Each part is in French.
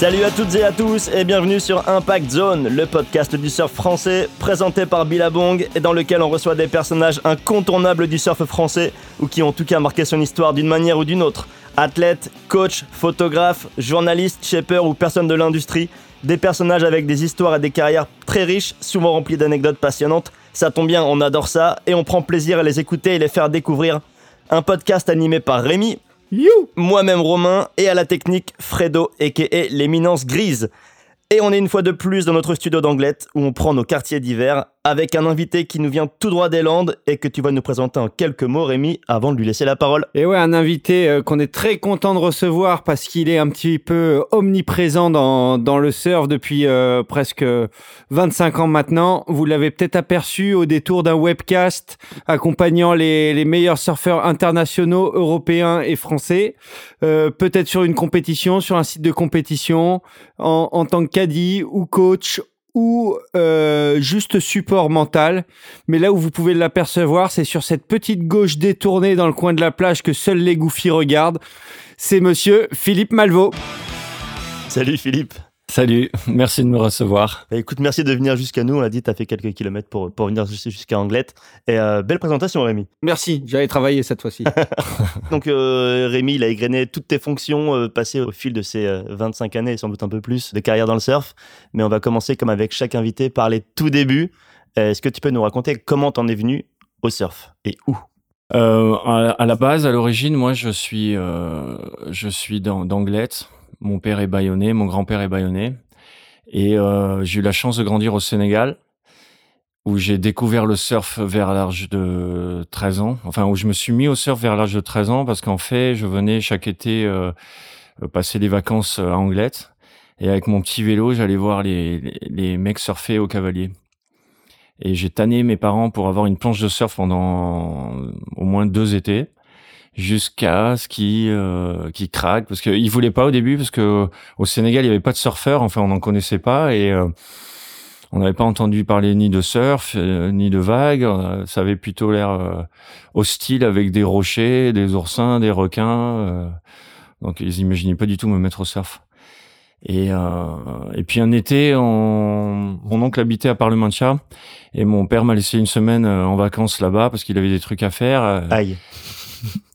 Salut à toutes et à tous et bienvenue sur Impact Zone, le podcast du surf français présenté par Billabong et dans lequel on reçoit des personnages incontournables du surf français ou qui ont en tout cas marqué son histoire d'une manière ou d'une autre. Athlètes, coachs, photographes, journalistes, shapers ou personnes de l'industrie, des personnages avec des histoires et des carrières très riches, souvent remplies d'anecdotes passionnantes. Ça tombe bien, on adore ça et on prend plaisir à les écouter et les faire découvrir. Un podcast animé par Rémi, moi-même Romain et à la technique Fredo aka l'éminence grise. Et on est une fois de plus dans notre studio d'Anglette où on prend nos quartiers d'hiver avec un invité qui nous vient tout droit des Landes et que tu vas nous présenter en quelques mots Rémi avant de lui laisser la parole. Et ouais, un invité euh, qu'on est très content de recevoir parce qu'il est un petit peu omniprésent dans, dans le surf depuis euh, presque 25 ans maintenant. Vous l'avez peut-être aperçu au détour d'un webcast accompagnant les, les meilleurs surfeurs internationaux, européens et français. Euh, peut-être sur une compétition, sur un site de compétition, en, en tant que caddie ou coach ou euh, juste support mental. Mais là où vous pouvez l'apercevoir, c'est sur cette petite gauche détournée dans le coin de la plage que seuls les goofy regardent. C'est monsieur Philippe Malvaux. Salut Philippe. Salut, merci de me recevoir. Bah, écoute, merci de venir jusqu'à nous. On l'a dit, tu as fait quelques kilomètres pour, pour venir jusqu'à Anglette. Et euh, belle présentation, Rémi. Merci, j'allais travailler cette fois-ci. Donc, euh, Rémi, il a égrené toutes tes fonctions euh, passées au fil de ces 25 années, sans doute un peu plus, de carrière dans le surf. Mais on va commencer, comme avec chaque invité, par les tout débuts. Est-ce que tu peux nous raconter comment t'en es venu au surf et où? Euh, à, à, la base, à l'origine, moi, je suis, euh, je suis d'Anglette. Mon père est bayonnais, mon grand-père est bayonnais. Et euh, j'ai eu la chance de grandir au Sénégal, où j'ai découvert le surf vers l'âge de 13 ans. Enfin, où je me suis mis au surf vers l'âge de 13 ans, parce qu'en fait, je venais chaque été euh, passer des vacances à Anglette. Et avec mon petit vélo, j'allais voir les, les, les mecs surfer au cavalier. Et j'ai tanné mes parents pour avoir une planche de surf pendant au moins deux étés jusqu'à ce qui euh, qui craque. Parce qu'ils voulaient pas au début parce que au Sénégal il y avait pas de surfeurs. Enfin on n'en connaissait pas. Et euh, on n'avait pas entendu parler ni de surf euh, ni de vagues. Ça avait plutôt l'air euh, hostile avec des rochers des oursins des requins euh, donc ils imaginaient pas du tout me mettre au surf. Et, et puis un été, on, mon oncle habitait à Parlementia et mon père m'a laissé une semaine en vacances là-bas parce qu'il avait des trucs à faire. Aïe.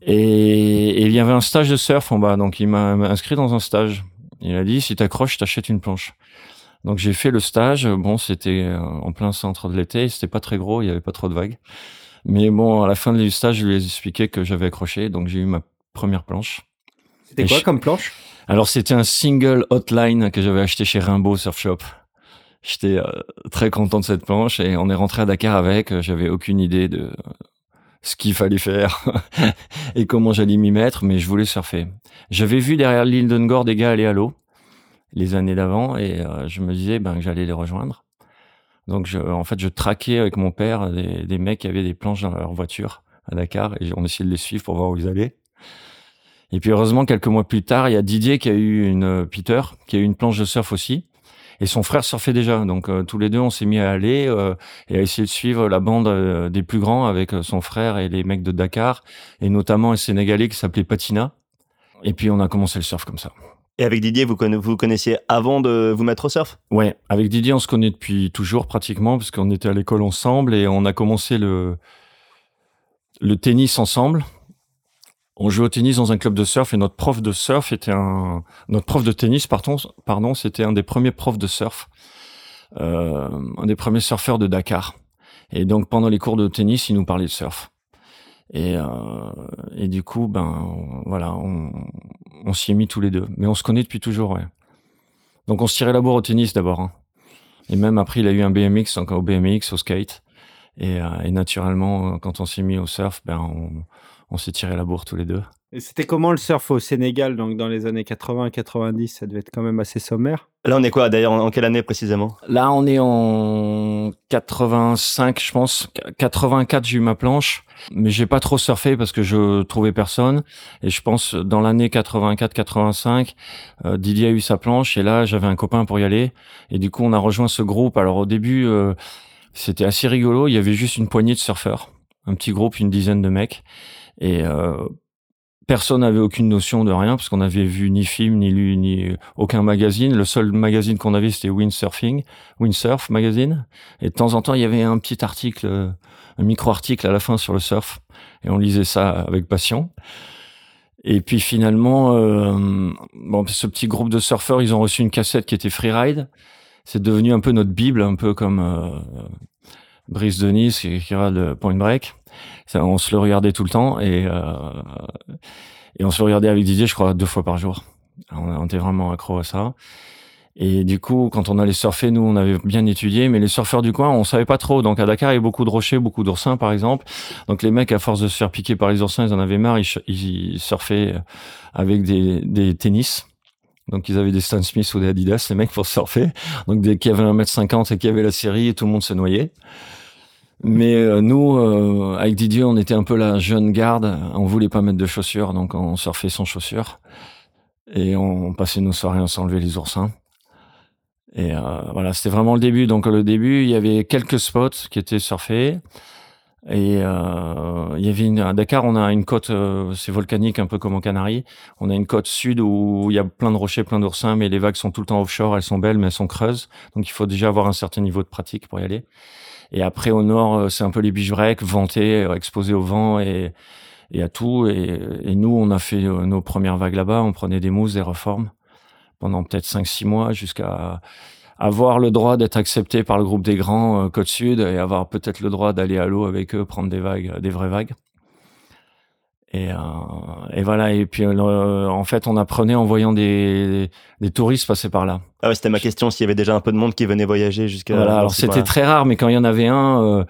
Et, et, il y avait un stage de surf en bas, donc il m'a inscrit dans un stage. Il a dit si t'accroches, t'achètes une planche. Donc j'ai fait le stage. Bon, c'était en plein centre de l'été, c'était pas très gros, il y avait pas trop de vagues. Mais bon, à la fin du stage, je lui ai expliqué que j'avais accroché, donc j'ai eu ma première planche. C'était quoi je... comme planche? Alors c'était un single hotline que j'avais acheté chez Rimbaud Surf Shop. J'étais euh, très content de cette planche et on est rentré à Dakar avec. J'avais aucune idée de ce qu'il fallait faire et comment j'allais m'y mettre, mais je voulais surfer. J'avais vu derrière l'île d'Ungor des gars aller à l'eau les années d'avant et euh, je me disais ben, que j'allais les rejoindre. Donc, je, en fait, je traquais avec mon père des, des, mecs qui avaient des planches dans leur voiture à Dakar et on essayait de les suivre pour voir où ils allaient. Et puis, heureusement, quelques mois plus tard, il y a Didier qui a eu une Peter, qui a eu une planche de surf aussi et son frère surfait déjà. Donc euh, tous les deux, on s'est mis à aller euh, et à essayer de suivre la bande euh, des plus grands avec son frère et les mecs de Dakar, et notamment un Sénégalais qui s'appelait Patina. Et puis on a commencé le surf comme ça. Et avec Didier, vous, conna vous connaissiez avant de vous mettre au surf? Ouais, avec Didier, on se connaît depuis toujours pratiquement, parce qu'on était à l'école ensemble et on a commencé le, le tennis ensemble on jouait au tennis dans un club de surf et notre prof de surf était un notre prof de tennis pardon pardon c'était un des premiers profs de surf euh, un des premiers surfeurs de Dakar. Et donc pendant les cours de tennis il nous parlait de surf. Et euh, et du coup ben voilà on, on s'y est mis tous les deux. Mais on se connaît depuis toujours ouais. Donc on se tirait la bourre au tennis d'abord hein. et même après il a eu un BMX donc au BMX au skate. Et, euh, et naturellement quand on s'est mis au surf ben on on s'est tiré la bourre tous les deux. Et c'était comment le surf au Sénégal, donc dans les années 80-90 Ça devait être quand même assez sommaire. Là, on est quoi d'ailleurs En quelle année précisément? Là, on est en 85, je pense. 84, j'ai eu ma planche, mais j'ai pas trop surfé parce que je trouvais personne. Et je pense dans l'année 84-85, euh, Didier a eu sa planche et là, j'avais un copain pour y aller. Et du coup, on a rejoint ce groupe. Alors au début, euh, c'était assez rigolo. Il y avait juste une poignée de surfeurs, un petit groupe, une dizaine de mecs. Et euh, personne n'avait aucune notion de rien parce qu'on n'avait vu ni film, ni lu, ni aucun magazine. Le seul magazine qu'on avait, c'était Windsurfing, Windsurf magazine. Et de temps en temps, il y avait un petit article, un micro-article à la fin sur le surf. Et on lisait ça avec passion. Et puis finalement, euh, bon, ce petit groupe de surfeurs, ils ont reçu une cassette qui était Freeride. C'est devenu un peu notre bible, un peu comme euh, Brice Denis qui ira de Point Break. Ça, on se le regardait tout le temps et euh, et on se le regardait avec Didier, je crois, deux fois par jour. On, était vraiment accro à ça. Et du coup, quand on allait surfer, nous, on avait bien étudié, mais les surfeurs du coin, on savait pas trop. Donc à Dakar, il y a beaucoup de rochers, beaucoup d'oursins, par exemple. Donc les mecs, à force de se faire piquer par les oursins, ils en avaient marre. Ils, surfaient avec des, des tennis. Donc ils avaient des Stan Smith ou des Adidas, les mecs, pour surfer. Donc dès qu'il y avait 1m50 et qu'il y avait la série, tout le monde se noyait. Mais euh, nous, euh, avec Didier, on était un peu la jeune garde. On voulait pas mettre de chaussures, donc on surfait sans chaussures. Et on passait nos soirées à s'enlever les oursins. Et euh, voilà, c'était vraiment le début. Donc le début, il y avait quelques spots qui étaient surfés. Et euh, il y avait une, à Dakar, on a une côte, euh, c'est volcanique, un peu comme aux Canaries. On a une côte sud où il y a plein de rochers, plein d'oursins, mais les vagues sont tout le temps offshore. Elles sont belles, mais elles sont creuses. Donc il faut déjà avoir un certain niveau de pratique pour y aller. Et après au nord, euh, c'est un peu les beach breaks, vantés, euh, exposés au vent et, et à tout. Et, et, nous, on a fait nos premières vagues là-bas. On prenait des mousses, des reformes pendant peut-être 5-6 mois jusqu'à avoir le droit d'être accepté par le groupe des grands euh, Côte Sud et avoir peut-être le droit d'aller à l'eau avec eux, prendre des vagues, des vraies vagues. Et, euh, et voilà. Et puis, euh, en fait, on apprenait en voyant des, des, touristes passer par là. Ah ouais, c'était ma question. S'il y avait déjà un peu de monde qui venait voyager jusqu'à. Voilà. Alors c'était très rare, mais quand il y en avait un, euh,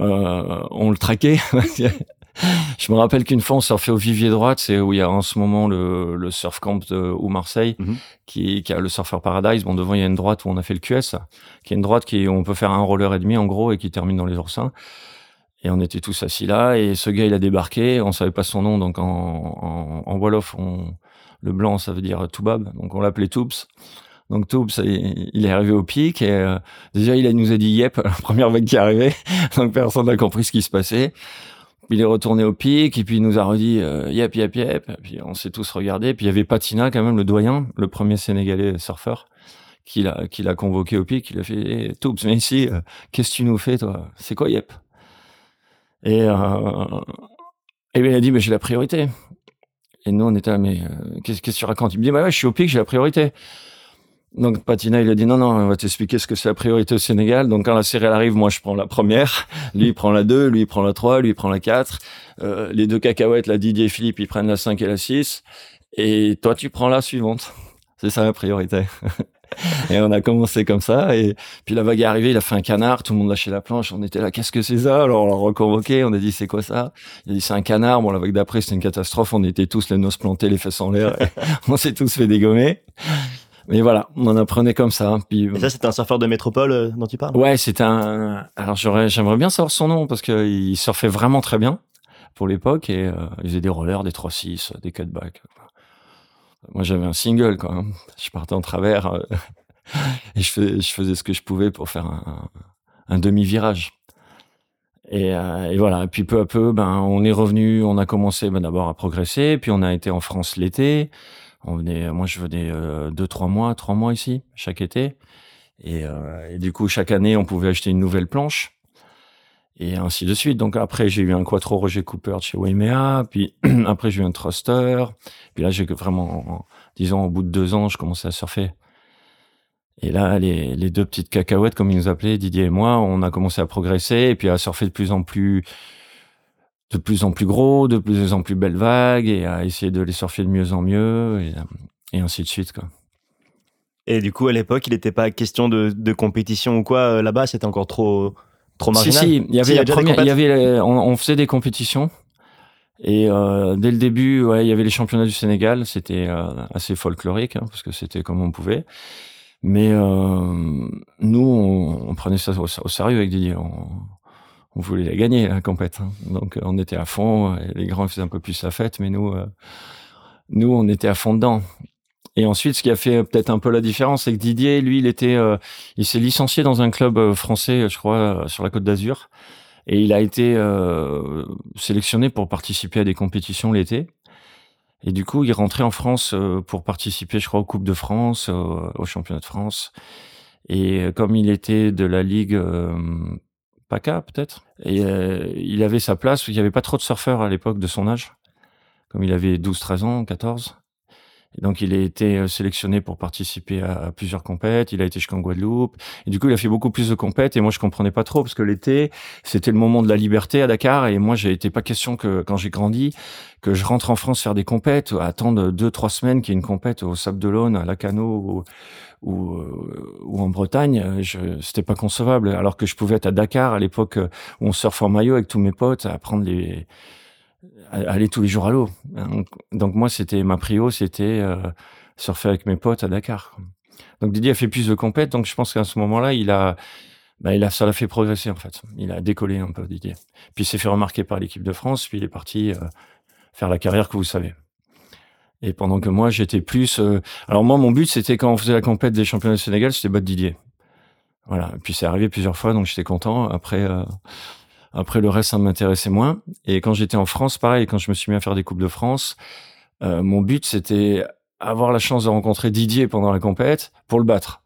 euh on le traquait. je me rappelle qu'une fois on surfait au Vivier droite, c'est où il y a en ce moment le, le surf camp de, ou Marseille, mm -hmm. qui, qui, a le Surfer Paradise. Bon, devant il y a une droite où on a fait le QS, qui est une droite qui on peut faire un roller et demi en gros et qui termine dans les oursins. Et on était tous assis là et ce gars il a débarqué, on savait pas son nom donc en, en, en Wolof on le blanc ça veut dire Toubab, donc on l'appelait Toups. Donc Toups, il est arrivé au pic et euh, déjà il nous a dit yep, la première vague qui est arrivée, donc personne n'a compris ce qui se passait il est retourné au pic et puis il nous a redit euh, yep yep yep. Et puis on s'est tous regardés. Puis il y avait Patina quand même le doyen, le premier sénégalais surfeur, qui l'a qui l'a convoqué au pic. Il a fait hey, Toups, mais ici, euh, qu'est-ce que tu nous fais toi? C'est quoi yep? Et euh, et bien il a dit mais j'ai la priorité. Et nous on était là mais euh, qu'est-ce que tu racontes? Il me dit bah ouais je suis au pic j'ai la priorité. Donc Patina, il a dit non, non, on va t'expliquer ce que c'est la priorité au Sénégal. Donc quand la série arrive, moi je prends la première, lui il prend la 2, lui il prend la 3, lui il prend la 4. Euh, les deux cacahuètes, la Didier et Philippe, ils prennent la 5 et la 6. Et toi tu prends la suivante. C'est ça la priorité. et on a commencé comme ça. Et puis la vague est arrivée, il a fait un canard, tout le monde lâchait la planche. On était là, qu'est-ce que c'est ça? Alors on l'a reconvoqué, on a dit c'est quoi ça? Il a dit c'est un canard. Bon la vague d'après c'était une catastrophe. On était tous les noces plantées, les fesses en l'air. on s'est tous fait dégommer. Mais voilà, on en apprenait comme ça. Puis, Et ça, c'était un surfeur de métropole euh, dont tu parles? Ouais, c'était un. Alors j'aurais, j'aimerais bien savoir son nom parce qu'il surfait vraiment très bien pour l'époque et euh, il faisait des rollers, des 3-6, des cutbacks. Moi, j'avais un single quand même. Je partais en travers euh, et je faisais, je faisais ce que je pouvais pour faire un, un demi-virage. Et, euh, et, voilà. Et puis peu à peu, ben, on est revenu. On a commencé ben, d'abord à progresser. Puis on a été en France l'été. On venait, moi je venais euh, deux, trois mois, trois mois ici chaque été, et, euh, et, du coup chaque année on pouvait acheter une nouvelle planche et ainsi de suite. Donc après j'ai eu un Quattro Roger Cooper de chez Waimea, puis après j'ai eu un Thruster, puis là j'ai vraiment, disons au bout de deux ans, je commençais à surfer. Et là, les, les deux petites cacahuètes, comme ils nous appelaient, Didier et moi, on a commencé à progresser et puis à surfer de plus en plus de plus en plus gros, de plus en plus belles vagues et à essayer de les surfer de mieux en mieux et, ainsi de suite quoi. Et du coup à l'époque il n'était pas question de, de, compétition ou quoi euh, là-bas c'était encore trop trop marginal. Si si il y avait si, la première, il y avait on, on, faisait des compétitions et euh, dès le début ouais il y avait les championnats du Sénégal c'était euh, assez folklorique hein, parce que c'était comme on pouvait mais euh, nous on, on, prenait ça au, au, sérieux avec Didier. On, on voulait la gagner la compète. Hein. Donc on était à fond. Les grands faisaient un peu plus la fête, mais nous, nous on était à fond dedans. Et ensuite, ce qui a fait peut-être un peu la différence, c'est que Didier, lui, il était, euh, il s'est licencié dans un club euh, français, je crois, sur la Côte d'Azur, et il a été sélectionné pour participer à des compétitions l'été. Et du coup, il rentrait en France pour participer, je crois, aux Coupes de France, au Championnat de France. Et comme il était de la Ligue PACA, peut-être, et il avait sa place, il n'y avait pas trop de surfeurs à l'époque de son âge, comme il avait 12-13 ans, 14. Donc il a été euh, sélectionné pour participer à, plusieurs compètes. Il a été jusqu'en Guadeloupe. Et du coup, il a fait beaucoup plus de compètes. Et moi, je comprenais pas trop parce que l'été, c'était le moment de la liberté à Dakar. Et moi, j'ai été pas question que quand j'ai grandi, que je rentre en France faire des compètes, attendre deux trois semaines qu'il y ait une compète au Sable d'Olonne, à Lacano ou, ou, euh, ou en Bretagne. C'était pas concevable. Alors que je pouvais être à Dakar à l'époque où on surfe en maillot avec tous mes potes, à prendre les aller tous les jours à l'eau. Donc, moi, c'était ma prio, c'était euh, surfer avec mes potes à Dakar. Donc Didier a fait plus de compètes, donc je pense qu'à ce moment-là, il a, bah, il a, ça l'a fait progresser en fait. Il a décollé un peu Didier. Puis il s'est fait remarquer par l'équipe de France, puis il est parti euh, faire la carrière que vous savez. Et pendant que moi, j'étais plus. Euh, alors moi, mon but, c'était quand on faisait la compète des championnats du Sénégal, c'était battre Didier. Voilà. Et puis c'est arrivé plusieurs fois, donc j'étais content. Après. Après, le reste, ça m'intéressait moins. Et quand j'étais en France, pareil, quand je me suis mis à faire des Coupes de France, euh, mon but, c'était avoir la chance de rencontrer Didier pendant la compète pour le battre.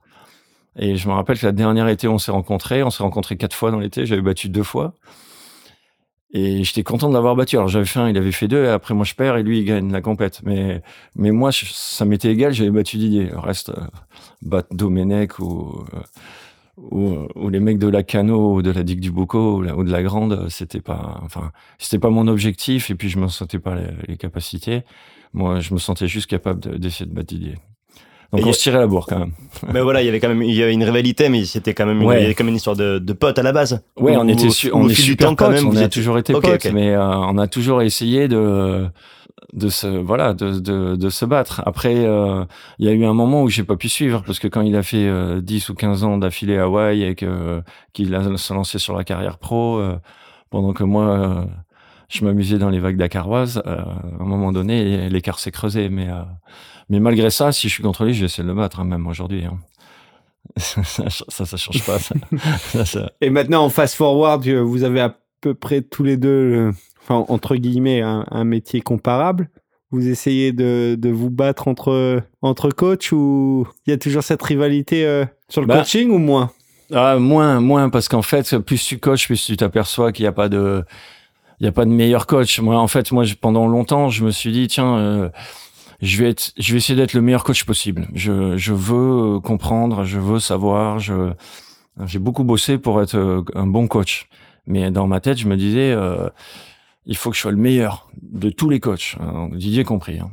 Et je me rappelle que la dernière été, on s'est rencontrés. On s'est rencontrés quatre fois dans l'été. J'avais battu deux fois. Et j'étais content de l'avoir battu. Alors j'avais fait un, il avait fait deux. Et après, moi, je perds et lui, il gagne la compète. Mais, mais moi, ça m'était égal. J'avais battu Didier. Le reste, euh, battre Domenech ou... Euh, ou, les mecs de la Cano ou de la digue du Bocaux ou, de la Grande, c'était pas, enfin, c'était pas mon objectif et puis je me sentais pas les, capacités. Moi, je me sentais juste capable d'essayer de, battre Didier. Donc on se tirait la bourre quand même. Mais voilà, il y avait quand même il y avait une rivalité, mais c'était quand même une, il y avait quand même une histoire de, de potes à la base. Ouais, on était on est super potes, quand même, on a toujours été potes, mais euh, on a toujours essayé de de se voilà de, de, de se battre. Après, euh, il y a eu un moment où j'ai pas pu suivre parce que quand il a fait euh, 10 ou 15 ans d'affilée à Hawaï et que qu'il a se lancé sur la carrière pro, euh, pendant que moi euh, je m'amusais dans les vagues dakaroises, à un moment donné l'écart s'est creusé. Mais mais malgré ça, si je suis contre lui, je vais essayer de le battre hein, même aujourd'hui. Hein. ça, ça, change pas. ça. Et maintenant, en fast forward, vous avez à peu près tous les deux enfin, entre guillemets, un, métier comparable Vous essayez de, de, vous battre entre, entre coachs ou il y a toujours cette rivalité euh, sur le bah, coaching ou moins? Ah, Moins, moins, parce qu'en fait, plus tu coaches, plus tu t'aperçois qu'il n'y a pas de... Il y a pas de meilleur coach. Moi, en fait, moi, pendant longtemps, je me suis dit, tiens, euh, je vais être, je vais essayer d'être le meilleur coach possible. Je, je veux comprendre, je veux savoir. Je, j'ai beaucoup bossé pour être euh, un bon coach. Mais dans ma tête, je me disais, euh, il faut que je sois le meilleur de tous les coachs, hein, Didier compris. Hein.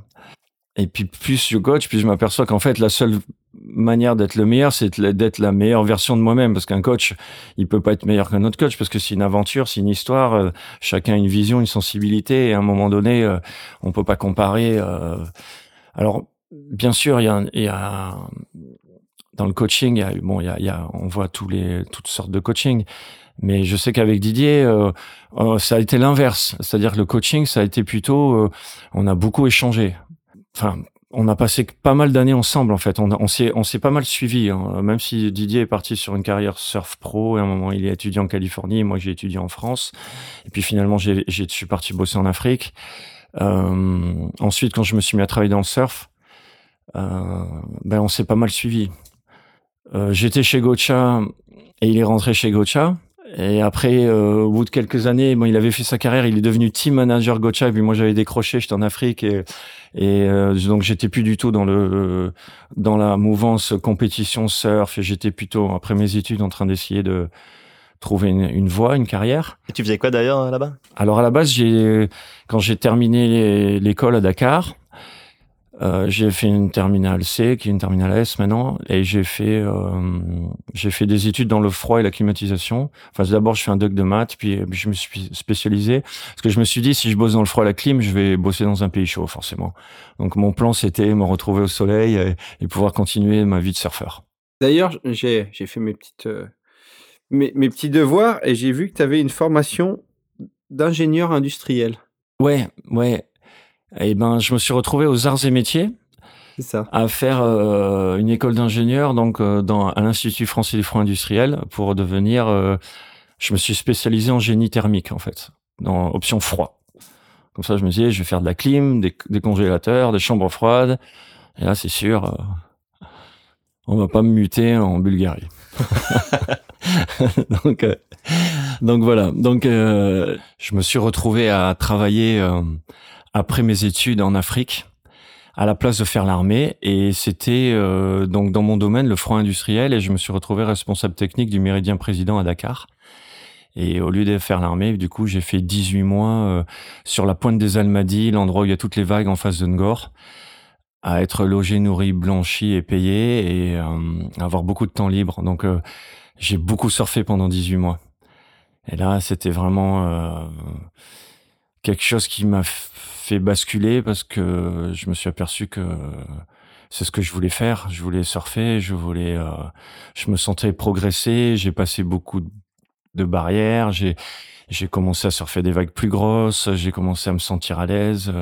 Et puis plus je coach, plus je m'aperçois qu'en fait la seule manière d'être le meilleur, c'est d'être la meilleure version de moi-même. Parce qu'un coach, il peut pas être meilleur qu'un autre coach, parce que c'est une aventure, c'est une histoire. Euh, chacun a une vision, une sensibilité. Et à un moment donné, euh, on peut pas comparer. Euh. Alors bien sûr, il y a, y a dans le coaching, y a, bon, il y a, y a, on voit tous les toutes sortes de coaching. Mais je sais qu'avec Didier, euh, euh, ça a été l'inverse. C'est-à-dire que le coaching, ça a été plutôt, euh, on a beaucoup échangé. Enfin, on a passé pas mal d'années ensemble en fait. On, s'est on s'est pas mal suivi. Hein. Même si Didier est parti sur une carrière surf pro, et à un moment il est étudié en Californie, moi j'ai étudié en France. Et puis finalement j'ai j'ai suis parti bosser en Afrique. Euh, ensuite quand je me suis mis à travailler dans le surf, euh, ben on s'est pas mal suivi. J'étais chez Gocha et il est rentré chez Gocha. Et après, euh, au bout de quelques années, bon, il avait fait sa carrière, il est devenu team manager Gocha. Et puis moi, j'avais décroché, j'étais en Afrique et, et euh, donc j'étais plus du tout dans le dans la mouvance compétition surf. Et j'étais plutôt après mes études en train d'essayer de trouver une, une, voie, une carrière. Et tu faisais quoi d'ailleurs là-bas? Alors à la base, j'ai quand j'ai terminé l'école à Dakar, euh, j'ai fait une terminale C, qui est une terminale S maintenant, et j'ai fait euh, j'ai fait des études dans le froid et la climatisation. Enfin, d'abord, je fais un doc de maths, puis, je me suis spécialisé parce que je me suis dit si je bosse dans le froid et la clim, je vais bosser dans un pays chaud forcément. Donc mon plan c'était me retrouver au soleil et, pouvoir continuer ma vie de surfeur. D'ailleurs, j'ai j'ai fait mes petites euh, mes, mes petits devoirs et j'ai vu que tu avais une formation d'ingénieur industriel. Ouais, ouais. Eh ben, je me suis retrouvé aux arts et métiers. Ça. à faire euh, une école d'ingénieur donc euh, dans à l'institut français des froids industriels pour devenir euh, je me suis spécialisé en génie thermique en fait dans option froid Comme ça, je me disais, je vais faire de la clim, des, des congélateurs, des chambres froides. Et là, c'est sûr, euh, on va pas me muter en Bulgarie. donc, euh, donc voilà. Donc, euh, je me suis retrouvé à travailler euh, après mes études en Afrique à la place de faire l'armée et c'était donc dans mon domaine le froid industriel et je me suis retrouvé responsable technique du Méridien Président à Dakar. Et au lieu de faire l'armée, du coup, j'ai fait 18 mois sur la pointe des Almadies, l'endroit où il y a toutes les vagues en face de Ngor à être logé, nourri, blanchi et payé et euh, avoir beaucoup de temps libre. Donc euh, j'ai beaucoup surfé pendant 18 mois. Et là, c'était vraiment euh, quelque chose qui m'a fait basculer parce que je me suis aperçu que c'est ce que je voulais faire. Je voulais surfer, je voulais, je me sentais progresser. J'ai passé beaucoup de barrières. J'ai j'ai commencé à surfer des vagues plus grosses. J'ai commencé à me sentir à l'aise.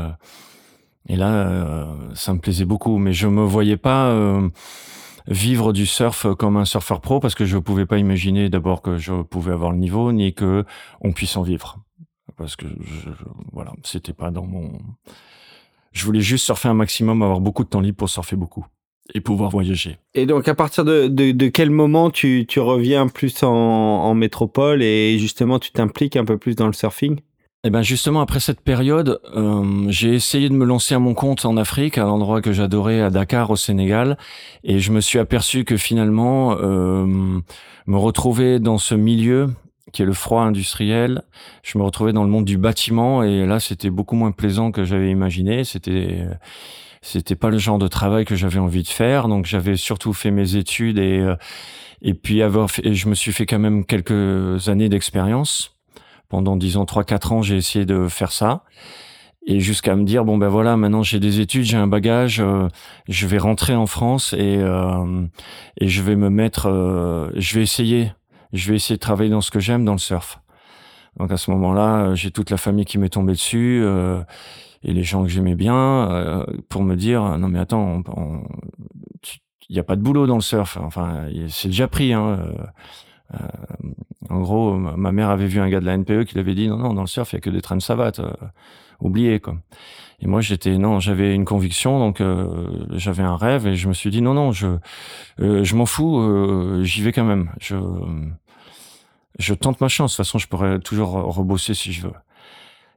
Et là, euh, ça me plaisait beaucoup, mais je me voyais pas euh, vivre du surf comme un surfeur pro parce que je pouvais pas imaginer d'abord que je pouvais avoir le niveau ni que on puisse en vivre parce que je, voilà, c'était pas dans mon. Je voulais juste surfer un maximum, avoir beaucoup de temps libre pour surfer beaucoup et pouvoir voyager. Et donc, à partir de, de, de quel moment tu, tu reviens plus en, en métropole et justement tu t'impliques un peu plus dans le surfing? Eh ben justement après cette période, euh, j'ai essayé de me lancer à mon compte en Afrique, à l'endroit que j'adorais, à Dakar, au Sénégal, et je me suis aperçu que finalement, euh, me retrouver dans ce milieu qui est le froid industriel, je me retrouvais dans le monde du bâtiment, et là c'était beaucoup moins plaisant que j'avais imaginé. C'était c'était pas le genre de travail que j'avais envie de faire, donc j'avais surtout fait mes études et euh, et puis avoir fait, et je me suis fait quand même quelques années d'expérience pendant disons trois quatre ans, j'ai essayé de faire ça et jusqu'à me dire bon ben voilà maintenant j'ai des études j'ai un bagage euh, je vais rentrer en France et euh, et je vais me mettre euh, je vais essayer je vais essayer de travailler dans ce que j'aime dans le surf donc à ce moment-là j'ai toute la famille qui m'est tombée dessus et les gens que j'aimais bien pour me dire non mais attends il n'y a pas de boulot dans le surf enfin c'est déjà pris hein euh, en gros, ma mère avait vu un gars de la NPE qui lui avait dit non, non, dans le surf, il n'y a que des trains de savate. Euh, oubliez, quoi. Et moi, j'étais, non, j'avais une conviction, donc euh, j'avais un rêve et je me suis dit non, non, je, je m'en fous, j'y vais quand même. Je, je tente ma chance. De toute façon, je pourrais toujours rebosser si je veux.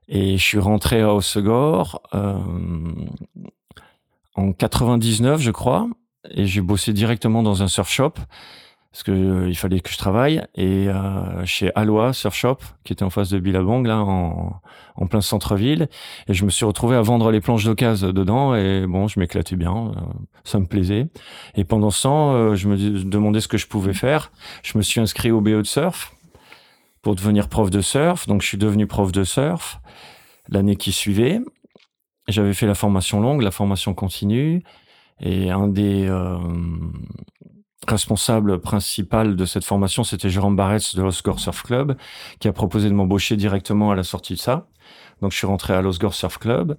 Et je suis rentré à Osegor en 99, je crois, et j'ai bossé directement dans un surf shop parce que euh, il fallait que je travaille. Et euh, chez Aloha Surf Shop qui était en face de Billabong là en, plein centre-ville. Et je me suis retrouvé à vendre les planches d'occasion dedans. Et bon je m'éclatais bien euh, ça me plaisait. Et pendant ce temps euh, je me demandais ce que je pouvais faire. Je me suis inscrit au BE de surf pour devenir prof de surf donc je suis devenu prof de surf l'année qui suivait j'avais fait la formation longue la formation continue et un des responsable principal de cette formation, c'était Jérôme Barretz de l'Osgore Surf Club, qui a proposé de m'embaucher directement à la sortie de ça. Donc je suis rentré à l'Osgore Surf Club.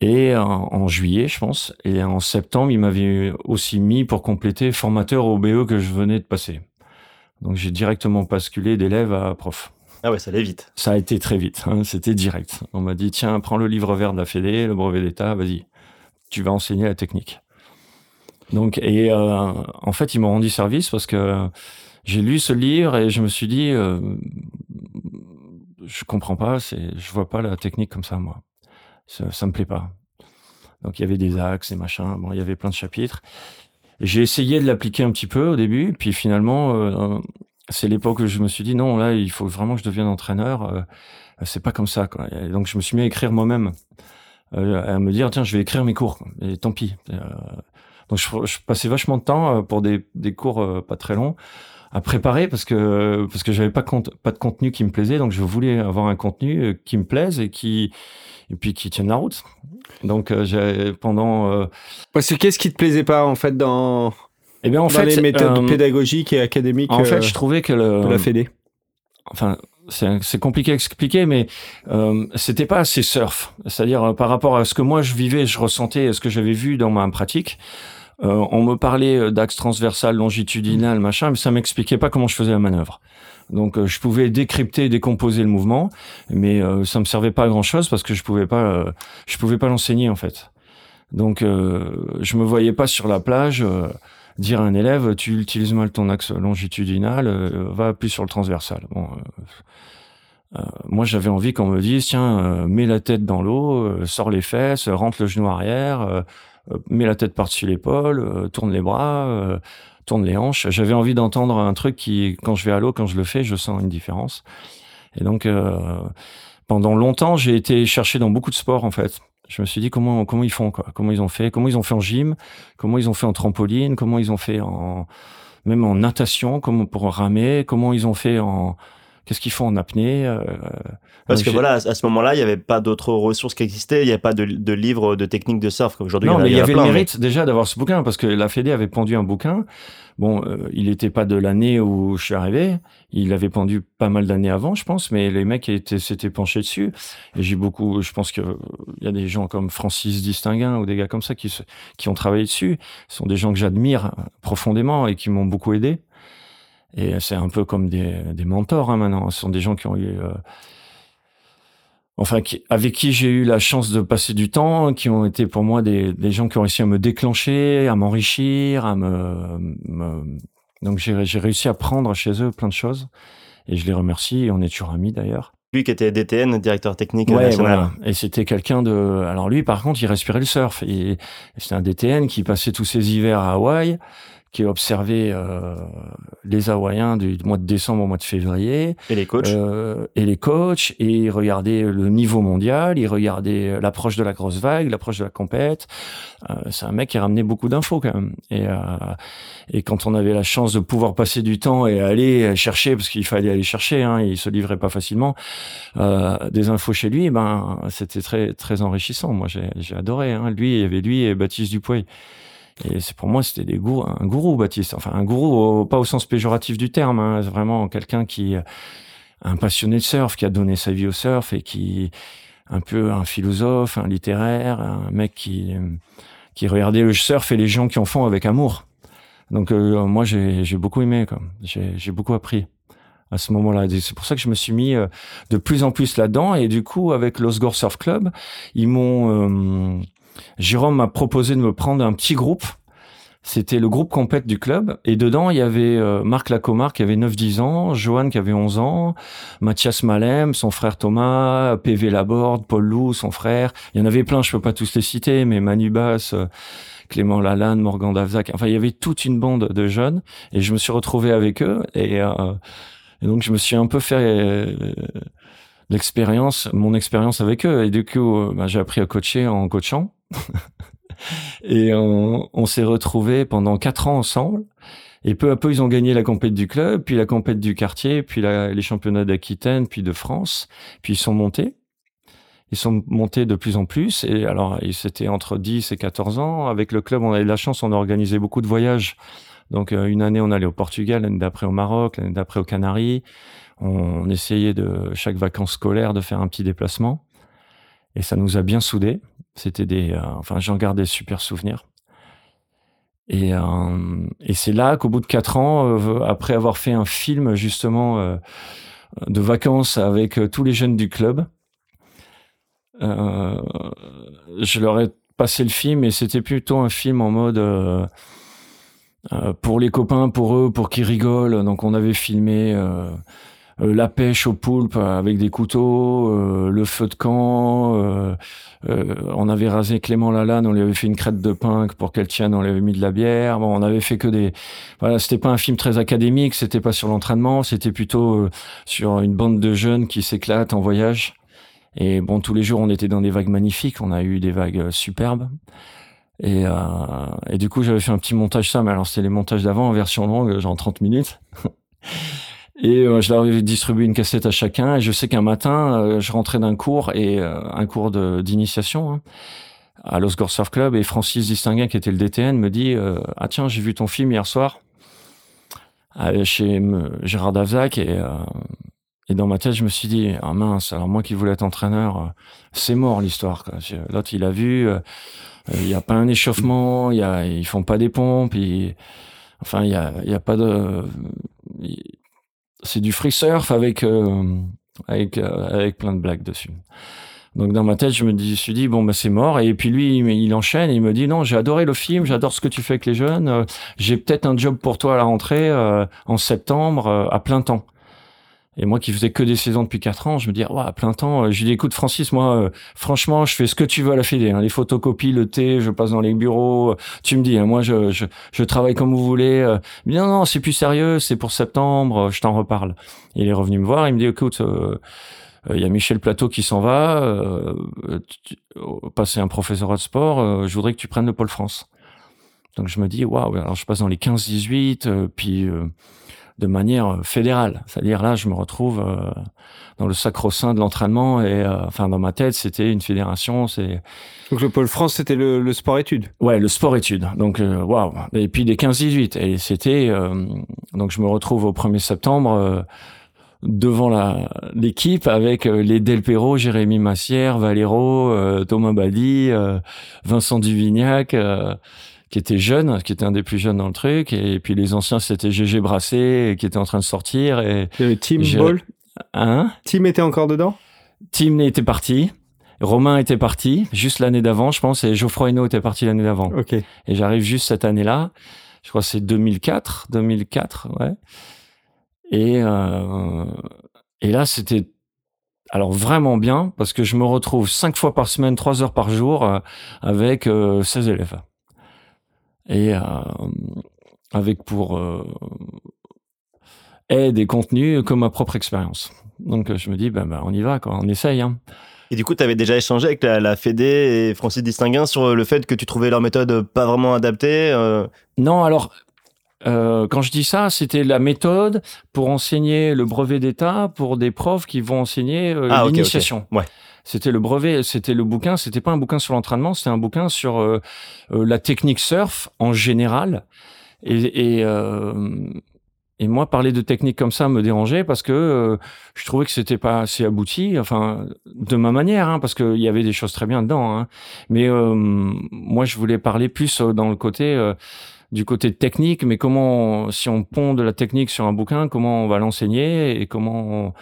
Et en, juillet, je pense, et en septembre, il m'avait aussi mis pour compléter formateur au BE que je venais de passer. Donc j'ai directement basculé d'élève à prof. Ah ouais, ça allait vite. Ça a été très vite, hein, c'était direct. On m'a dit, tiens, prends le livre vert de la Fédé, le brevet d'État, vas-y, tu vas enseigner la technique. Donc, et euh, en fait, ils m'ont rendu service parce que j'ai lu ce livre et je me suis dit, euh, je comprends pas, c'est, je vois pas la technique comme ça, moi. Ça, ça me plaît pas. Donc, il y avait des axes et machin. Bon, il y avait plein de chapitres. J'ai essayé de l'appliquer un petit peu au début, puis finalement, euh, c'est l'époque où je me suis dit non, là, il faut vraiment que je devienne entraîneur. Euh, c'est pas comme ça, quoi. Donc, je me suis mis à écrire moi-même, euh, à me dire tiens, je vais écrire mes cours. Et tant pis. Donc je, je, passais vachement de temps euh, pour des, des cours euh, pas très longs à préparer parce que parce que j'avais pas pas de contenu qui me plaisait donc je voulais avoir un contenu euh, qui me plaise et qui et puis qui tienne la route. Donc j'ai pendant euh... parce que qu'est-ce qui te plaisait pas en fait dans eh bien en dans fait les méthodes pédagogiques et académiques en fait je trouvais que le de la Fédé? Enfin c'est compliqué à expliquer, mais euh, c'était pas assez surf. C'est-à-dire par rapport à ce que moi je vivais, je ressentais, ce que j'avais vu dans ma pratique Euh, on me parlait d'axe transversal, longitudinal, machin, mais ça m'expliquait pas comment je faisais la manœuvre. Donc je pouvais décrypter, décomposer le mouvement, mais ça me servait pas à grand chose parce que je pouvais pas, je pouvais pas l'enseigner en fait. Donc je me voyais pas sur la plage dire à un élève tu utilises mal ton axe longitudinal, va plus sur le transversal. Bon, euh, moi, j'avais envie qu'on me dise, tiens, euh, mets la tête dans l'eau, euh, sors les fesses, rentre le genou arrière, mets la tête par-dessus l'épaule, tourne les bras, tourne les hanches. J'avais envie d'entendre un truc qui, quand je vais à l'eau, quand je le fais, je sens une différence. Et donc, pendant longtemps, j'ai été chercher dans beaucoup de sports, en fait. Je me suis dit comment comment ils font quoi, comment ils ont fait, comment ils ont fait en gym, comment ils ont fait en trampoline, comment ils ont fait en même en natation, comment pour ramer, comment ils ont fait en Qu'est-ce qu'ils font en apnée euh, Parce que voilà, à ce moment-là, il n'y avait pas d'autres ressources qui existaient. Il n'y avait pas de, de livres de techniques de surf. Aujourd'hui, non, il mais il y, avait le mérite déjà d'avoir ce bouquin parce que la Fédé avait pendu un bouquin. Bon, euh, il n'était pas de l'année où je suis arrivé. Il avait pendu pas mal d'années avant, je pense, mais les mecs s'étaient penchés dessus. Et j'ai beaucoup, je pense que il y a des gens comme Francis Distinguin ou des gars comme ça qui, qui ont travaillé dessus. Ce sont des gens que j'admire profondément et qui m'ont beaucoup aidé. Et c'est un peu comme des, des mentors hein, maintenant. Ce sont des gens qui ont eu, euh, enfin, qui, avec qui j'ai eu la chance de passer du temps, qui ont été pour moi des, des gens qui ont réussi à me déclencher, à m'enrichir, à me, me... donc j'ai réussi à prendre chez eux plein de choses. Et je les remercie. Et on est toujours amis d'ailleurs. Lui qui était DTN, directeur technique ouais, national. Voilà. Et c'était quelqu'un de. Alors lui, par contre, il respirait le surf. C'était un DTN qui passait tous ses hivers à Hawaï qui observait euh, les Hawaïens du mois de décembre au mois de février. Et les coachs? Euh, et les coachs. Et il regardait le niveau mondial, il regardait l'approche de la grosse vague, l'approche de la compète. Euh, c'est un mec qui ramenait beaucoup d'infos quand même. Et, euh, et quand on avait la chance de pouvoir passer du temps et aller chercher, parce qu'il fallait aller chercher, hein, il se livrait pas facilement, euh, des infos chez lui, ben c'était très très enrichissant. Moi j'ai adoré. Hein. Lui, il y avait lui et Baptiste Dupuy. Et c'est pour moi, c'était des gourous, un gourou, Baptiste. Enfin, un gourou, pas au sens péjoratif du terme, hein, vraiment quelqu'un qui, un passionné de surf, qui a donné sa vie au surf et qui, un peu un philosophe, un littéraire, un mec qui, qui regardait le surf et les gens qui en font avec amour. Donc euh, moi, j'ai beaucoup aimé, j'ai beaucoup appris à ce moment-là. C'est pour ça que je me suis mis euh, de plus en plus là-dedans. Et du coup, avec l'Osgore Surf Club, ils m'ont euh, Jérôme m'a proposé de me prendre un petit groupe. C'était le groupe compète du club. Et dedans, il y avait euh, Marc Lacomar qui avait 9-10 ans, Johan qui avait 11 ans, Mathias Malem, son frère Thomas, PV Laborde, Paul Lou, son frère. Il y en avait plein, je peux pas tous les citer, mais Manu Bass, euh, Clément Lalanne, Morgan Davzac. Enfin, il y avait toute une bande de jeunes. Et je me suis retrouvé avec eux. Et, euh, donc, je me suis un peu fait l'expérience, mon expérience avec eux. Et du coup, bah, j'ai appris à coacher en coachant. et on, on s'est retrouvés pendant quatre ans ensemble. Et peu à peu, ils ont gagné la compète du club, puis la compète du quartier, puis les championnats d'Aquitaine, puis de France. Puis ils sont montés. Ils sont montés de plus en plus. Et alors, c'était entre 10 et 14 ans. Avec le club, on avait de la chance, on a organisé beaucoup de voyages. Donc, euh, une année, on allait au Portugal, l'année d'après au Maroc, l'année d'après aux Canaries. On essayait de, chaque vacances scolaires, de faire un petit déplacement. Et ça nous a bien soudés. C'était des, euh, enfin, j'en garde des super souvenirs. Et, euh, et c'est là qu'au bout de quatre ans, euh, après avoir fait un film justement de vacances avec tous les jeunes du club, je leur ai passé le film et c'était plutôt un film en mode pour les copains, pour eux, pour qu'ils rigolent. Donc on avait filmé la pêche au poulpe avec des couteaux, euh, le feu de camp. Euh, on avait rasé Clément Lalanne, on lui avait fait une crête de punk pour qu'elle tienne, on lui avait mis de la bière. Bon, on avait fait que des. Voilà, c'était pas un film très académique, c'était pas sur l'entraînement, c'était plutôt sur une bande de jeunes qui s'éclatent en voyage. Et bon, tous les jours, on était dans des vagues magnifiques. On a eu des vagues superbes. Et, euh, et du coup, j'avais fait un petit montage ça, mais alors c'était les montages d'avant en version longue, genre 30 minutes. Et euh, je leur ai distribué une cassette à chacun. Et je sais qu'un matin, euh, je rentrais d'un cours et euh, un cours d'initiation hein, à l'Osgore Surf Club et Francis Distinguin, qui était le DTN, me dit ah tiens j'ai vu ton film hier soir chez Gérard Davzac et et dans ma tête, je me suis dit, ah mince, alors moi qui voulais être entraîneur, c'est mort l'histoire. L'autre, il a vu, il n'y a pas un échauffement, y a, ils font pas des pompes, enfin, il y a, y a pas de, c'est du free surf avec avec avec plein de blagues dessus. Donc dans ma tête, je me dis, suis dit bon bah c'est mort. Et puis lui, il, enchaîne et il me dit non, j'ai adoré le film, j'adore ce que tu fais avec les jeunes. Euh, j'ai peut-être un job pour toi à la rentrée euh, en septembre euh, à plein temps. Et moi qui faisais que des saisons depuis quatre ans, je me dis ouais, à plein temps. Je lui dis écoute Francis, moi franchement, je fais ce que tu veux à la Fédé. Hein, les photocopies, le thé, je passe dans les bureaux. tu me dis, hein, moi je, je, je travaille comme vous voulez. Il non non, c'est plus sérieux, c'est pour septembre. Je t'en reparle. il est revenu me voir, il me dit écoute il euh, y a Michel Plateau qui s'en va, euh, passer un professeur de sport, euh, je voudrais que tu prennes le pôle France. Donc je me dis, waouh, alors je passe dans les 15-18, puis de manière fédérale. C'est-à-dire là, je me retrouve dans le sacro-saint de l'entraînement et enfin dans ma tête, c'était une fédération. C'est donc le pôle France, c'était le, sport-études. Ouais, le sport-études. Donc waouh. Et puis des 15-18 et c'était donc je me retrouve au 1er septembre devant la l'équipe avec euh, les Del Perro, Jérémy Massière, Valero, euh, Thomas Badi, euh, Vincent Duvignac, qui était jeune, qui était un des plus jeunes dans le truc, et puis les anciens c'était GG Brassé qui était en train de sortir et Team Ball. Hein? Tim était encore dedans? Tim était parti. Romain était parti juste l'année d'avant, je pense, et Geoffroy Hinault était parti l'année d'avant. Ok. Et j'arrive juste cette année-là. Je crois que c'est 2004, 2004, ouais. Et, euh, et là, c'était alors vraiment bien parce que je me retrouve cinq fois par semaine, trois heures par jour euh, avec euh, 16 élèves. Et euh, avec pour euh, aide et contenu comme ma propre expérience. Donc je me dis, ben, ben on y va, quoi, on essaye. Hein. Et du coup, tu avais déjà échangé avec la, la, Fédé et Francis Distinguin sur le fait que tu trouvais leur méthode pas vraiment adaptée Non, alors euh, quand je dis ça, c'était la méthode pour enseigner le brevet d'État pour des profs qui vont enseigner euh, ah, l'initiation. Ouais. C'était le brevet, c'était le bouquin, c'était pas un bouquin sur l'entraînement, c'était un bouquin sur euh, euh, la technique surf en général. Et, et, et, moi, parler de technique comme ça me dérangeait parce que je trouvais que c'était pas assez abouti, enfin, de ma manière, hein, parce qu'il y avait des choses très bien dedans. Hein. Mais moi, je voulais parler plus dans le côté du côté technique, mais comment, si on pond de la technique sur un bouquin, comment on va l'enseigner et comment on,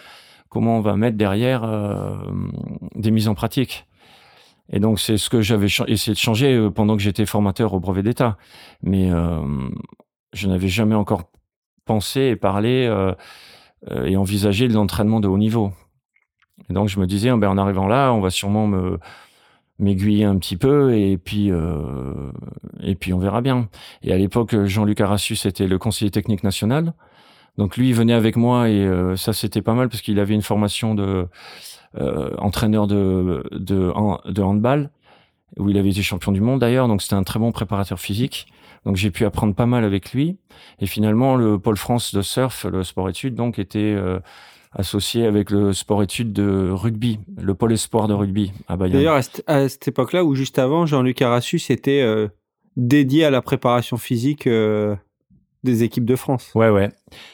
comment on va mettre derrière euh, des mises en pratique. Et donc c'est ce que j'avais essayé de changer euh, pendant que j'étais formateur au brevet d'État. Mais euh, je n'avais jamais encore pensé et parlé et envisagé de l'entraînement de haut niveau. Et donc je me disais, ben, en arrivant là, on va sûrement me m'aiguiller un petit peu et puis et puis on verra bien. Et à l'époque, Jean-Luc Arassus était le conseiller technique national. Donc lui, il venait avec moi et euh, ça c'était pas mal parce qu'il avait une formation de euh, entraîneur de de, de handball où il avait été champion du monde d'ailleurs. Donc c'était un très bon préparateur physique. Donc j'ai pu apprendre pas mal avec lui. Et finalement, le pôle France de surf, le sport études, donc était euh, associé avec le sport-études de rugby, le pôle espoir de rugby à Bayonne. D'ailleurs, à, cette époque-là, ou juste avant, Jean-Luc Arassus était euh, dédié à la préparation physique euh, des équipes de France. Ouais, ouais.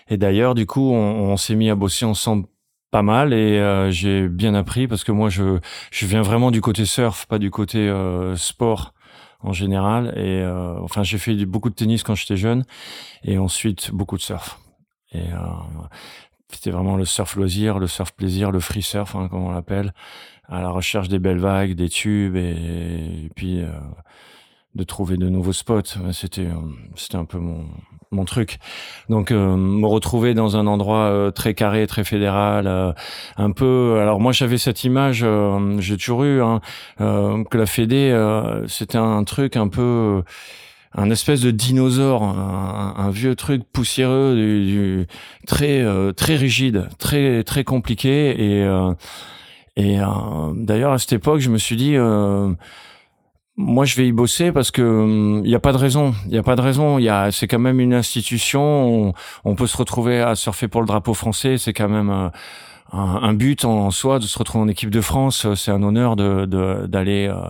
Et d'ailleurs, du coup, on, s'est mis à bosser ensemble pas mal et euh, j'ai bien appris parce que moi, je, je viens vraiment du côté surf, pas du côté sport en général. Et enfin, j'ai fait beaucoup de tennis quand j'étais jeune et ensuite beaucoup de surf. Et c'était vraiment le surf loisir, le surf plaisir, le free surf, hein, comme on l'appelle, à la recherche des belles vagues, des tubes et, puis euh, de trouver de nouveaux spots. C'était euh, c'était un peu mon mon truc. Donc euh, me retrouver dans un endroit très carré, très fédéral, un peu. Alors moi j'avais cette image, j'ai toujours eu hein, que la Fédé c'était un truc un peu un espèce de dinosaure, un, vieux truc poussiéreux, très euh, très rigide, très très compliqué. Et euh, euh, d'ailleurs à cette époque, je me suis dit, moi je vais y bosser parce que il n'y a pas de raison, il y a pas de raison. C'est quand même une institution. On, on, peut se retrouver à surfer pour le drapeau français. C'est quand même un, but en soi de se retrouver en équipe de France. C'est un honneur d'aller euh,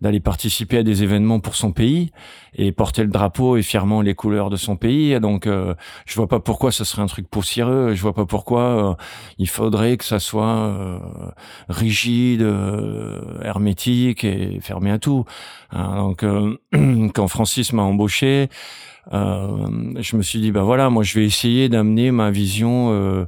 d'aller participer à des événements pour son pays et porter le drapeau et fièrement les couleurs de son pays. Donc, euh, je vois pas pourquoi ce serait un truc poussiéreux. Je vois pas pourquoi euh, il faudrait que ça soit rigide, hermétique et fermé à tout. Hein, donc, quand Francis m'a embauché, je me suis dit, ben voilà, moi je vais essayer d'amener ma vision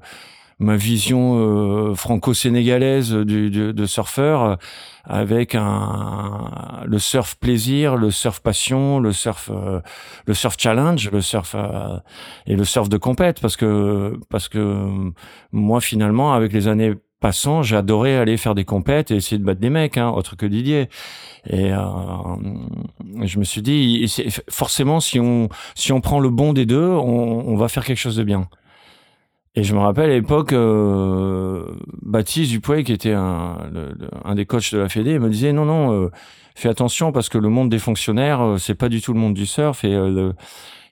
ma vision euh, franco-sénégalaise du, de surfeur euh, avec un le surf plaisir, le surf passion, le surf euh, le surf challenge, le surf et le surf de compète parce que parce que moi finalement avec les années passant, j'adorais aller faire des compètes et essayer de battre des mecs, hein, autre que Didier. Et je me suis dit, forcément, si on si on prend le bon des deux, on, on va faire quelque chose de bien. Et je me rappelle à l'époque, euh, Baptiste Dupuy, qui était un, un des coachs de la Fédé, me disait non, non, euh, fais attention parce que le monde des fonctionnaires, euh, c'est pas du tout le monde du surf et euh,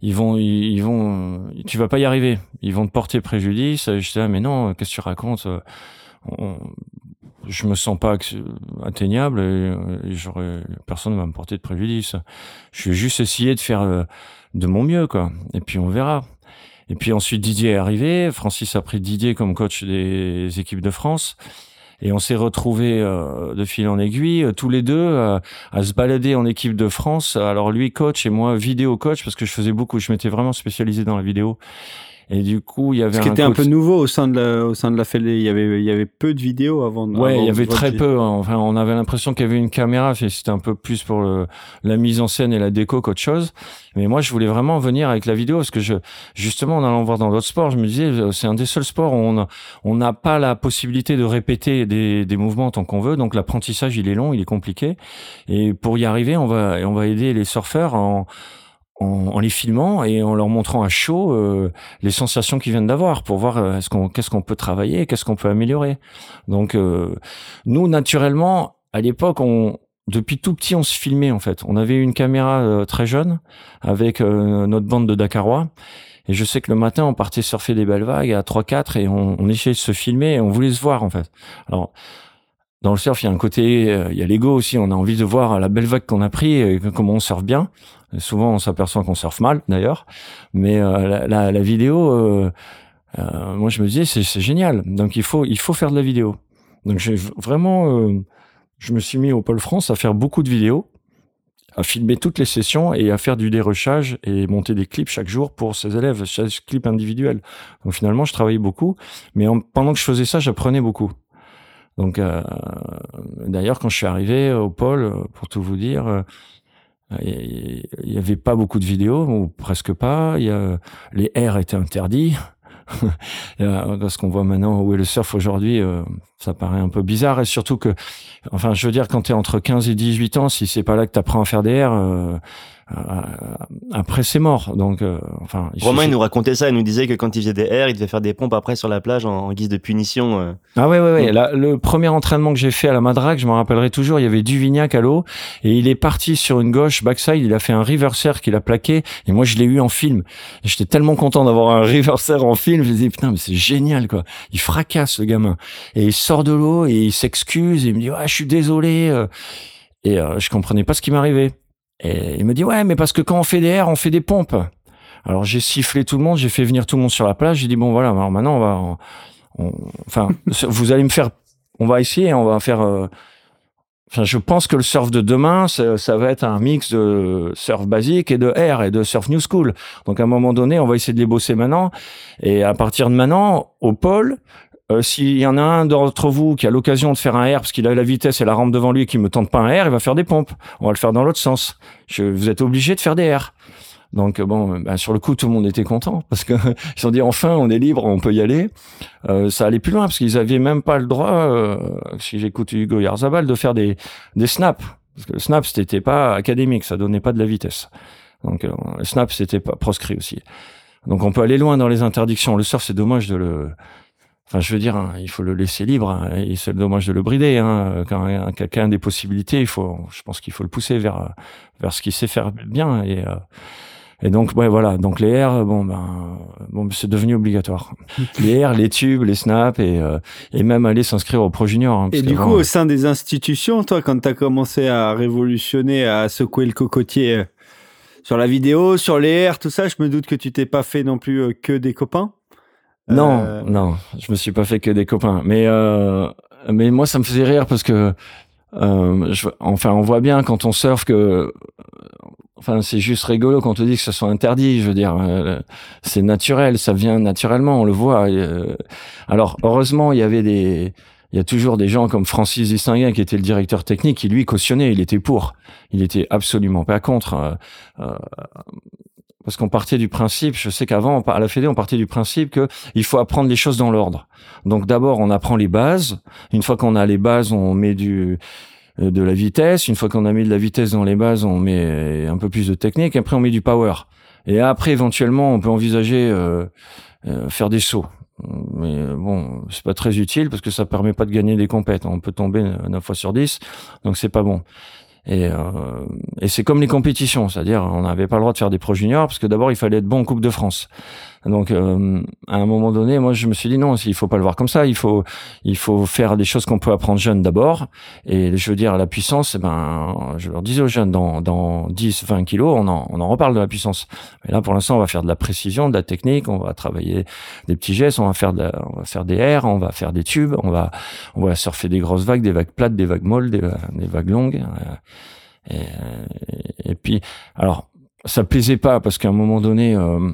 ils vont, ils, vont, tu vas pas y arriver. Ils vont te porter préjudice. Et j'étais là, mais non, qu'est-ce que tu racontes On, Je me sens pas atteignable et, j'aurais, personne ne va me porter de préjudice. Je vais juste essayer de faire de mon mieux, quoi. Et puis on verra. Et puis ensuite Didier est arrivé, Francis a pris Didier comme coach des équipes de France. Et on s'est retrouvés euh, de fil en aiguille, euh, tous les deux, euh, à se balader en équipe de France. Alors lui coach et moi vidéo coach parce que je faisais beaucoup, je m'étais vraiment spécialisé dans la vidéo. Et du coup, il y avait ce qui était un peu nouveau au sein de la au sein de la Fédé. Il y avait il y avait peu de vidéos avant. Ouais, il y avait très peu. Hein. Enfin, on avait l'impression qu'il y avait une caméra. C'était un peu plus pour le, la mise en scène et la déco qu'autre chose. Mais moi, je voulais vraiment venir avec la vidéo parce que je justement en allant voir dans d'autres sports, je me disais euh, c'est un des seuls sports où on on n'a pas la possibilité de répéter des des mouvements tant qu'on veut. Donc l'apprentissage, il est long, il est compliqué. Et pour y arriver, on va on va aider les surfeurs en en, les filmant et en leur montrant à chaud euh, les sensations qu'ils viennent d'avoir pour voir euh, est-ce qu'on qu'est-ce qu'on peut travailler, qu'est-ce qu'on peut améliorer. Donc euh, nous naturellement à l'époque on depuis tout petit on se filmait en fait. On avait une caméra très jeune avec notre bande de Dakarois et je sais que le matin on partait surfer des belles vagues à 3 4 et on, on essayait de se filmer et on voulait se voir en fait. Alors dans le surf, il y a un côté, il y a l'ego aussi. On a envie de voir la belle vague qu'on a pris, et comment on surfe bien. Souvent, on s'aperçoit qu'on surfe mal, d'ailleurs. Mais euh, la, la, vidéo, euh, euh, moi, je me disais, c'est génial. Donc, il faut, il faut faire de la vidéo. Donc, j'ai vraiment, je me suis mis au Pôle France à faire beaucoup de vidéos, à filmer toutes les sessions et à faire du dérochage et monter des clips chaque jour pour ses élèves, chaque clip individuel. Donc, finalement, je travaillais beaucoup. Mais pendant que je faisais ça, j'apprenais beaucoup. Donc, d'ailleurs, quand je suis arrivé au pôle, pour tout vous dire, il y avait pas beaucoup de vidéos, ou presque pas. Il y a, les R étaient interdits. ce qu'on voit maintenant où est le surf aujourd'hui, euh, ça paraît un peu bizarre. Et surtout que, enfin, je veux dire, quand tu es entre 15 et 18 ans, si c'est pas là que tu apprends à faire des euh, euh, après c'est mort. Donc, euh, enfin. Il Romain il nous racontait ça, il nous disait que quand il faisait des airs, il devait faire des pompes après sur la plage en, guise de punition. Euh. Ah ouais ouais ouais. le premier entraînement que j'ai fait à la Madrague, je me rappellerai toujours, il y avait Duvignac à l'eau et il est parti sur une gauche backside, il a fait un reverser qu'il a plaqué et moi je l'ai eu en film. J'étais tellement content d'avoir un reverser en film, je me disais putain mais c'est génial quoi. Il fracasse le gamin et il sort de l'eau et il s'excuse et il me dit ah je suis désolé et je comprenais pas ce qui m'arrivait. Et il me dit ouais, mais parce que quand on fait des airs, on fait des pompes. Alors j'ai sifflé tout le monde, j'ai fait venir tout le monde sur la plage. J'ai dit bon voilà, alors maintenant on va, enfin vous allez me faire, on va essayer, on va faire. Euh, enfin, je pense que le surf de demain, ça, ça, va être un mix de surf basique et de air et de surf new school. Donc à un moment donné, on va essayer de les bosser maintenant. Et à partir de maintenant, au pôle, euh, S'il y en a un d'entre vous qui a l'occasion de faire un R parce qu'il a la vitesse et la rampe devant lui et qui me tente pas un R, il va faire des pompes. On va le faire dans l'autre sens. Vous êtes obligé de faire des R. Donc bon, ben, sur le coup, tout le monde était content parce que ils ont dit enfin, on est libre, on peut y aller. Euh, ça allait plus loin parce qu'ils avaient même pas le droit, euh, si j'écoute Hugo Yarzabal, de faire des des snaps parce que le snap c'était pas académique, ça donnait pas de la vitesse. Donc euh, le snap c'était pas proscrit aussi. Donc on peut aller loin dans les interdictions. Le surf c'est dommage de le Enfin, je veux dire, hein, il faut le laisser libre. Hein, et c'est dommage de le brider. Hein. Quand quelqu'un a des possibilités, il faut, je pense qu'il faut le pousser vers vers ce qu'il sait faire bien. Et, euh, Et donc, ouais, voilà. Donc les airs, bon, ben, bon, c'est devenu obligatoire. les airs, les tubes, les snaps et, euh, et même aller s'inscrire au Pro Junior. hein, Et du coup, au sein des institutions, toi, quand tu as commencé à révolutionner, à secouer le cocotier euh, sur la vidéo, sur les airs, tout ça, je me doute que tu t'es pas fait non plus que des copains? Non, Euh, non, je me suis pas fait que des copains. Mais euh, mais moi, ça me faisait rire parce que euh, je, enfin, on voit bien quand on surfe que enfin, c'est juste rigolo quand on te dit que ce soit interdit. Je veux dire, euh, c'est naturel, ça vient naturellement, on le voit. Euh, alors, heureusement, il y avait des il y a toujours des gens comme Francis Distinguin qui était le directeur technique qui lui cautionnait, il était pour. Il était absolument pas contre. euh, parce qu'on partait du principe, je sais qu'avant à la Fédé, on partait du principe que il faut apprendre les choses dans l'ordre. Donc d'abord, on apprend les bases. Une fois qu'on a les bases, on met du euh, de la vitesse. Une fois qu'on a mis de la vitesse dans les bases, on met un peu plus de technique. Après, on met du power. Et après, éventuellement, on peut envisager euh, euh, faire des sauts. Mais euh, bon, c'est pas très utile parce que ça permet pas de gagner des compètes. On peut tomber 9 fois sur 10, donc c'est pas bon. Et, euh, et c'est comme les compétitions, c'est-à-dire on n'avait pas le droit de faire des pro juniors parce que d'abord il fallait être bon en Coupe de France. Donc euh, à un moment donné, moi je me suis dit non, il faut pas le voir comme ça. Il faut il faut faire des choses qu'on peut apprendre jeune d'abord. Et je veux dire la puissance, eh ben je leur disais aux jeunes dans dans 10 20 kilos, on en on en reparle de la puissance. Mais là pour l'instant on va faire de la précision, de la technique, on va travailler des petits gestes, on va faire de on va faire des airs, on va faire des tubes, on va on va surfer des grosses vagues, des vagues plates, des vagues molles, des, des vagues longues. euh, Et, et puis alors ça plaisait pas parce qu'à un moment donné euh,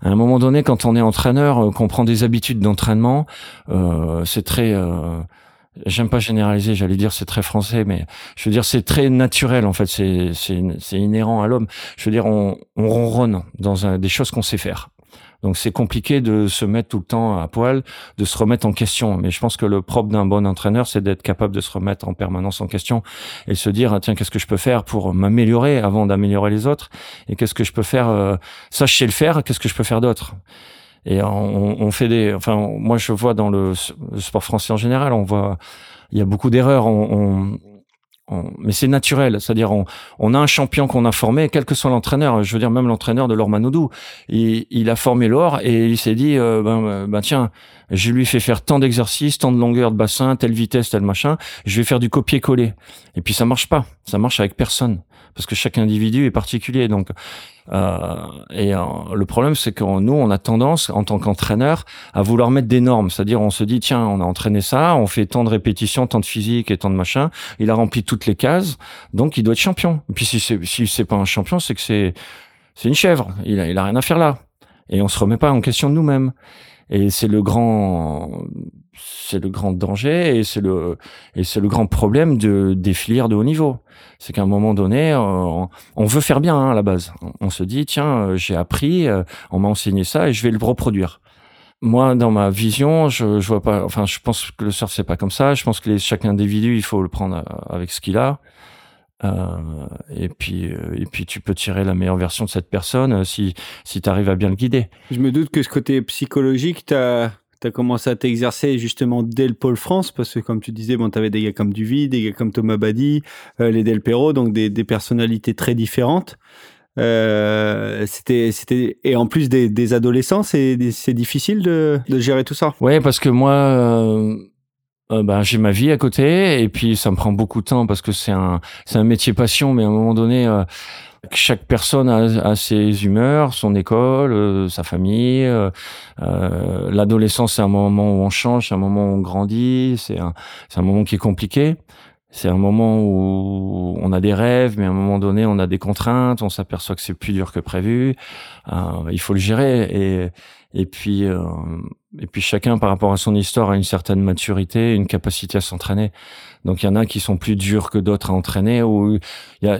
à un moment donné, quand on est entraîneur, euh, qu'on prend des habitudes d'entraînement, euh, c'est très. Euh, J'aime pas généraliser, j'allais dire c'est très français, mais je veux dire c'est très naturel en fait, c'est inhérent à l'homme. Je veux dire on on ronronne dans des choses qu'on sait faire. Donc c'est compliqué de se mettre tout le temps à poil, de se remettre en question. Mais je pense que le propre d'un bon entraîneur, c'est d'être capable de se remettre en permanence en question et se dire ah, tiens qu'est-ce que je peux faire pour m'améliorer avant d'améliorer les autres et qu'est-ce que je peux faire euh, ça je sais le faire qu'est-ce que je peux faire d'autre? Et on, on fait des enfin moi je vois dans le, le sport français en général on voit il y a beaucoup d'erreurs on, on- on- mais c'est naturel, c'est-à-dire on, on a un champion qu'on a formé, quel que soit l'entraîneur. Je veux dire même l'entraîneur de Laure Manoudou, il, a formé Laure et il s'est dit euh, ben, euh, ben tiens, je lui fais faire tant d'exercices, tant de longueur de bassin, telle vitesse, tel machin. Je vais faire du copier-coller. Et puis ça marche pas, ça marche avec personne parce que chaque individu est particulier. Donc euh, et euh, le problème, c'est que nous, on a tendance, en tant qu'entraîneur, à vouloir mettre des normes. C'est-à-dire, on se dit, tiens, on a entraîné ça, on fait tant de répétitions, tant de physique et tant de machin. Il a rempli toutes les cases, donc il doit être champion. Et puis si c'est si c'est pas un champion, c'est que c'est c'est une chèvre. Il a il a rien à faire là. Et on se remet pas en question de nous-mêmes. Et c'est le grand c'est le grand danger et c'est le et c'est le grand problème de des filières de haut niveau. C'est qu'à un moment donné, euh, on, on veut faire bien hein, à la base. On, se dit tiens, euh, j'ai appris, euh, on m'a enseigné ça et je vais le reproduire. Moi, dans ma vision, je, je vois pas. Enfin, je pense que le surf c'est pas comme ça. Je pense que les, chaque individu, il faut le prendre avec ce qu'il a. Euh, et puis, euh, et puis, tu peux tirer la meilleure version de cette personne euh, si si tu arrives à bien le guider. Je me doute que ce côté psychologique, tu as, commencé à t'exercer justement dès le Pôle France, parce que comme tu disais, bon, tu avais des gars comme Duvy, des gars comme Thomas Badi, euh, les Del Perro, donc des, des personnalités très différentes. Euh, c'était, c'était, et en plus des, des adolescents, c'est, c'est difficile de, de gérer tout ça? Ouais, parce que moi, bah, j'ai ma vie à côté et puis ça me prend beaucoup de temps parce que c'est un, c'est un métier passion, mais à un moment donné, euh, chaque personne a, a, ses humeurs, son école, euh, sa famille. L'adolescence, c'est un moment où on change, c'est un moment où on grandit, c'est un, c'est un moment qui est compliqué. C'est un moment où on a des rêves, mais à un moment donné, on a des contraintes, on s'aperçoit que c'est plus dur que prévu. Il faut le gérer et et puis et puis chacun par rapport à son histoire a une certaine maturité, une capacité à s'entraîner. Donc il y en a qui sont plus durs que d'autres à entraîner. Ou il y a, a,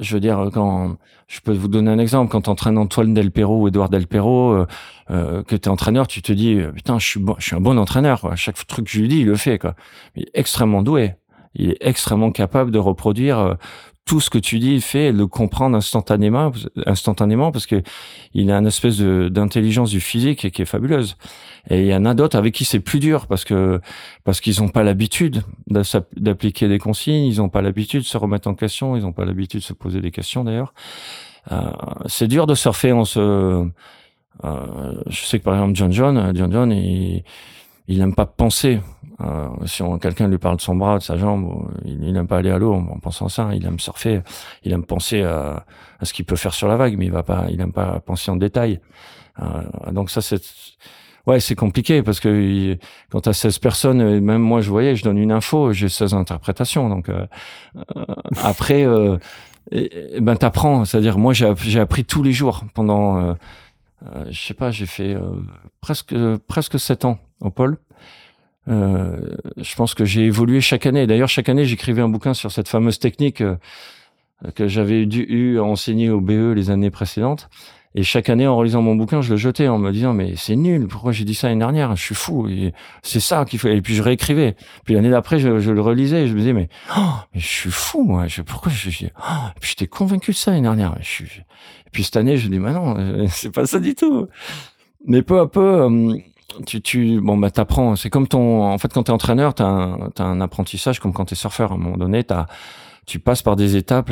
je veux dire quand je peux vous donner un exemple quand t'entraînes Antoine Del Perro ou Edouard Del Perro, euh, euh, que t'es entraîneur, tu te dis putain je suis bon, je suis un bon entraîneur. Quoi. Chaque truc que je lui dis, il le fait. Quoi. Il est extrêmement doué il est extrêmement capable de reproduire euh, tout ce que tu dis, il fait, le comprendre instantanément, instantanément, parce que il a une espèce d'intelligence du physique qui est fabuleuse. Et il y en a d'autres avec qui c'est plus dur parce que parce qu'ils n'ont pas l'habitude d'appliquer des consignes, ils n'ont pas l'habitude de se remettre en question, ils n'ont pas l'habitude de se poser des questions d'ailleurs. c'est dur de surfer en se. je sais que par exemple John John, John John, il, il n'aime pas penser. Euh, si quelqu'un lui parle de son bras, de sa jambe, il, n'aime pas aller à l'eau en, pensant ça. Il aime surfer, il aime penser à, à ce qu'il peut faire sur la vague, mais il va pas, il aime pas penser en détail. Euh, donc ça c'est ouais c'est compliqué parce que quand t'as 16 personnes, même moi je voyais, je donne une info, j'ai 16 interprétations. Donc euh, euh après, euh, et, ben t'apprends. C'est-à-dire moi j'ai appris tous les jours pendant, euh, je sais pas, j'ai fait presque presque 7 ans au. Euh, je pense que j'ai évolué chaque année. D'ailleurs, chaque année, j'écrivais un bouquin sur cette fameuse technique euh, que j'avais dû eu à enseigner au BE les années précédentes. Et chaque année, en relisant mon bouquin, je le jetais en me disant mais c'est nul. Pourquoi j'ai dit ça l'année dernière? Je suis fou. C'est ça qu'il faut. Et puis je réécrivais. Puis l'année d'après, je, le relisais et je me disais mais, oh, mais je suis fou moi. Je, pourquoi je, je oh, puis j'étais convaincu de ça l'année dernière. Et puis cette année, je dis mais non, c'est pas ça du tout. Mais peu à peu, euh, tu, tu, bon, bah, t'apprends. C'est comme ton, en fait, quand t'es entraîneur, t'as un, as un apprentissage comme quand t'es surfeur. À un moment donné, t'as, tu passes par des étapes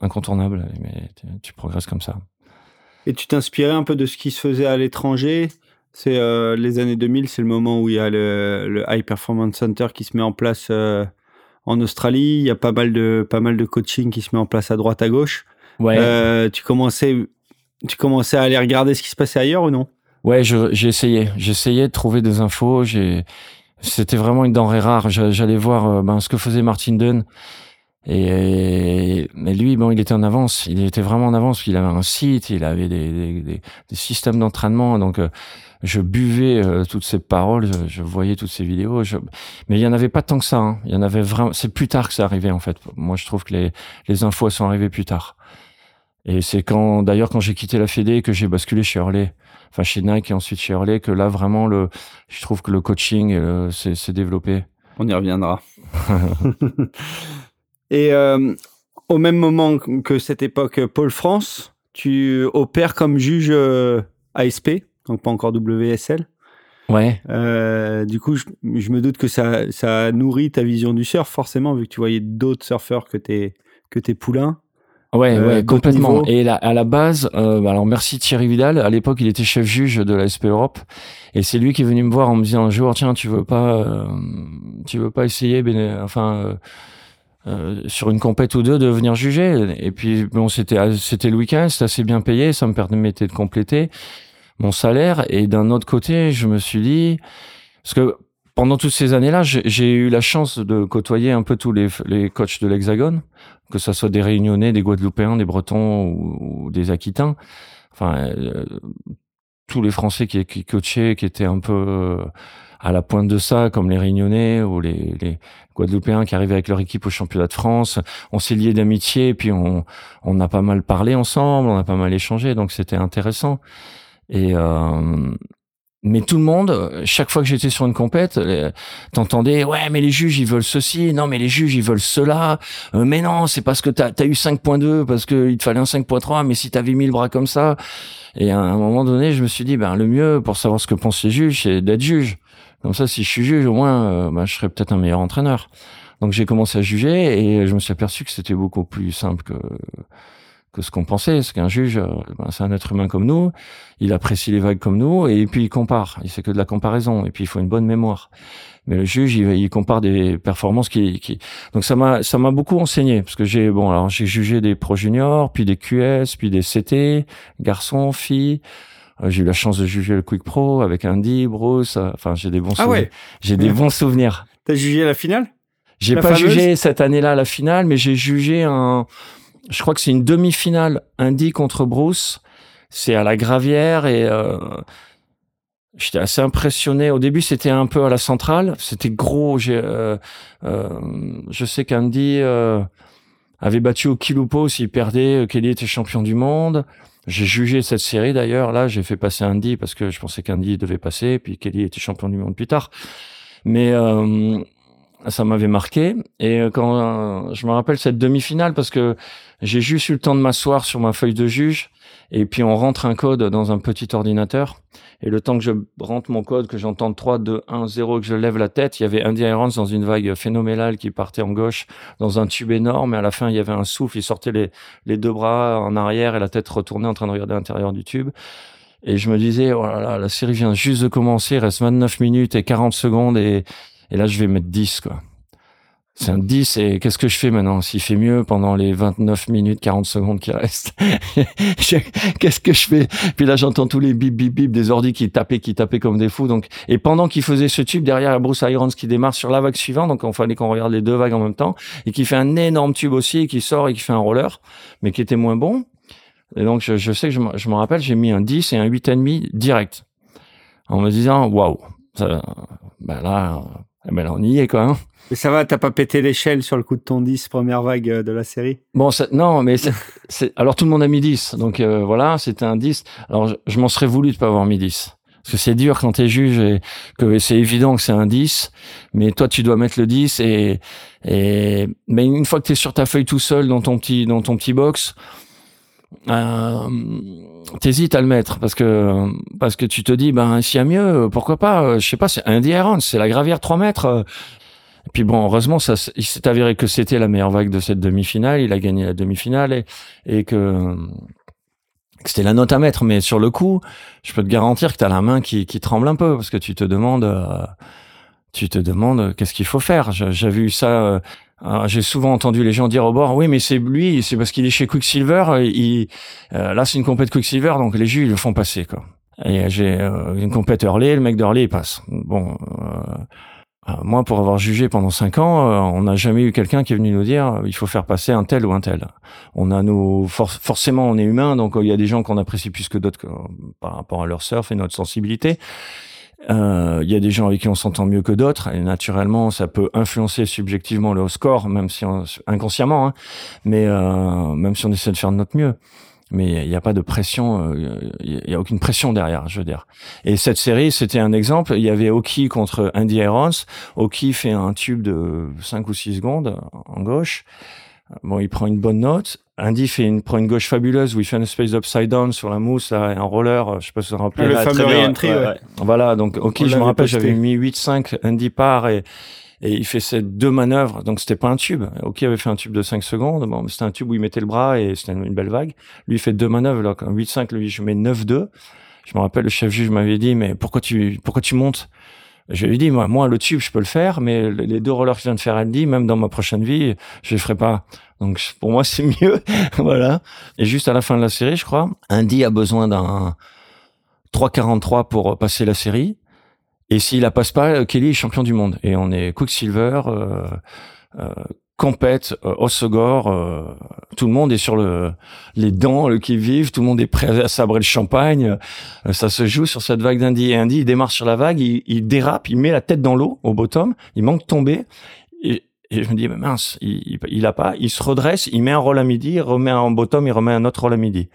incontournables, mais tu progresses comme ça. Et tu t'inspirais un peu de ce qui se faisait à l'étranger? C'est euh, les années 2000, c'est le moment où il y a le, le, High Performance Center qui se met en place euh, en Australie. Il y a pas mal de pas mal de coaching qui se met en place à droite à gauche. Ouais. Euh, tu commençais tu commençais à aller regarder ce qui se passait ailleurs ou non? Ouais, j'ai essayé. Essayé de trouver des infos. J'ai, c'était vraiment une denrée rare. J'allais voir euh, ben, ce que faisait Martin Dunn. Et, mais lui, bon, il était en avance. Il était vraiment en avance. Il avait un site, il avait des, des, des, des systèmes d'entraînement. Donc, euh, je buvais euh, toutes ces paroles, je, voyais toutes ces vidéos. Mais il y en avait pas tant que ça. Hein. Il y en avait vraiment. C'est plus tard que ça arrivait en fait. Moi, je trouve que les, les infos sont arrivées plus tard. Et c'est quand, d'ailleurs, quand j'ai quitté la Fédé que j'ai basculé chez Hurley enfin chez Nike et ensuite chez Hurley, que là vraiment le, je trouve que le coaching euh, s'est développé. On y reviendra. et euh, au même moment que cette époque, Paul France, tu opères comme juge euh, ASP, donc pas encore WSL. Ouais. Euh, du coup, je, je, me doute que ça, ça nourrit ta vision du surf, forcément, vu que tu voyais d'autres surfeurs que tes, que tes poulains. Ouais, euh, ouais, complètement. Et là, à la base, euh, bah, alors merci Thierry Vidal. À l'époque, il était chef juge de la SP Europe, et c'est lui qui est venu me voir en me disant un jour, tiens, tu veux pas, euh, tu veux pas essayer, enfin, euh, sur une compète ou deux, de venir juger. Et puis bon, c'était, c'était le week-end, c'était assez bien payé, ça me permettait de compléter mon salaire. Et d'un autre côté, je me suis dit, parce que pendant toutes ces années-là, j'ai eu la chance de côtoyer un peu tous les, coachs de l'Hexagone, que ce soit des Réunionnais, des Guadeloupéens, des Bretons ou, des Aquitains. Enfin, euh, tous les Français qui, qui coachaient, qui étaient un peu euh, à la pointe de ça, comme les Réunionnais ou les, les Guadeloupéens qui arrivaient avec leur équipe au championnat de France. On s'est liés d'amitié, puis on, on a pas mal parlé ensemble, on a pas mal échangé, donc c'était intéressant. Et, euh, mais tout le monde, chaque fois que j'étais sur une compète, euh, t'entendais ouais mais les juges ils veulent ceci, non mais les juges ils veulent cela, euh, mais non c'est parce que t'as as eu 5.2 parce que il te fallait un 5.3, mais si t'avais mis le bras comme ça, et à un moment donné je me suis dit ben le mieux pour savoir ce que pensent les juges c'est d'être juge. Comme ça si je suis juge au moins euh, ben, je serais peut-être un meilleur entraîneur. Donc j'ai commencé à juger et je me suis aperçu que c'était beaucoup plus simple que que ce qu'on pensait. C'est qu'un juge, euh, ben, c'est un être humain comme nous, il apprécie les vagues comme nous, et puis il compare. Il fait que de la comparaison, et puis il faut une bonne mémoire. Mais le juge, il, compare des performances qui, qui... donc ça m'a ça m'a beaucoup enseigné parce que j'ai bon alors j'ai jugé des pro juniors, puis des QS, puis des CT, garçons, filles. Euh, j'ai eu la chance de juger le Quick Pro avec Andy, Bruce. Euh, enfin, j'ai des bons ah souvenirs. J'ai des bons souvenirs. T'as jugé la finale? J'ai pas jugé cette année-là la finale, mais j'ai jugé un je crois que c'est une demi-finale Indy contre Bruce. C'est à la Gravière et euh, j'étais assez impressionné. Au début, c'était un peu à la centrale. C'était gros. Euh, euh, je sais qu'Andy avait battu au Kilupo s'il perdait. Kelly était champion du monde. J'ai jugé cette série d'ailleurs. Là, j'ai fait passer Andy parce que je pensais qu'Andy devait passer. Puis Kelly était champion du monde plus tard. Mais ça m'avait marqué. Et euh, quand euh, je me rappelle cette demi-finale, parce que j'ai juste eu le temps de m'asseoir sur ma feuille de juge, et puis on rentre un code dans un petit ordinateur. Et le temps que je rentre mon code, que j'entende 3, 2, 1, 0, que je lève la tête, il y avait Andy Irons dans une vague phénoménale qui partait en gauche dans un tube énorme. Et à la fin, il y avait un souffle. Il sortait les, les deux bras en arrière et la tête retournée en train de regarder l'intérieur du tube. Et je me disais, oh la série vient juste de commencer, il reste 29 minutes et 40 secondes et, et là, je vais mettre 10, quoi. C'est un 10 et qu'est-ce que je fais maintenant? S'il fait mieux pendant les 29 minutes 40 secondes qui restent, qu'est-ce que je fais? Puis là j'entends tous les bip bip bip des ordis qui tapaient qui tapaient comme des fous. Donc et pendant qu'il faisait ce tube derrière Bruce Irons qui démarre sur la vague suivante. Donc il fallait qu'on regarde les deux vagues en même temps. Et qui fait un énorme tube aussi qui sort et qui fait un roller mais qui était moins bon. Et donc je, sais que je, je me rappelle j'ai mis un 10 et un 8 et demi direct. En me disant waouh ben là eh ben là, on y est quoi. Hein. Mais ça va, t'as pas pété l'échelle sur le coup de ton 10, première vague euh, de la série? Bon, non, mais c'est, alors tout le monde a mis 10. Donc euh, voilà, c'était un 10. Alors je, m'en serais voulu de pas avoir mis 10. Parce que c'est dur quand t'es juge et que c'est évident que c'est un 10, mais toi tu dois mettre le 10 et, et mais une fois que t'es sur ta feuille tout seul dans ton petit dans ton petit box, euh, t'hésites à le mettre parce que parce que tu te dis ben s'il y a mieux pourquoi pas je sais pas c'est un Iron c'est la gravière 3 mètres et puis bon heureusement ça il s'est avéré que c'était la meilleure vague de cette demi-finale il a gagné la demi-finale et, et que, c'était la note à mettre. Mais sur le coup je peux te garantir que tu as la main qui, tremble un peu parce que tu te demandes euh, tu te demandes qu'est-ce qu'il faut faire. J'ai vu ça euh, j'ai souvent entendu les gens dire au bord, oui, mais c'est lui, c'est parce qu'il est chez Quicksilver. Il, euh, là, c'est une compète Quicksilver, donc les jus ils le font passer quoi. Et j'ai euh, une compète Hurley, le mec d'Hurley il passe. Bon, euh, moi pour avoir jugé pendant cinq ans, on n'a jamais eu quelqu'un qui est venu nous dire il faut faire passer un tel ou un tel. On a nos forcément on est humain, donc il y a des gens qu'on apprécie plus que d'autres par rapport à leur surf et notre sensibilité. Euh, il y a des gens avec qui on s'entend mieux que d'autres, et naturellement, ça peut influencer subjectivement le score, même si on, inconsciemment, hein, mais euh, même si on essaie de faire de notre mieux. Mais il n'y a pas de pression, euh, il n'y a aucune pression derrière, je veux dire. Et cette série, c'était un exemple. Il y avait Oki contre Andy Irons. Oki fait un tube de 5 ou 6 secondes en gauche. Bon, il prend une bonne note. Andy fait une, prend une gauche fabuleuse où il fait une espèce upside down sur la mousse, là, un roller, euh, je sais pas si vous vous rappelez. Le fameux re-entry, ouais. Voilà, donc, ok, je me rappelle, j'avais mis 8-5, Andy part et, et il fait ces deux manœuvres, donc c'était pas un tube. Ok, avait fait un tube de 5 secondes, bon, c'était un tube où il mettait le bras et c'était une belle vague. Lui, il fait deux manœuvres, là, 8-5, lui, je mets 9-2. Je me rappelle, le chef juge m'avait dit, mais pourquoi tu, pourquoi tu montes? Je lui dit, moi, moi, le tube, je peux le faire, mais les deux rollers que vient de faire Andy, même dans ma prochaine vie, je les ferai pas. Donc, pour moi, c'est mieux. voilà. Et juste à la fin de la série, je crois, Andy a besoin d'un 3,43 pour passer la série. Et s'il la passe pas, Kelly est champion du monde. Et on est Quicksilver, euh, euh, compète, euh, Osegor, euh, tout le monde est sur le les dents, le qui vive, tout le monde est prêt à sabrer le champagne. Euh, ça se joue sur cette vague d'Indy. Et Indy, il démarre sur la vague, il, il, dérape, il met la tête dans l'eau au bottom, il manque de tomber. Et, et je me dis, mince, il, il, a pas, il se redresse, il met un roll à midi, il remet un bottom, il remet un autre roll à midi.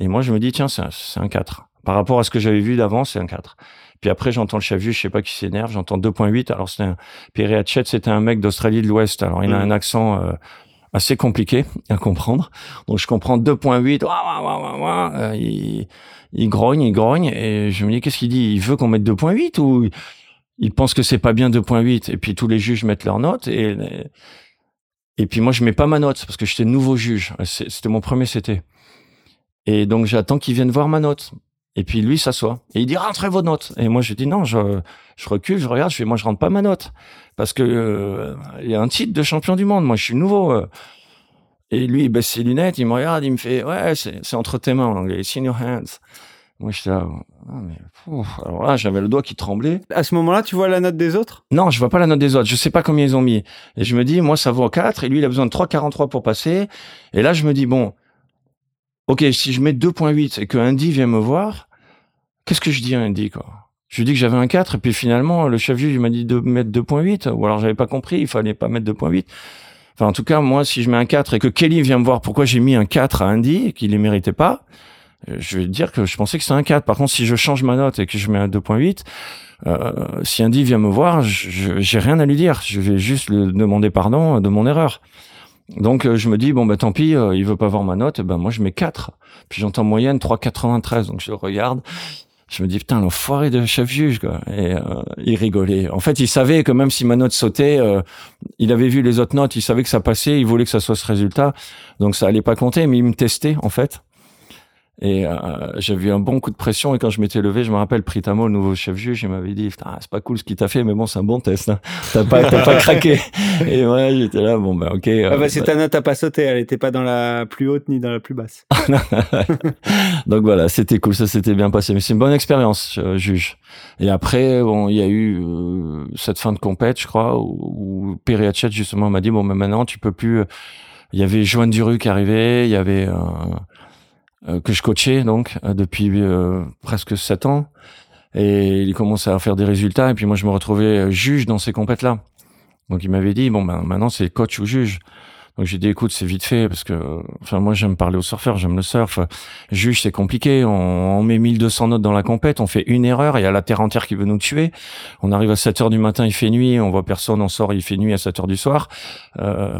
Et moi, je me dis, tiens, c'est un, un 4. Par rapport à ce que j'avais vu d'avant, c'est un 4. Puis après, j'entends le chef je sais pas qui s'énerve, j'entends 2.8. Alors, c'était un, Perry Hatchet, c'était un mec d'Australie de l'Ouest. Alors, il a mm. un accent, euh, assez compliqué à comprendre. Donc, je comprends 2.8. Euh, il, il grogne, il grogne. Et je me dis, qu'est-ce qu'il dit? Il veut qu'on mette 2.8 ou il pense que c'est pas bien 2.8? Et puis, tous les juges mettent leur note et, et puis moi, je mets pas ma note parce que j'étais nouveau juge. C'était mon premier CT. Et donc, j'attends qu'il vienne voir ma note. Et puis lui s'assoit et il dit rentrez vos notes. Et moi je dis non, je, je recule, je regarde, je fais moi je rentre pas ma note parce que euh, il y a un titre de champion du monde. Moi je suis nouveau. Euh. Et lui il baisse ses lunettes, il me regarde, il me fait ouais c'est entre tes mains en anglais, it's in your hands. Moi je là, ah, mais, alors là j'avais le doigt qui tremblait. À ce moment-là tu vois la note des autres? Non je vois pas la note des autres. Je sais pas combien ils ont mis. Et je me dis moi ça vaut 4 et lui il a besoin de 3,43 pour passer. Et là je me dis bon ok, si je mets 2.8 et que Andy vient me voir, qu'est-ce que je dis à Andy, quoi? Je lui dis que j'avais un 4 et puis finalement, le chef juge, m'a dit de mettre 2.8 ou alors j'avais pas compris, il fallait pas mettre 2.8. Enfin, en tout cas, moi, si je mets un 4 et que Kelly vient me voir pourquoi j'ai mis un 4 à Andy et qu'il les méritait pas, je vais dire que je pensais que c'est un 4. Par contre, si je change ma note et que je mets un 2.8, euh, si Andy vient me voir, j'ai rien à lui dire. Je vais juste lui demander pardon de mon erreur. Donc euh, je me dis bon bah tant pis, euh, il veut pas voir ma note, ben moi je mets 4. Puis j'entends moyenne 3,93, donc je regarde. Je me dis putain l'enfoiré de chef juge quoi. Et euh, il rigolait. En fait, il savait que même si ma note sautait, il avait vu les autres notes, il savait que ça passait, il voulait que ça soit ce résultat, donc ça allait pas compter, mais il me testait en fait. Et euh, j'avais eu un bon coup de pression. Et quand je m'étais levé, je me rappelle, Pritamo, le nouveau chef juge, il m'avait dit, c'est pas cool ce qu'il t'a fait, mais bon, c'est un bon test. Hein. T'as pas, t'as pas craqué. Et ouais, j'étais là, bon, bah, ok. Euh, ah bah, c'est ta note a pas sauté. Elle était pas dans la plus haute ni dans la plus basse. Donc voilà, c'était cool. Ça s'était bien passé. Mais c'est une bonne expérience, euh, juge. Et après, bon, il y a eu euh, cette fin de compète, je crois, où, où justement, m'a dit, bon, mais maintenant, tu peux plus. Il y avait Joanne Duru qui arrivait, il y avait euh, que je coachais donc euh, depuis euh, presque sept ans. Et il commençait à faire des résultats et puis moi je me retrouvais juge dans ces compètes là donc il m'avait dit bon ben maintenant c'est coach ou juge donc j'ai dit écoute c'est vite fait parce que enfin moi j'aime parler aux surfeurs, j'aime le surf. Juge c'est compliqué, on, on, met 1200 notes dans la compète, on fait une erreur, il y a la terre entière qui veut nous tuer. On arrive à 7 heures du matin, il fait nuit, on voit personne, on sort, il fait nuit à 7 heures du soir. Euh,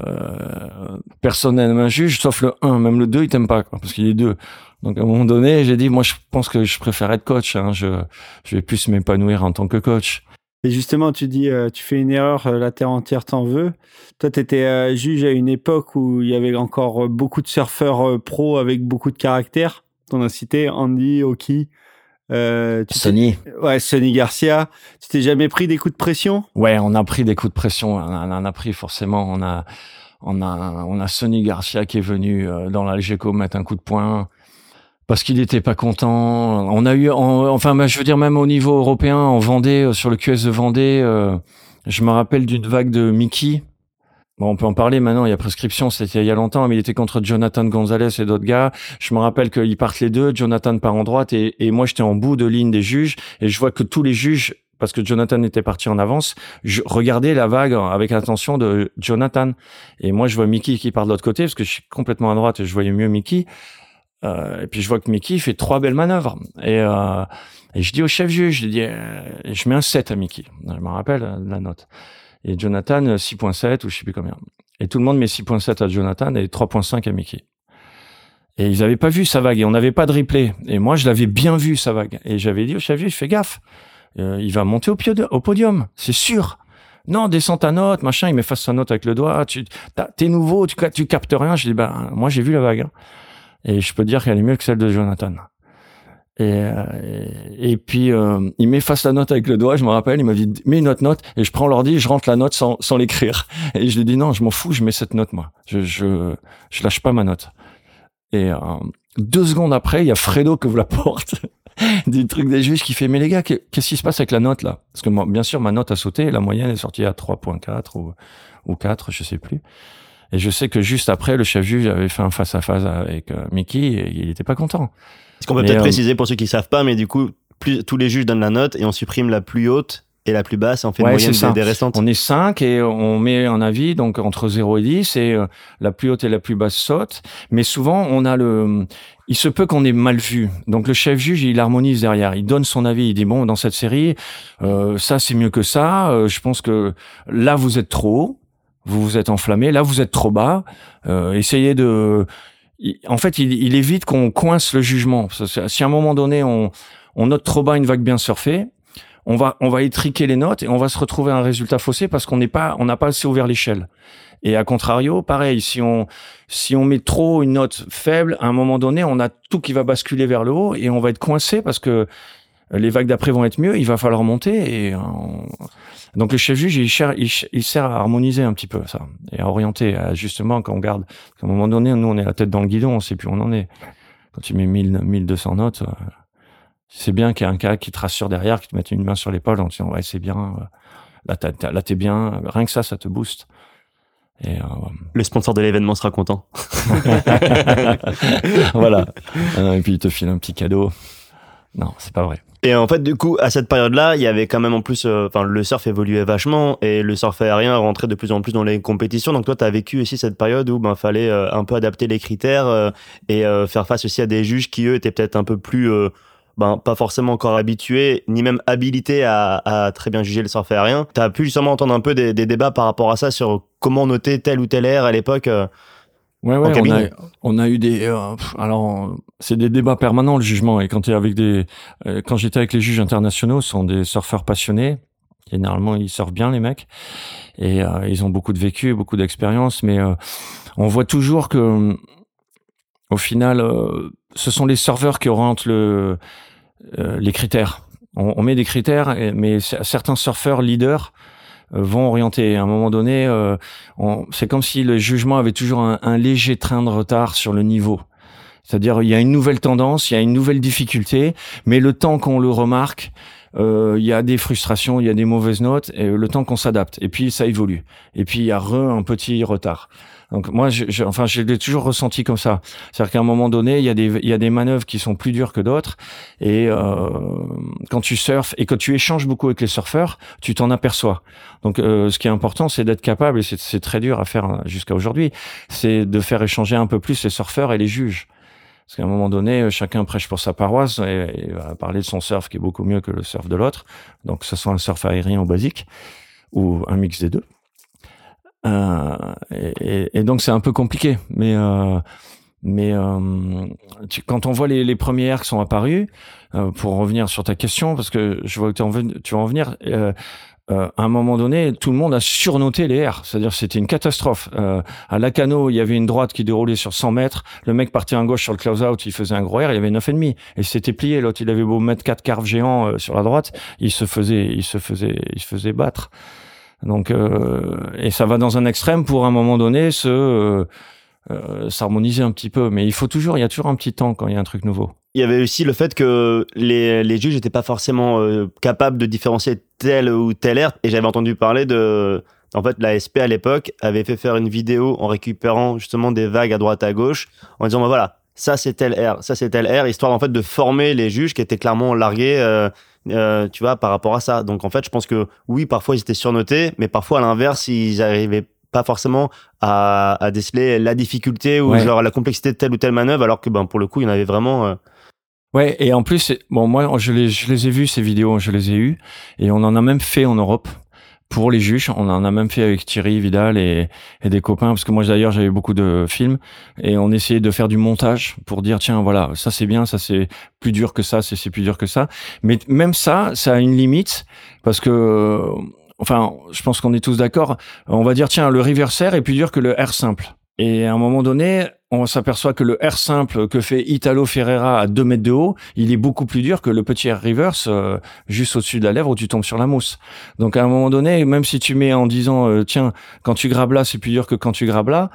personne n'aime un juge sauf le 1, même le 2 il t'aime pas parce qu'il est deux. Donc à un moment donné, j'ai dit moi je pense que je préfère être coach, hein. je je vais plus m'épanouir en tant que coach. Et justement, tu dis, euh, tu fais une erreur, euh, la terre entière t'en veut. Toi, tu étais euh, juge à une époque où il y avait encore beaucoup de surfeurs pros avec beaucoup de caractère. On a cité Andy, Oki. Sonny. Ouais, Sonny Garcia. Tu t'es jamais pris des coups de pression? Ouais, on a pris des coups de pression. On en a pris forcément. On a, on a, on a Sonny Garcia qui est venu dans l'Algeco mettre un coup de poing parce qu'il n'était pas content. On a eu, enfin, je veux dire même au niveau européen, en Vendée, euh, sur le QS de Vendée, euh, je me rappelle d'une vague de Mickey. Bon, on peut en parler maintenant, il y a prescription, c'était il y a longtemps, mais il était contre Jonathan Gonzalez et d'autres gars. Je me rappelle qu'ils partent les deux, Jonathan part en droite et, et moi j'étais en bout de ligne des juges et je vois que tous les juges parce que Jonathan était parti en avance, je regardais la vague avec l'attention de Jonathan. Et moi, je vois Mickey qui part de l'autre côté, parce que je suis complètement à droite et je voyais mieux Mickey. Euh, et puis je vois que Mickey fait trois belles manœuvres. Et, euh, et je dis au chef juge, je dis, euh, je mets un 7 à Mickey. Je me rappelle euh, la note. Et Jonathan 6.7 ou je sais plus combien. Et tout le monde met 6.7 à Jonathan et 3.5 à Mickey. Et ils avaient pas vu sa vague et on n'avait pas de replay. Et moi, je l'avais bien vu sa vague. Et j'avais dit au chef juge, fais gaffe, il va monter au, podium, c'est sûr. Non, descends ta note, machin, il m'efface sa note avec le doigt. Tu, t'es nouveau, tu, tu captes rien. Je dis, ben, moi, j'ai vu la vague. Hein. Et je peux dire qu'elle est mieux que celle de Jonathan. Et, euh, et, puis euh, il m'efface la note avec le doigt, je me rappelle, il m'a dit mets une autre note et je prends l'ordi, je rentre la note sans, sans l'écrire. Et je lui dis non, je m'en fous, je mets cette note moi. Je, je, je lâche pas ma note. Et euh, deux secondes après, il y a Fredo que vous la porte du truc des juges qui fait mais les gars, qu'est-ce qui se passe avec la note là? Parce que moi, bien sûr, ma note a sauté, la moyenne est sortie à 3.4 ou, ou 4, je sais plus. Et je sais que juste après, le chef juge avait fait un face à face avec euh, Mickey et il n'était pas content. Est-ce qu'on peut peut-être euh, préciser pour ceux qui savent pas, mais du coup, plus, tous les juges donnent la note et on supprime la plus haute et la plus basse, on fait une moyenne des, des, restantes. On est 5 et on met un avis, donc entre 0 et 10, et euh, la plus haute et la plus basse sautent. Mais souvent, on a le... Il se peut qu'on ait mal vu. Donc le chef juge, il harmonise derrière. Il donne son avis. Il dit, bon, dans cette série, euh, ça c'est mieux que ça. je pense que là, vous êtes trop haut vous vous êtes enflammé, là vous êtes trop bas, euh, essayez de... En fait, il, évite qu'on coince le jugement. Si à un moment donné, on, note trop bas une vague bien surfée, on va, on va étriquer les notes et on va se retrouver un résultat faussé parce qu'on n'est pas, on n'a pas assez ouvert l'échelle. Et à contrario, pareil, si on, si on met trop une note faible, à un moment donné, on a tout qui va basculer vers le haut et on va être coincé parce que les vagues d'après vont être mieux, il va falloir monter et donc le chef juge, il, il, sert à harmoniser un petit peu ça et à orienter, justement quand on garde. À un moment donné, nous on est la tête dans le guidon, on sait plus où on en est. Quand tu mets 1000, 1200 notes, euh, c'est bien qu'il y ait un cas qui te rassure derrière, qui te mette une main sur l'épaule en disant ouais c'est bien, euh, là t'es bien, rien que ça, ça te booste. Et, euh, le sponsor de l'événement sera content. voilà. Et puis il te file un petit cadeau. Non, c'est pas vrai. Et en fait, du coup, à cette période-là, il y avait quand même en plus, euh, enfin, le surf évoluait vachement et le surf aérien rentrait de plus en plus dans les compétitions. Donc toi, tu as vécu aussi cette période où ben fallait euh, un peu adapter les critères euh, et faire face aussi à des juges qui eux étaient peut-être un peu plus ben, pas forcément encore habitués, ni même habilités à, à très bien juger le surf aérien. Tu as pu justement entendre un peu des, des, débats par rapport à ça sur comment noter tel ou tel air à l'époque Ouais, ouais, on a, on a eu des. Euh, alors, c'est des débats permanents le jugement. Et quand avec des, euh, quand j'étais avec les juges internationaux, ce sont des surfeurs passionnés. Généralement, ils surfent bien les mecs et euh, ils ont beaucoup de vécu, beaucoup d'expérience. Mais on voit toujours que, au final, ce sont les serveurs qui orientent le, les critères. On, on, met des critères, mais certains surfeurs leaders euh, vont orienter. À un moment donné, euh, c'est comme si le jugement avait toujours un, léger train de retard sur le niveau. C'est-à-dire, il y a une nouvelle tendance, il y a une nouvelle difficulté, mais le temps qu'on le remarque, euh, il y a des frustrations, il y a des mauvaises notes, et le temps qu'on s'adapte. Et puis ça évolue. Et puis il y a re un petit retard. Donc moi, je, je, enfin, je l'ai toujours ressenti comme ça. C'est-à-dire qu'à un moment donné, il y a des, il y a des manœuvres qui sont plus dures que d'autres. Et euh, quand tu surfes et quand tu échanges beaucoup avec les surfeurs, tu t'en aperçois. Donc, euh, ce qui est important, c'est d'être capable, et c'est très dur à faire jusqu'à aujourd'hui, c'est de faire échanger un peu plus les surfeurs et les juges. Parce qu'à un moment donné, chacun prêche pour sa paroisse et, va parler de son surf qui est beaucoup mieux que le surf de l'autre. Donc, que ce soit un surf aérien ou basique ou un mix des deux. Euh, et, donc c'est un peu compliqué, mais euh, mais euh, tu, quand on voit les, les premières qui sont apparues, euh, pour revenir sur ta question, parce que je vois que tu, vas en venir, euh, euh, à un moment donné, tout le monde a surnoté les airs. C'est-à-dire c'était une catastrophe. Euh, à Lacano, il y avait une droite qui déroulait sur 100 mètres. Le mec partait en gauche sur le close-out, il faisait un gros air, il y avait 9,5. Et c'était plié. L'autre, il avait beau mettre quatre carves géants sur la droite, il se faisait, il se faisait, il se faisait battre. Donc, euh, et ça va dans un extrême pour un moment donné se euh, euh, s'harmoniser un petit peu. Mais il faut toujours, il y a toujours un petit temps quand il y a un truc nouveau. Il y avait aussi le fait que les, les juges n'étaient pas forcément capables de différencier tel ou tel air. Et j'avais entendu parler de, en fait, la SP à l'époque avait fait faire une vidéo en récupérant justement des vagues à droite à gauche, en disant bah voilà, ça c'est tel air, ça c'est tel air, histoire en fait de former les juges qui étaient clairement largués. Euh, euh, tu vois, par rapport à ça. Donc en fait, je pense que oui, parfois ils étaient surnotés, mais parfois à l'inverse, ils n'arrivaient pas forcément à, à, déceler la difficulté ou genre la complexité de telle ou telle manœuvre, alors que ben pour le coup, il y en avait vraiment. Euh... Ouais, et en plus, bon, moi, je les, je les ai vus, ces vidéos, je les ai eues, et on en a même fait en Europe pour les juges. On en a même fait avec Thierry Vidal et, et des copains, parce que moi d'ailleurs j'avais beaucoup de films et on essayait de faire du montage pour dire tiens voilà ça c'est bien, ça c'est plus dur que ça, c'est plus dur que ça. Mais même ça, ça a une limite parce que enfin je pense qu'on est tous d'accord. On va dire tiens le reverser est plus dur que le R simple. Et à un moment donné, on s'aperçoit que le R simple que fait Italo Ferreira à 2 mètres de haut, il est beaucoup plus dur que le petit R reverse euh, juste au-dessus de la lèvre où tu tombes sur la mousse. Donc à un moment donné, même si tu mets en disant euh, tiens, quand tu grabes là, c'est plus dur que quand tu grabes là,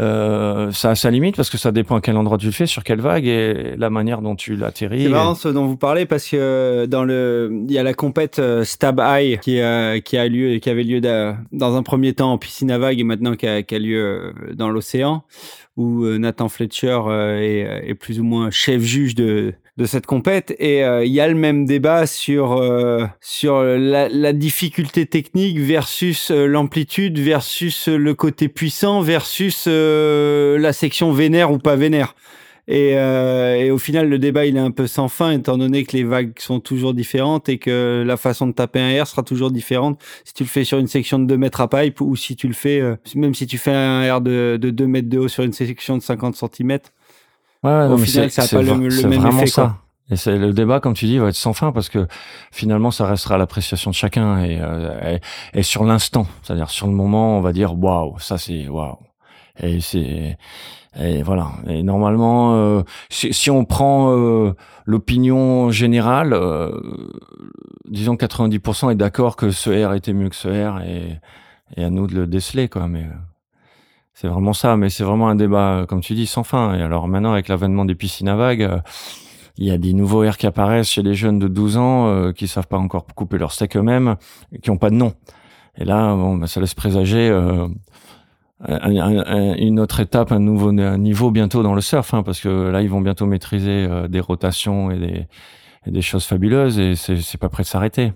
euh, ça a sa limite parce que ça dépend à quel endroit tu le fais, sur quelle vague et la manière dont tu l'atterris. C'est marrant ce dont vous parlez parce que dans le, il y a la compète Stab High qui, qui a lieu, qui avait lieu dans un premier temps en piscine à vagues et maintenant qui a, qui a lieu dans l'océan où euh, Nathan Fletcher euh, est, est, plus ou moins chef juge de, de cette compète et euh, il y a le même débat sur sur la, la, difficulté technique versus l'amplitude versus le côté puissant versus la section vénère ou pas vénère. Et, euh, et, au final, le débat, il est un peu sans fin, étant donné que les vagues sont toujours différentes et que la façon de taper un air sera toujours différente si tu le fais sur une section de 2 mètres à pipe ou si tu le fais, euh, même si tu fais un air de, de 2 mètres de haut sur une section de 50 cm. Ouais, au final, ça n'a pas le, le même effet. Ça. Et c'est le débat, comme tu dis, va être sans fin parce que finalement, ça restera l'appréciation de chacun et, euh, et, et sur l'instant, c'est-à-dire sur le moment, on va dire waouh, ça c'est waouh. Et c'est et voilà. Et normalement, euh, si, si, on prend euh, l'opinion générale, euh, disons 90% est d'accord que ce R était mieux que ce R et, et à nous de le déceler, quoi. Mais euh, c'est vraiment ça. Mais c'est vraiment un débat, comme tu dis, sans fin. Et alors maintenant, avec l'avènement des piscines à vagues, il y a des nouveaux R qui apparaissent chez les jeunes de 12 ans qui savent pas encore couper leur steak eux-mêmes, qui ont pas de nom. Et là, bon, bah, ça laisse présager une autre étape, un nouveau niveau bientôt dans le surf, hein, parce que là ils vont bientôt maîtriser euh, des rotations et des choses fabuleuses et c'est pas prêt de s'arrêter.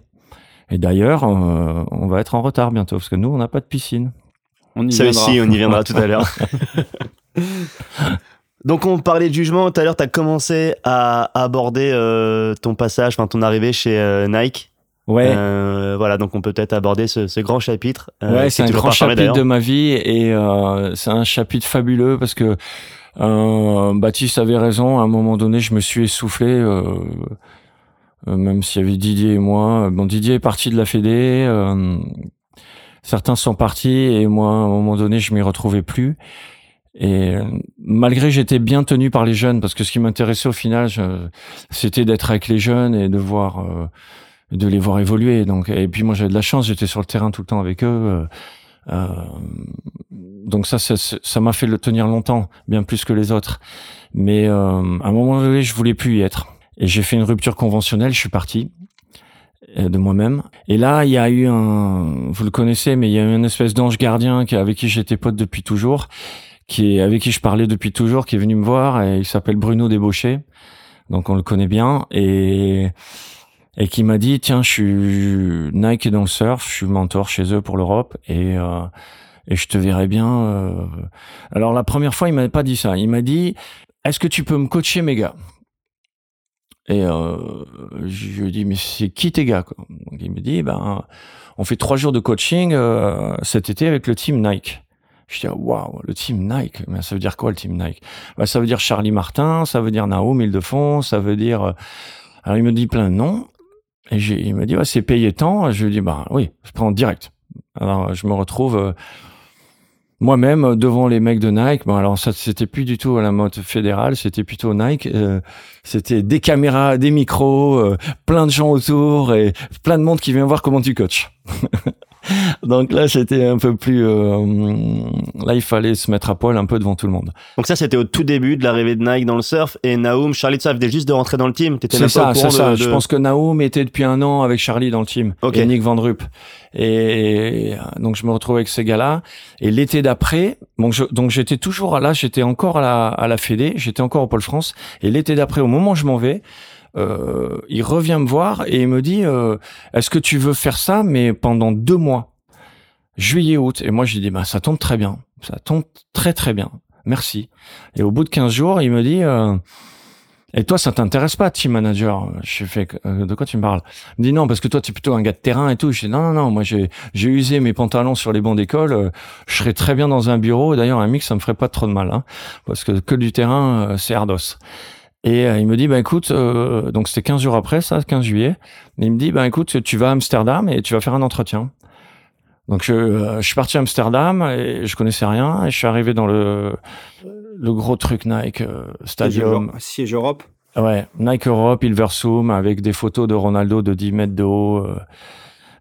Et d'ailleurs, euh, on va être en retard bientôt parce que nous, on n'a pas de piscine. On y Ça aussi, on y viendra tout à l'heure. Donc on parlait de jugement tout à l'heure, tu as commencé à aborder euh, ton passage, enfin ton arrivée chez euh, Nike. Ouais. Euh, voilà, donc on peut peut-être aborder ce, ce, grand chapitre. ouais, c'est un grand chapitre de ma vie et c'est un chapitre fabuleux parce que Baptiste avait raison. À un moment donné, je me suis essoufflé, même s'il y avait Didier et moi. Bon, Didier est parti de la Fédé. Certains sont partis et moi, à un moment donné, je m'y retrouvais plus. Et euh, malgré j'étais bien tenu par les jeunes parce que ce qui m'intéressait au final, c'était d'être avec les jeunes et de voir, euh, de les voir évoluer. Donc et puis moi j'avais de la chance, j'étais sur le terrain tout le temps avec eux. Euh, euh donc ça, ça m'a fait le tenir longtemps, bien plus que les autres. Mais à un moment donné, je voulais plus y être. Et j'ai fait une rupture conventionnelle, je suis parti de moi-même. Et là, il y a eu un, vous le connaissez, mais il y a eu une espèce d'ange gardien qui, avec qui j'étais pote depuis toujours qui est avec qui je parlais depuis toujours, qui est venu me voir et il s'appelle Bruno Débauché, donc on le connaît bien et et qui m'a dit tiens je suis Nike dans le surf, je suis mentor chez eux pour l'Europe et euh, et je te verrai bien. Euh. Alors la première fois il m'avait pas dit ça, il m'a dit est-ce que tu peux me coacher mes gars? Et euh, je lui dit mais c'est qui tes gars quoi? Donc, Il me dit ben on fait trois jours de coaching euh, cet été avec le team Nike. Je dis, waouh, le team Nike? Mais ça veut dire quoi, le team Nike? Bah, ça veut dire Charlie Martin, ça veut dire Naoum Ildefons, ça veut dire, euh, alors il me dit plein de noms. Et il me dit, ouais, c'est payé tant. Je lui dis, bah, oui, je prends direct. Alors, je me retrouve, euh, moi-même devant les mecs de Nike. Bon, alors ça, c'était plus du tout à la mode fédérale, c'était plutôt Nike. Euh, c'était des caméras, des micros, plein de gens autour et plein de monde qui vient voir comment tu coaches. Donc là, c'était un peu plus. Euh, là, il fallait se mettre à poil un peu devant tout le monde. Donc ça, c'était au tout début de l'arrivée de Nike dans le surf et Naoum, Charlie, ça venait juste de rentrer dans le team. C'est ça, c'est ça. Je pense que Naoum était depuis un an avec Charlie dans le team okay. et Nick Van. Et donc je me retrouve avec ces gars-là. Et l'été d'après, donc donc j'étais toujours là, j'étais encore à la, à la Fédé, j'étais encore au Pôle France. Et l'été d'après, au moment où je m'en vais, euh, il revient me voir et il me dit euh, Est-ce que tu veux faire ça, mais pendant deux mois Juillet, août? Et moi, j'ai dit bah, Ça tombe très bien. Ça tombe très, très bien. Merci. Et au bout de 15 jours, il me dit euh, Et toi, ça t'intéresse pas, team manager? Je fais De quoi tu me parles? Il me dit Non, parce que toi, tu es plutôt un gars de terrain et tout. Je dis Non, non, non. Moi, j'ai usé mes pantalons sur les bancs d'école. je serais très bien dans un bureau. D'ailleurs, un mix, ça me ferait pas trop de mal. Hein, parce que que du terrain, c'est ardos. Et euh, il me dit, bah écoute, euh, donc c'était 15 jours après ça, 15 juillet. il me dit, bah écoute, tu vas à Amsterdam et tu vas faire un entretien. Donc je, euh, je suis parti à Amsterdam et je connaissais rien et je suis arrivé dans le le gros truc Nike Stadium. Siège Europe. Ouais, Nike Europe, Ilversum avec des photos de Ronaldo de 10 mètres de haut,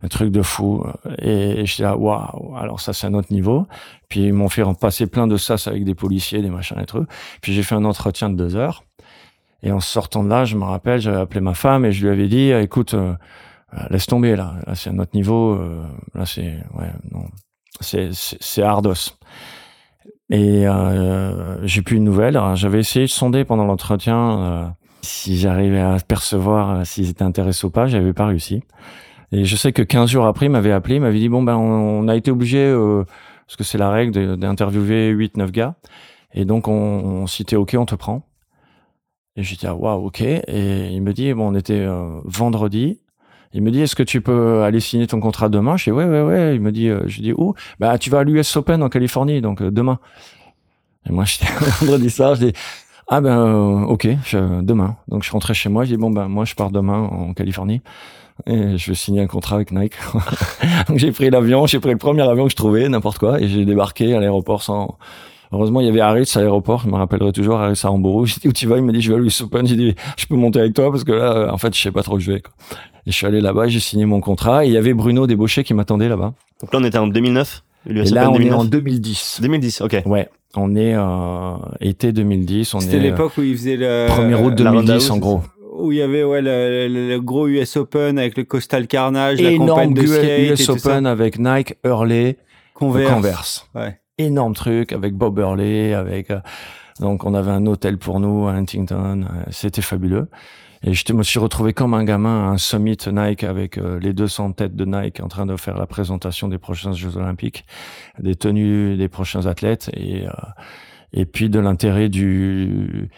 un truc de fou. Et, je dis là, waouh, alors ça c'est un autre niveau. Puis ils m'ont fait passer plein de sas avec des policiers, des machins et trucs. Puis j'ai fait un entretien de deux heures. Et en sortant de là, je me rappelle, j'avais appelé ma femme et je lui avais dit, écoute, euh, euh, laisse tomber là, là c'est un autre niveau, euh, là c'est, ouais, non, c'est, c'est, ardos. Et j'ai plus une nouvelle. J'avais essayé de sonder pendant l'entretien si j'arrivais à percevoir s'ils étaient intéressés ou pas. J'avais pas réussi. Et je sais que 15 jours après, il m'avait appelé, il m'avait dit bon ben on, a été obligé parce que c'est la règle d'interviewer 8-9 gars. Et donc on, on ok, on te prend. Et j'ai dit, ah, waouh, ok. Et il me dit, bon, on était euh, vendredi. Il me dit, est-ce que tu peux aller signer ton contrat demain? Je dis, ouais, ouais, ouais. Il me dit, euh, je dis, où? Bah, tu vas à l'US Open en Californie, donc euh, demain. Et moi, j'étais vendredi soir, je dis, ah ben, ok, demain. Donc, je rentrais chez moi, je dis, bon, ben, moi, je pars demain en Californie. Et je vais signer un contrat avec Nike. donc, j'ai pris l'avion, j'ai pris le premier avion que je trouvais, n'importe quoi, et j'ai débarqué à l'aéroport sans Heureusement, il y avait Harris à l'aéroport. Je me rappellerai toujours Harris à Hambourg. J'ai dit où tu vas Il m'a dit je vais à Louis Open. J'ai dit je peux monter avec toi parce que là, en fait, je sais pas trop où je vais. Quoi. Et je suis allé là-bas, j'ai signé mon contrat. Et il y avait Bruno Débauché qui m'attendait là-bas. Donc là, on était en 2009. Et là, on est en 2010. 2010, ok. Ouais. On est euh, été 2010. C'était l'époque où il faisait le 1er août 2010 en gros où il y avait ouais, le, gros US Open avec le Coastal Carnage, Énorme la campagne de skate US Open avec Nike, Hurley, Converse. Converse. Ouais énorme truc avec Bob Hurley, avec euh, donc on avait un hôtel pour nous à Huntington, euh, c'était fabuleux. Et je me suis retrouvé comme un gamin à un summit Nike avec euh, les 200 têtes de Nike en train de faire la présentation des prochains Jeux Olympiques, des tenues des prochains athlètes et, euh, et puis de l'intérêt du,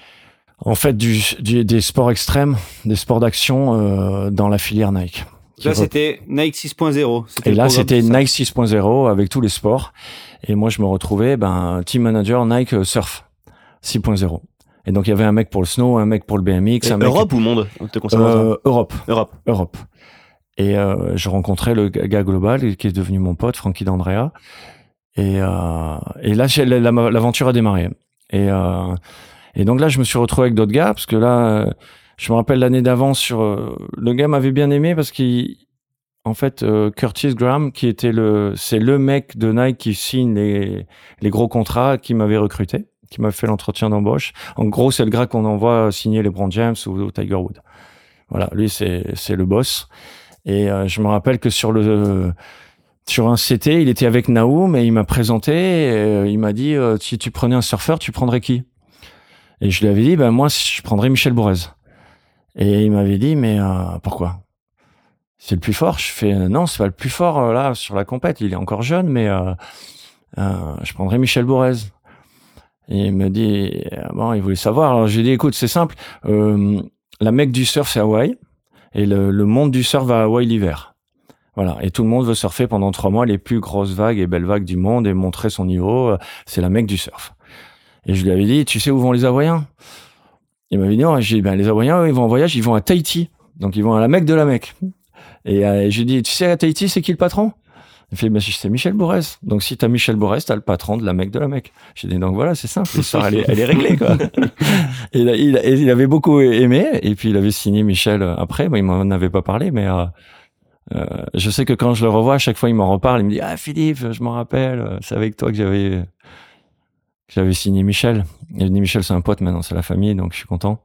en fait, du, des sports extrêmes, des sports d'action euh, dans la filière Nike. Là, c'était Nike 6.0. Et là, c'était Nike 6.0 avec tous les sports. Et moi, je me retrouvais, ben, team manager Nike Surf 6.0. Et donc il y avait un mec pour le snow, un mec pour le BMX. un Europe ou monde te euh, Europe. Europe. Europe. Et euh, je rencontrais le gars global qui est devenu mon pote, Frankie D'Andrea. Et, euh, et là, l'aventure a démarré. Et, euh, et donc là, je me suis retrouvé avec d'autres gars parce que là, je me rappelle l'année d'avant sur le gars m'avait bien aimé parce qu'il en fait, Curtis Graham, qui était le, c'est le mec de Nike qui signe les, les gros contrats, qui m'avait recruté qui m'a fait l'entretien d'embauche. En gros, c'est le gars qu'on envoie signer les Brand James ou, Tiger Wood. Voilà, lui c'est c'est le boss. Et euh, je me rappelle que sur le sur un CT, il était avec Naoum et il m'a présenté. Et, euh, il m'a dit euh, si tu prenais un surfeur, tu prendrais qui? Et je lui avais dit ben moi je prendrais Michel Bourrez. Et il m'avait dit mais pourquoi? C'est le plus fort. Je fais non, c'est pas le plus fort là sur la compète. Il est encore jeune, mais je prendrais Michel Bourrez. Et il me dit, euh, bon, il voulait savoir. Alors j'ai dit, écoute, c'est simple. Euh, la mecque du surf, c'est Hawaï. Et le, le, monde du surf va à Hawaï l'hiver. Voilà. Et tout le monde veut surfer pendant trois mois les plus grosses vagues et belles vagues du monde et montrer son niveau. C'est la mecque du surf. Et je lui avais dit, tu sais où vont les Hawaïens? Il m'avait dit, non. J'ai ben, les Hawaïens, ils vont en voyage, ils vont à Tahiti. Donc ils vont à la mecque de la mecque. Et euh, je lui ai dit, tu sais, à Tahiti, c'est qui le patron? Il fait, bah, c'est Michel Bourrez. Donc, si t'as Michel Bourrez, t'as le patron de la mec de la mec. J'ai dit, donc voilà, c'est simple. L'histoire, elle est, elle est réglée, quoi. et il, il, il, avait beaucoup aimé. Et puis, il avait signé Michel après. Bon, il m'en avait pas parlé, mais, euh, euh, je sais que quand je le revois, à chaque fois, il m'en reparle. Il me dit, ah, Philippe, je m'en rappelle. C'est avec toi que j'avais, que j'avais signé Michel. Et dit, Michel, c'est un pote, maintenant, c'est la famille, donc je suis content.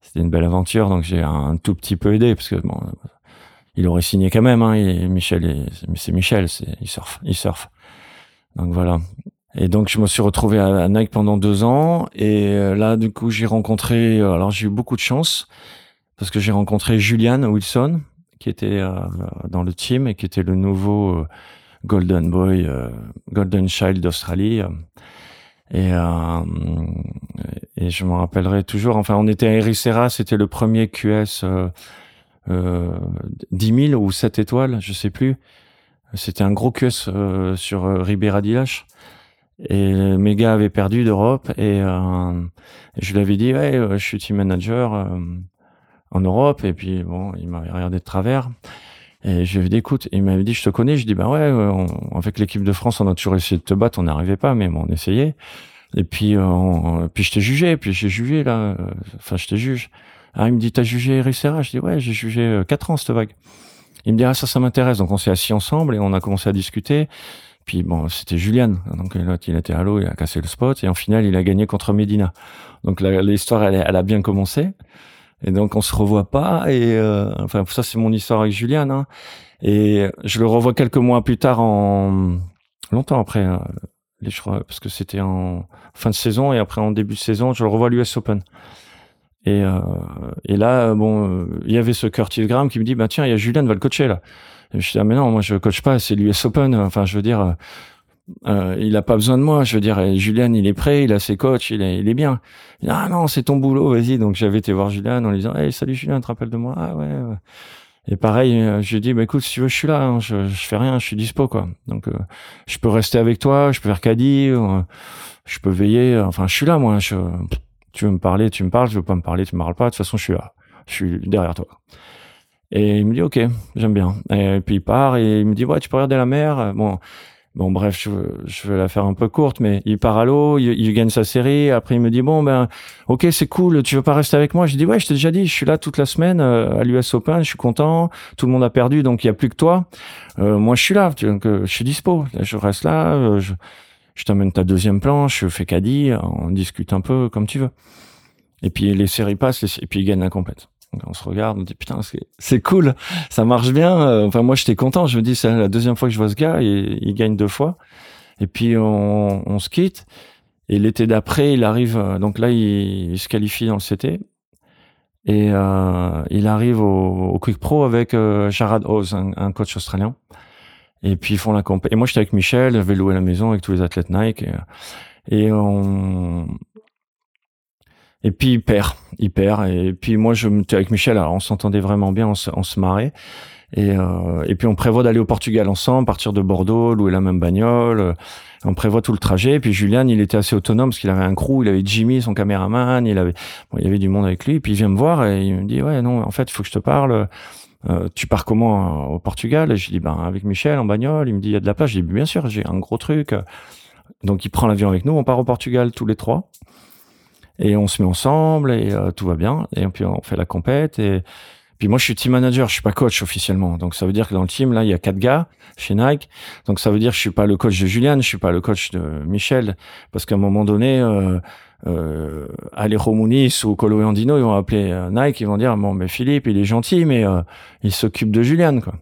C'était une belle aventure, donc j'ai un tout petit peu aidé, parce que bon, il aurait signé quand même. Hein, et Michel, c'est Michel, c'est il surfe, il surfe. Donc voilà. Et donc je me suis retrouvé à, Nike pendant deux ans. Et euh, là, du coup, j'ai rencontré. Euh, alors j'ai eu beaucoup de chance parce que j'ai rencontré Julian Wilson, qui était euh, dans le team et qui était le nouveau Golden Boy, Golden Child d'Australie. Et, et je me rappellerai toujours. Enfin, on était à Ericeira, c'était le premier QS euh, 10 000 ou 7 étoiles, je sais plus. C'était un gros QS euh, sur euh, Ribera Dilache. Et mes gars avaient perdu d'Europe et, euh, je lui avais dit ouais je suis team manager en Europe. Et puis bon il m'avait regardé de travers. Et je lui avais dit écoute il m'avait dit je te connais. Je dis bah ouais avec l'équipe de France on a toujours essayé de te battre. On n'arrivait pas mais bon, on essayait. Et puis puis je t'ai jugé. Puis j'ai jugé là. Enfin je te juge ah, il me dit, t'as jugé Ericeira Je dis, ouais, j'ai jugé 4 euh, ans cette vague. Il me dit, ah, ça, ça m'intéresse. Donc, on s'est assis ensemble et on a commencé à discuter. Puis, bon, c'était Julian. Donc, l'autre, il était à l'eau, il a cassé le spot. Et en finale, il a gagné contre Medina. Donc, l'histoire, elle, a bien commencé. Et donc, on se revoit pas. Et, euh, enfin, ça, c'est mon histoire avec Julian. Hein. Et je le revois quelques mois plus tard en, longtemps après, les, je crois, parce que c'était en fin de saison et après en début de saison, je le revois à l'US Open. Et, euh, et là, bon, euh, il y avait ce Curtis Graham qui me dit, bah tiens, il y a Julien va le coacher là. Et je dis, ah, mais non, moi je coach pas, c'est l'US Open. Enfin, je veux dire, euh, euh, il a pas besoin de moi. Je veux dire, Julien, il est prêt, il a ses coachs, il est, il est bien. Il dit, ah non, c'est ton boulot, vas-y. Donc j'avais été voir Julien en lui disant, hey, salut Julien, tu te rappelles de moi? Ah ouais. Et pareil, je lui dit, bah écoute, si tu veux, je suis là, hein, je, je fais rien, je suis dispo quoi. Donc je peux rester avec toi, je peux faire caddie, je peux veiller. Enfin, je suis là, moi. Je, tu veux me parler, tu me parles, tu veux pas me parler, tu me parles pas. De toute façon, je suis là. Je suis derrière toi. Et il me dit, OK, j'aime bien. Et puis il part et il me dit, ouais, tu peux regarder la mer. Bon, bon, bref, je, je vais la faire un peu courte, mais il part à l'eau, il, gagne sa série. Après, il me dit, bon, ben, OK, c'est cool. Tu veux pas rester avec moi? Je dis, ouais, je t'ai déjà dit, je suis là toute la semaine euh, à l'US Open. Je suis content. Tout le monde a perdu, donc il y a plus que toi. Euh, moi, je suis là. Donc, euh, je suis dispo. Je reste là. je, je t'amène ta deuxième planche, je fais caddie, on discute un peu comme tu veux. Et puis les séries passent et puis ils gagnent la complète. Donc on se regarde, on dit putain c'est cool, ça marche bien. Euh, enfin moi j'étais content, je me dis c'est la deuxième fois que je vois ce gars et il gagne deux fois. Et puis on, se quitte. Et l'été d'après, il arrive, euh, donc là il, se qualifie dans le CT. Et il arrive au, Quick Pro avec Jarad Oz, un, coach australien. Et puis ils font la compé. Et moi j'étais avec Michel, j'avais loué la maison avec tous les athlètes Nike. Et, et on, et puis il perd, il perd. Et puis moi, je me avec Michel, alors on s'entendait vraiment bien, on se, on se marrait. Et, euh, et puis on prévoit d'aller au Portugal ensemble, partir de Bordeaux, louer la même bagnole. On prévoit tout le trajet. Et puis Julian, il était assez autonome parce qu'il avait un crew, il avait Jimmy, son caméraman, il avait, bon, il y avait du monde avec lui. Et puis il vient me voir et il me dit ouais non, en fait il faut que je te parle. Euh, tu pars comment euh, au Portugal? Et je dis ben avec Michel en bagnole. Il me dit il y a de la place? Je dis bien sûr, j'ai un gros truc. Donc il prend l'avion avec nous, on part au Portugal tous les trois et on se met ensemble et euh, tout va bien et puis on fait la compète et puis moi je suis team manager, je suis pas coach officiellement. Donc ça veut dire que dans le team là, il y a quatre gars chez Nike. Donc ça veut dire que je suis pas le coach de Julian, je suis pas le coach de Michel parce qu'à un moment donné euh, euh, Alejo Muniz ou Colo Andino, ils vont appeler euh, Nike, ils vont dire bon mais Philippe, il est gentil mais euh, il s'occupe de Julian quoi.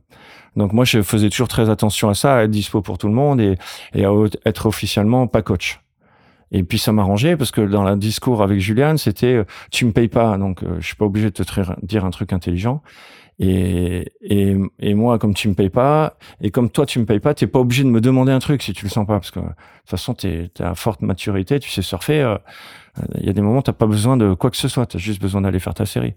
Donc moi je faisais toujours très attention à ça, à être dispo pour tout le monde et, et à être officiellement pas coach. Et puis ça m'arrangeait parce que dans le discours avec Julian, c'était euh, tu me payes pas, donc euh, je suis pas obligé de te dire un truc intelligent. Et, et, et, moi, comme tu me payes pas, et comme toi tu me payes pas, t'es pas obligé de me demander un truc si tu le sens pas, parce que de toute façon t'es es à forte maturité, tu sais surfer. Euh, il y a des moments t'as pas besoin de quoi que ce soit, t'as juste besoin d'aller faire ta série.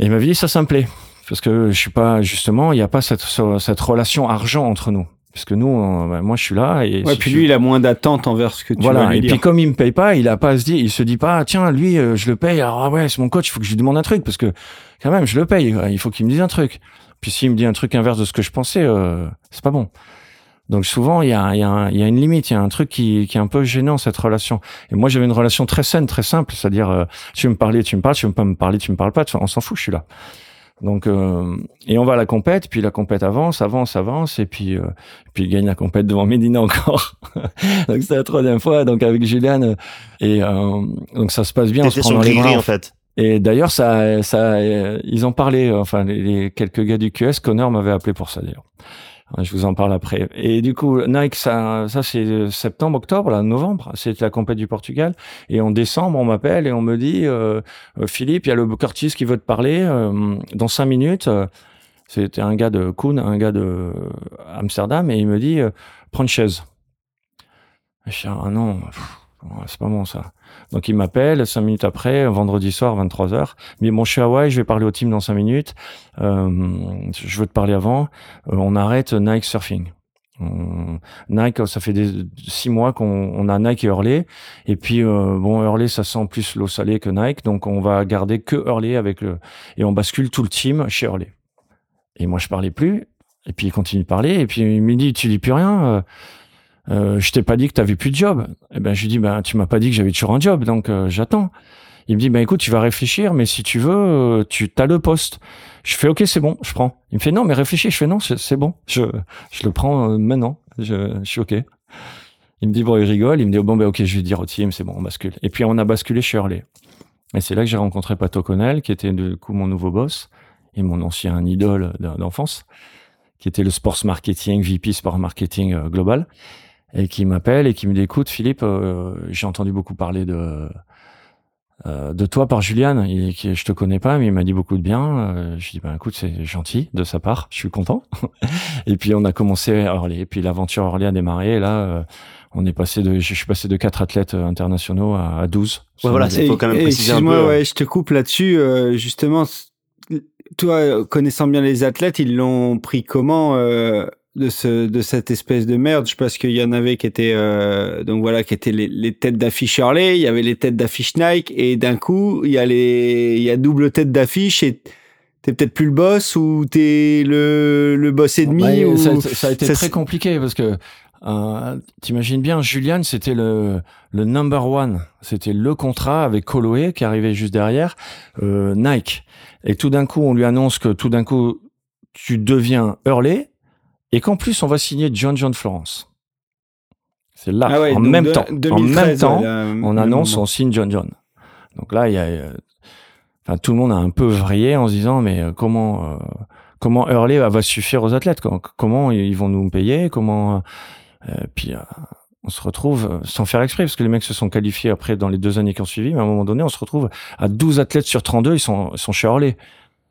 Et il m'avait dit ça, ça me plaît, parce que je suis pas justement, il n'y a pas cette cette relation argent entre nous. Parce que nous, bah, moi, je suis là. Et ouais, puis lui, il a moins d'attente envers ce que tu voilà. et puis comme il me paye pas, il a pas à se dire, il se dit pas, tiens, lui, euh, je le paye. Alors ah ouais, c'est mon coach, il faut que je lui demande un truc parce que quand même, je le paye. Il faut qu'il me dise un truc. Puis s'il me dit un truc inverse de ce que je pensais, euh, c'est pas bon. Donc souvent, il y a, y, a y a, une limite, il y a un truc qui, qui est un peu gênant, cette relation. Et moi, j'avais une relation très saine, très simple, c'est-à-dire, euh, tu veux me parler, tu me parles, tu veux pas me parler, tu me parles pas, on s'en fout, je suis là. Donc euh, et on va à la compète, puis la compète avance, avance, avance, et puis euh, puis il gagne la compète devant Medina encore. donc c'est la troisième fois, donc avec Julian, et euh, donc ça se passe bien. on se prend les bras, en fait. Et d'ailleurs ça ça ils en parlaient, enfin les, les quelques gars du QS, Connor m'avait appelé pour ça d'ailleurs. Je vous en parle après. Et du coup, Nike, ça, ça c'est septembre, octobre, là, novembre, c'est la compète du Portugal. Et en décembre, on m'appelle et on me dit, euh, euh Philippe, il y a le Curtis qui veut te parler euh, dans cinq minutes. C'était un gars de Kuhn, un gars de Amsterdam, et il me dit, euh, prends une chaise. je dis, ah non, c'est pas bon ça. Donc il m'appelle cinq minutes après, vendredi soir, 23h. Mais bon, je suis à Hawaï, je vais parler au team dans cinq minutes. Euh, je veux te parler avant. Euh, on arrête Nike Surfing. Nike, ça fait six mois qu'on a Nike et Hurley. Et puis, euh, bon, Hurley, ça sent plus l'eau salée que Nike. Donc, on va garder que Hurley avec le... Et on bascule tout le team chez Hurley. Et moi, je parlais plus. Et puis, il continue de parler. Et puis, il me dit, tu dis plus rien euh, je t'ai pas dit que tu avais plus de job. Eh ben je lui dis ben tu m'as pas dit que j'avais toujours un job donc euh, j'attends. Il me dit ben écoute tu vas réfléchir mais si tu veux euh, tu as le poste. Je fais OK c'est bon je prends. Il me fait non mais réfléchis je fais non c'est bon je je le prends euh, maintenant je, je suis OK. Il me dit bon il rigole il me dit bon ben OK je vais dire au team c'est bon on bascule. Et puis on a basculé chez Hurley. Et c'est là que j'ai rencontré Pat O'Connell qui était du coup mon nouveau boss et mon ancien idole d'enfance qui était le sports marketing VP sport marketing global et qui m'appelle et qui me dit écoute Philippe euh, j'ai entendu beaucoup parler de euh, de toi par Juliane et qui je te connais pas mais il m'a dit beaucoup de bien. Euh, je dis ben écoute c'est gentil de sa part je suis content. Et puis on a commencé à Orly et puis l'aventure Orly a démarré et là euh, on est passé de je suis passé de quatre athlètes internationaux à, à 12 ouais, voilà il faut quand même préciser un peu ouais, je te coupe là-dessus justement toi connaissant bien les athlètes ils l'ont pris comment de ce de cette espèce de merge parce qu'il y en avait qui étaient euh, donc voilà qui étaient les, les têtes d'affiche Harley, il y avait les têtes d'affiche Nike et d'un coup il y a les il y a double tête d'affiche et t'es peut-être plus le boss ou t'es le le boss ennemi ou... ça, ça, a été très compliqué parce que euh, t'imagines bien Julian c'était le le number one. C'était le contrat avec Coloé qui arrivait juste derrière euh, Nike. Et tout d'un coup on lui annonce que tout d'un coup tu deviens Hurley et qu'en plus on va signer John John Florence. C'est là, ah en, même temps, en même temps, on annonce, on signe John John. Donc là, il y a, euh, enfin, tout le monde a un peu vrillé en se disant, mais euh, comment, euh, comment Hurley va suffire aux athlètes? Comment ils vont nous payer? Comment Puis on se retrouve euh, sans faire exprès parce que les mecs se sont qualifiés après dans les deux années qui ont suivi mais à un moment donné on se retrouve à 12 athlètes sur 32 ils sont ils sont chez Orlé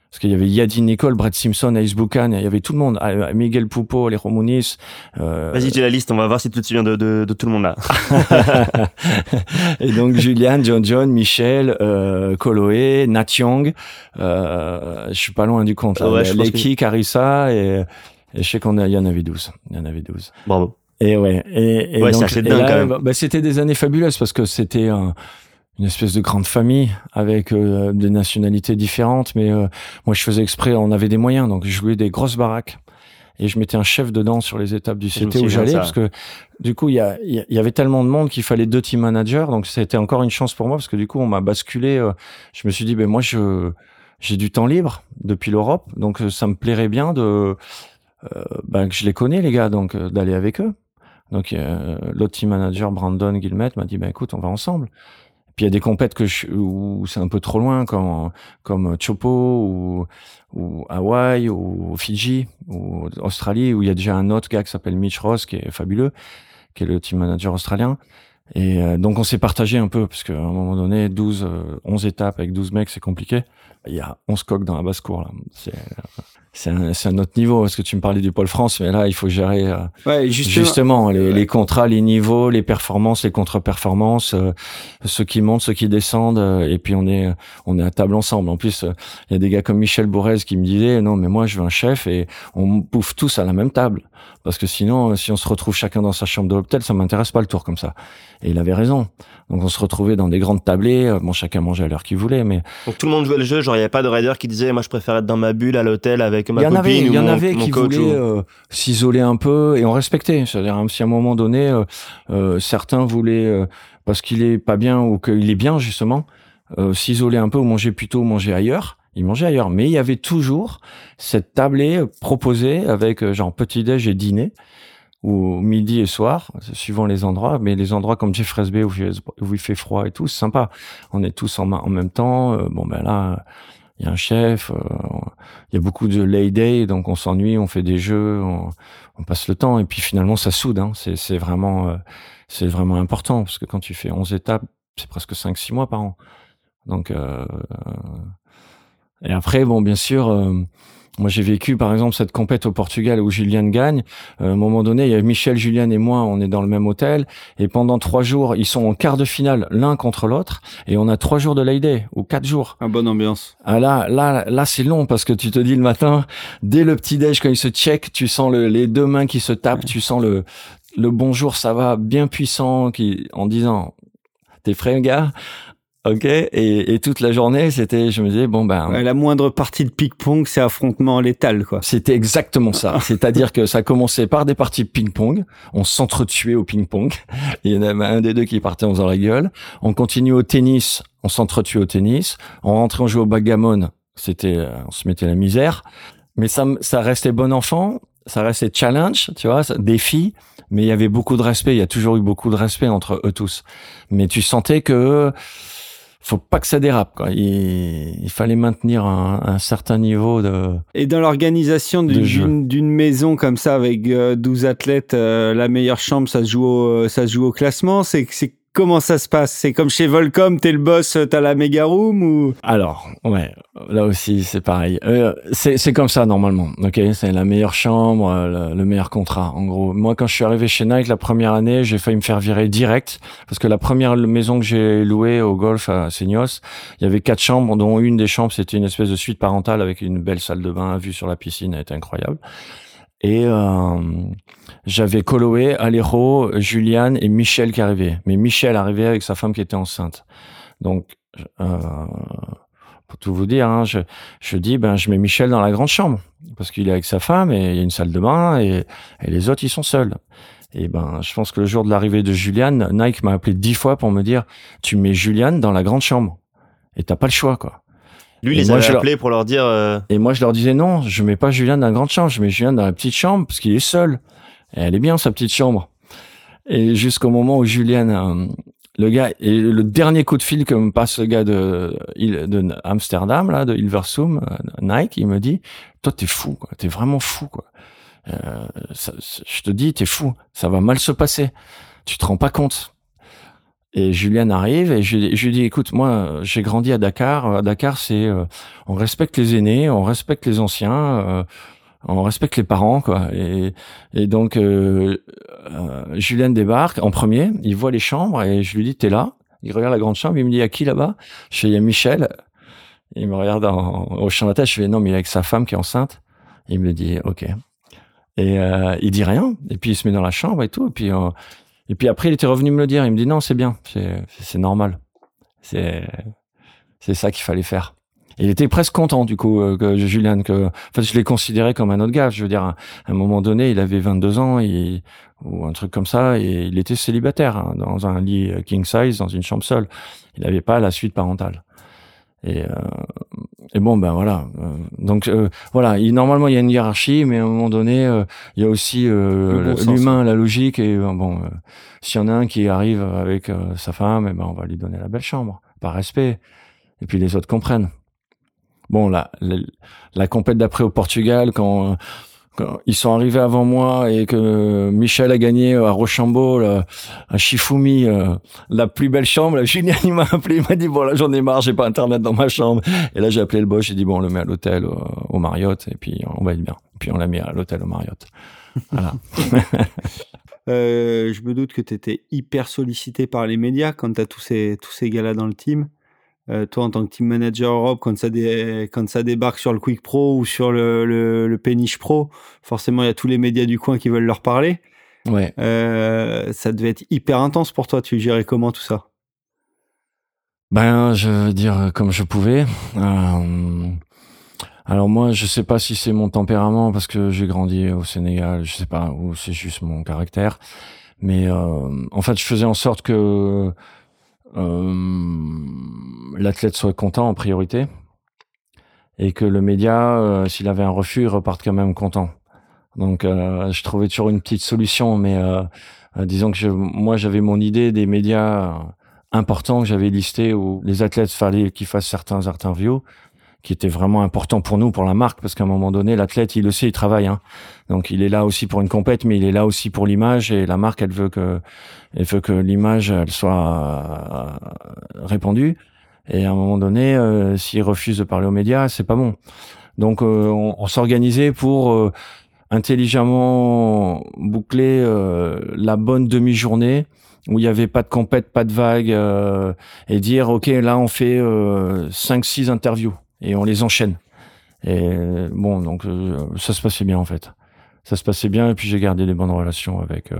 parce qu'il y avait Yadin Nicole, Brett Simpson, Ace Buchan, il y avait tout le monde, ah, Miguel Pupo, les Muniz. Euh... Vas-y, tu la liste, on va voir si tu te souviens de, de, de tout le monde là. et donc Julian, John John, Michel, euh, Koloé, Nat Young, euh, je suis pas loin du compte. Là. Ouais, Leki, que... Carissa et, et, je sais qu'on il y en avait 12. Il y en avait 12. Bravo. Et ouais, et, et ouais, donc, même. Bah, c'était des années fabuleuses parce que c'était un une espèce de grande famille avec euh, des nationalités différentes. Mais euh, moi, je faisais exprès, on avait des moyens, donc je louais des grosses baraques et je mettais un chef dedans sur les étapes du CT où j'allais parce que du coup il y, a, il y avait tellement de monde qu'il fallait deux team managers donc c'était encore une chance pour moi parce que du coup on m'a basculé euh, je me suis dit ben moi je j'ai du temps libre depuis l'Europe donc ça me plairait bien de ben, que je les connais les gars donc d'aller avec eux donc l'autre team manager Brandon Gilmet m'a dit ben écoute on va ensemble puis il y a des compètes que je, où c'est un peu trop loin, comme, comme Chopo ou, ou Hawaï ou Fidji ou Australie, où il y a déjà un autre gars qui s'appelle Mitch Ross, qui est fabuleux, qui est le team manager australien. Et euh, donc on s'est partagé un peu, parce qu'à un moment donné, 12, 11 euh, étapes avec 12 mecs, c'est compliqué. Il y a 11 coques dans la basse-cour. là. C'est c'est un, un, autre niveau parce que tu me parlais du pôle France mais là il faut gérer euh, ouais, justement, justement les, les, contrats les niveaux les performances les contre-performances euh, ceux qui montent ceux qui descendent euh, et puis on est on est à table ensemble. En plus il y a des gars comme Michel Bourrez qui me disaient non mais moi je veux un chef et on bouffe tous à la même table parce que sinon si on se retrouve chacun dans sa chambre de l'hôtel ça m'intéresse pas le tour comme ça et il avait raison donc on se retrouvait dans des grandes tablées bon chacun mangeait à l'heure qu'il voulait mais donc tout le monde jouait le jeu genre il y avait pas de rider qui disait moi je préfère être dans ma bulle à l'hôtel avec y en avait, il y en avait qui voulaient euh, s'isoler un peu et on respectait. C'est-à-dire si à un moment donné, euh, euh, certains voulaient parce qu'il est pas bien ou qu'il est bien justement s'isoler un peu ou manger plutôt manger ailleurs. Ils mangeaient ailleurs, mais il y avait toujours cette tablée proposée avec genre petit déj et dîner ou midi et soir, suivant les endroits. Mais les endroits comme Jeffreys Bay où, il fait froid et tout, c'est sympa. On est tous en, en même temps. bon ben là il y a un chef, euh, il y a beaucoup de lay day, donc on s'ennuie, on fait des jeux, on, passe le temps, et puis finalement ça soude. Hein. C'est vraiment, euh, c'est vraiment important parce que quand tu fais 11 étapes, c'est presque 5-6 mois par an. Donc euh, et après, bon, bien sûr moi, j'ai vécu, par exemple, cette compète au Portugal où Julian gagne. Euh, à un moment donné, il y a Michel, Julian et moi, on est dans le même hôtel. Et pendant trois jours, ils sont en quart de finale l'un contre l'autre. Et on a trois jours de lay ou quatre jours. Un bonne ambiance. Ah là, là, là, c'est long parce que tu te dis le matin, dès le petit-déj, quand ils se check, tu sens le, les deux mains qui se tapent, tu sens le, le bonjour, ça va, bien puissant, qui, en disant, t'es frais, gars? Ok, et, et, toute la journée, c'était, je me disais, bon ben. la moindre partie de ping-pong, c'est affrontement létal, quoi. C'était exactement ça. C'est-à-dire que ça commençait par des parties de ping-pong. On s'entretuait au ping-pong. Il y en avait un des deux qui partait en faisant la gueule. On continue au tennis. On s'entretuait au tennis. On rentrait, on jouait au backgammon. C'était, euh, on se mettait la misère. Mais ça, ça restait bon enfant. Ça restait challenge, tu vois, défi. Mais il y avait beaucoup de respect. Il y a toujours eu beaucoup de respect entre eux tous. Mais tu sentais que, faut pas que ça dérape. Quoi. Il, il fallait maintenir un, un, certain niveau de. Et dans l'organisation d'une maison comme ça avec 12 euh, athlètes, euh, la meilleure chambre, ça se joue au, ça se joue au classement. C'est Comment ça se passe? C'est comme chez Volcom, t'es le boss, t'as la méga room ou? Alors, ouais, là aussi c'est pareil. Euh, c'est comme ça normalement. Ok, c'est la meilleure chambre, le, le, meilleur contrat. En gros, moi quand je suis arrivé chez Nike la première année, j'ai failli me faire virer direct parce que la première maison que j'ai louée au golf à Seignos, il y avait quatre chambres, dont une des chambres c'était une espèce de suite parentale avec une belle salle de bain, vue sur la piscine, elle était incroyable. Et euh, j'avais Coloé, Alejo, Julian et Michel qui arrivaient. Mais Michel arrivait avec sa femme qui était enceinte. Donc, euh, pour tout vous dire, hein, je, je dis, ben, je mets Michel dans la grande chambre parce qu'il est avec sa femme et il y a une salle de bain et, et les autres ils sont seuls. Et ben, je pense que le jour de l'arrivée de Julian, Nike m'a appelé dix fois pour me dire, tu mets Julian dans la grande chambre et t'as pas le choix, quoi. Lui, il les avait appelés pour leur dire. Euh... Et moi, je leur disais non, je mets pas Julien dans la grande chambre, je mets Julien dans la petite chambre parce qu'il est seul. Et elle est bien sa petite chambre. Et jusqu'au moment où Julien, euh, le gars, et le dernier coup de fil que me passe le gars de, de Amsterdam là, de Hilversum, euh, Nike, il me dit, toi t'es fou, quoi, t'es vraiment fou, quoi. Euh, ça, je te dis, t'es fou, ça va mal se passer tu te rends pas compte. Et Julien arrive et je, lui dis, écoute, moi, j'ai grandi à Dakar. À Dakar, c'est, euh, on respecte les aînés, on respecte les anciens, euh, on respecte les parents, quoi. Et, et donc, euh, euh, Julien débarque en premier, il voit les chambres et je lui dis, t'es là? Il regarde la grande chambre, il me dit, à qui là-bas? Je il y a Michel. Il me regarde en, au champ de la tête, je fais, non, mais il est avec sa femme qui est enceinte. Il me dit, ok. Et euh, il dit rien. Et puis il se met dans la chambre et tout. Et puis, euh, et puis après, il était revenu me le dire. Il me dit non, c'est bien, c'est normal. C'est ça qu'il fallait faire. Et il était presque content du coup euh, que Julien que en fait je l'ai considéré comme un autre gars. Je veux dire, à un moment donné, il avait 22 ans et, ou un truc comme ça et il était célibataire hein, dans un lit euh, king size dans une chambre seule. Il n'avait pas la suite parentale. Et, euh, et bon, ben voilà. Euh, donc euh, voilà, il, normalement il y a une hiérarchie, mais à un moment donné, euh, il y a aussi bon sens, l'humain, la logique. Et euh, bon, euh, s'il y en a un qui arrive avec euh, sa femme, eh ben on va lui donner la belle chambre, par respect. Et puis les autres comprennent. Bon, la, la, la compète d'après au Portugal, quand, euh, quand ils sont arrivés avant moi et que Michel a gagné à Rochambeau, à Shifumi, euh, la plus belle chambre, Julien il m'a appelé, il m'a dit bon là j'en ai marre, j'ai pas internet dans ma chambre. Et là j'ai appelé le boss, j'ai dit bon on le met à l'hôtel au, au Marriott et puis on va être bien. Puis on l'a mis à l'hôtel au Marriott. Voilà. Euh, je me doute que tu étais hyper sollicité par les médias quand tu as tous ces, tous ces gars-là dans le team. Euh, toi, en tant que team manager Europe, quand ça, dé- quand ça débarque sur le Quick Pro ou sur le, le, le Péniche Pro, forcément, il y a tous les médias du coin qui veulent leur parler. Ouais. Euh, ça devait être hyper intense pour toi. Tu gérais comment tout ça? Ben, je veux dire comme je pouvais. Euh, alors moi, je sais pas si c'est mon tempérament parce que j'ai grandi au Sénégal, je sais pas, ou c'est juste mon caractère. Mais euh, en fait, je faisais en sorte que euh, l'athlète soit content en priorité et que le média, euh, s'il avait un refus, reparte quand même content. Donc, euh, je trouvais toujours une petite solution, mais euh, euh, disons que moi, j'avais mon idée des médias euh, importants que j'avais listés où les athlètes fallait qu'ils fassent certains interviews qui étaient vraiment importants pour nous, pour la marque, parce qu'à un moment donné, l'athlète, il le sait, il travaille. Hein. Donc, il est là aussi pour une compète, mais il est là aussi pour l'image, et la marque, elle veut que, elle veut que l'image, elle soit euh, répandue. Et à un moment donné, euh, s'il refuse de parler aux médias, c'est pas bon. Donc, euh, on, s'organisait pour euh, intelligemment boucler euh, la bonne demi-journée où il y avait pas de compète, pas de vague, et dire ok là on fait euh, cinq six interviews et on les enchaîne. Et bon donc euh, ça se passait bien en fait. Ça se passait bien et puis j'ai gardé des bonnes relations avec euh,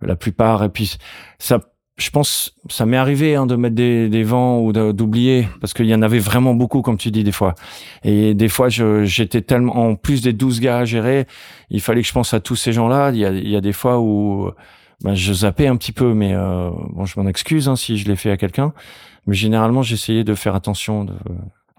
la plupart et puis ça je pense ça m'est arrivé hein, de mettre des, des vents ou d'oublier parce qu'il y en avait vraiment beaucoup comme tu dis des fois et des fois j'étais tellement en plus des 12 gars à gérer il fallait que je pense à tous ces gens là il y a, il y a des fois où ben, je zappais un petit peu mais euh, bon je m'en excuse hein, si je l'ai fait à quelqu'un mais généralement j'essayais de faire attention de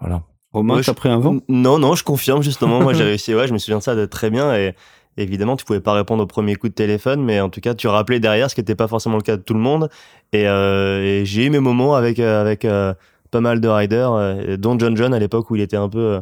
voilà Romain, Ouais, t'as pris un vent Non, non, je confirme justement. Moi, j'ai réussi. Ouais, je me souviens de ça de très bien. Et évidemment, tu pouvais pas répondre au premier coup de téléphone, mais en tout cas, tu rappelais derrière, ce qui n'était pas forcément le cas de tout le monde. Et, euh, et j'ai eu mes moments avec euh, avec euh, pas mal de riders, euh, dont John John à l'époque où il était un peu euh,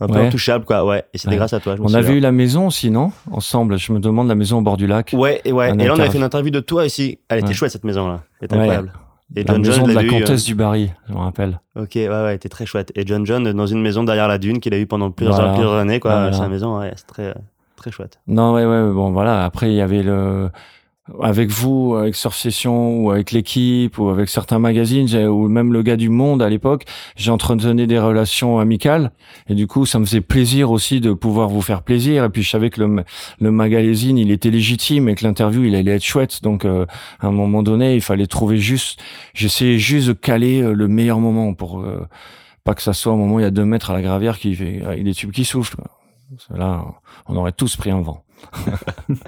un peu Ouais. intouchable, quoi. Ouais. Et c'était Ouais. grâce à toi. Je on a souviens. vu la maison aussi non? Ensemble je me demande la maison au bord du lac Ouais, et ouais. Et là, on avait fait une interview de toi ici. Elle était Ouais. chouette cette maison-là. Elle était Ouais. incroyable. Et la John maison John, de la eu, euh, comtesse du Barry je me rappelle Ok, ouais, ouais, était très chouette. Et John John dans une maison derrière la dune qu'il a eu pendant plusieurs, Voilà. plusieurs années, quoi. Voilà. Sa maison, ouais, c'est très, euh, très chouette. Non, ouais, ouais, bon, voilà. Après, il y avait le, avec vous, avec Surf Session, ou avec l'équipe, ou avec certains magazines, ou même le gars du Monde à l'époque, j'ai entretenu des relations amicales. Et du coup, ça me faisait plaisir aussi de pouvoir vous faire plaisir. Et puis, je savais que le, le magazine, il était légitime et que l'interview, il allait être chouette. Donc, euh, à un moment donné, il fallait trouver juste, j'essayais juste de caler euh, le meilleur moment pour, euh, pas que ça soit au moment où il y a deux mètres à la gravière qui fait, avec des tubes qui soufflent. Là, on aurait tous pris un vent.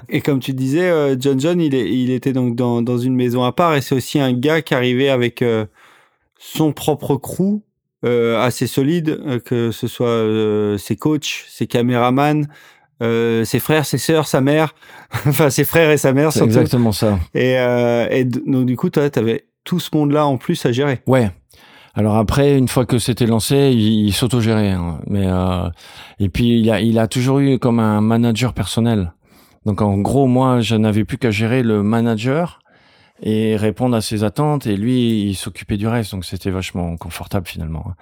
Et comme tu disais, euh, John John, il, est, il était donc dans, dans une maison à part et c'est aussi un gars qui arrivait avec euh, son propre crew euh, assez solide, que ce soit ses coachs, ses caméramans, euh, ses frères, ses sœurs, sa mère, enfin ses frères et sa mère C'est exactement ça. Et, euh, donc du coup, toi, t'avais tout ce monde-là en plus à gérer. Ouais. Alors après, une fois que c'était lancé, il, il s'autogérait. hein. Mais euh, et puis il a, il a toujours eu comme un manager personnel. Donc en gros, moi, je n'avais plus qu'à gérer le manager et répondre à ses attentes. Et lui, il s'occupait du reste, donc c'était vachement confortable finalement.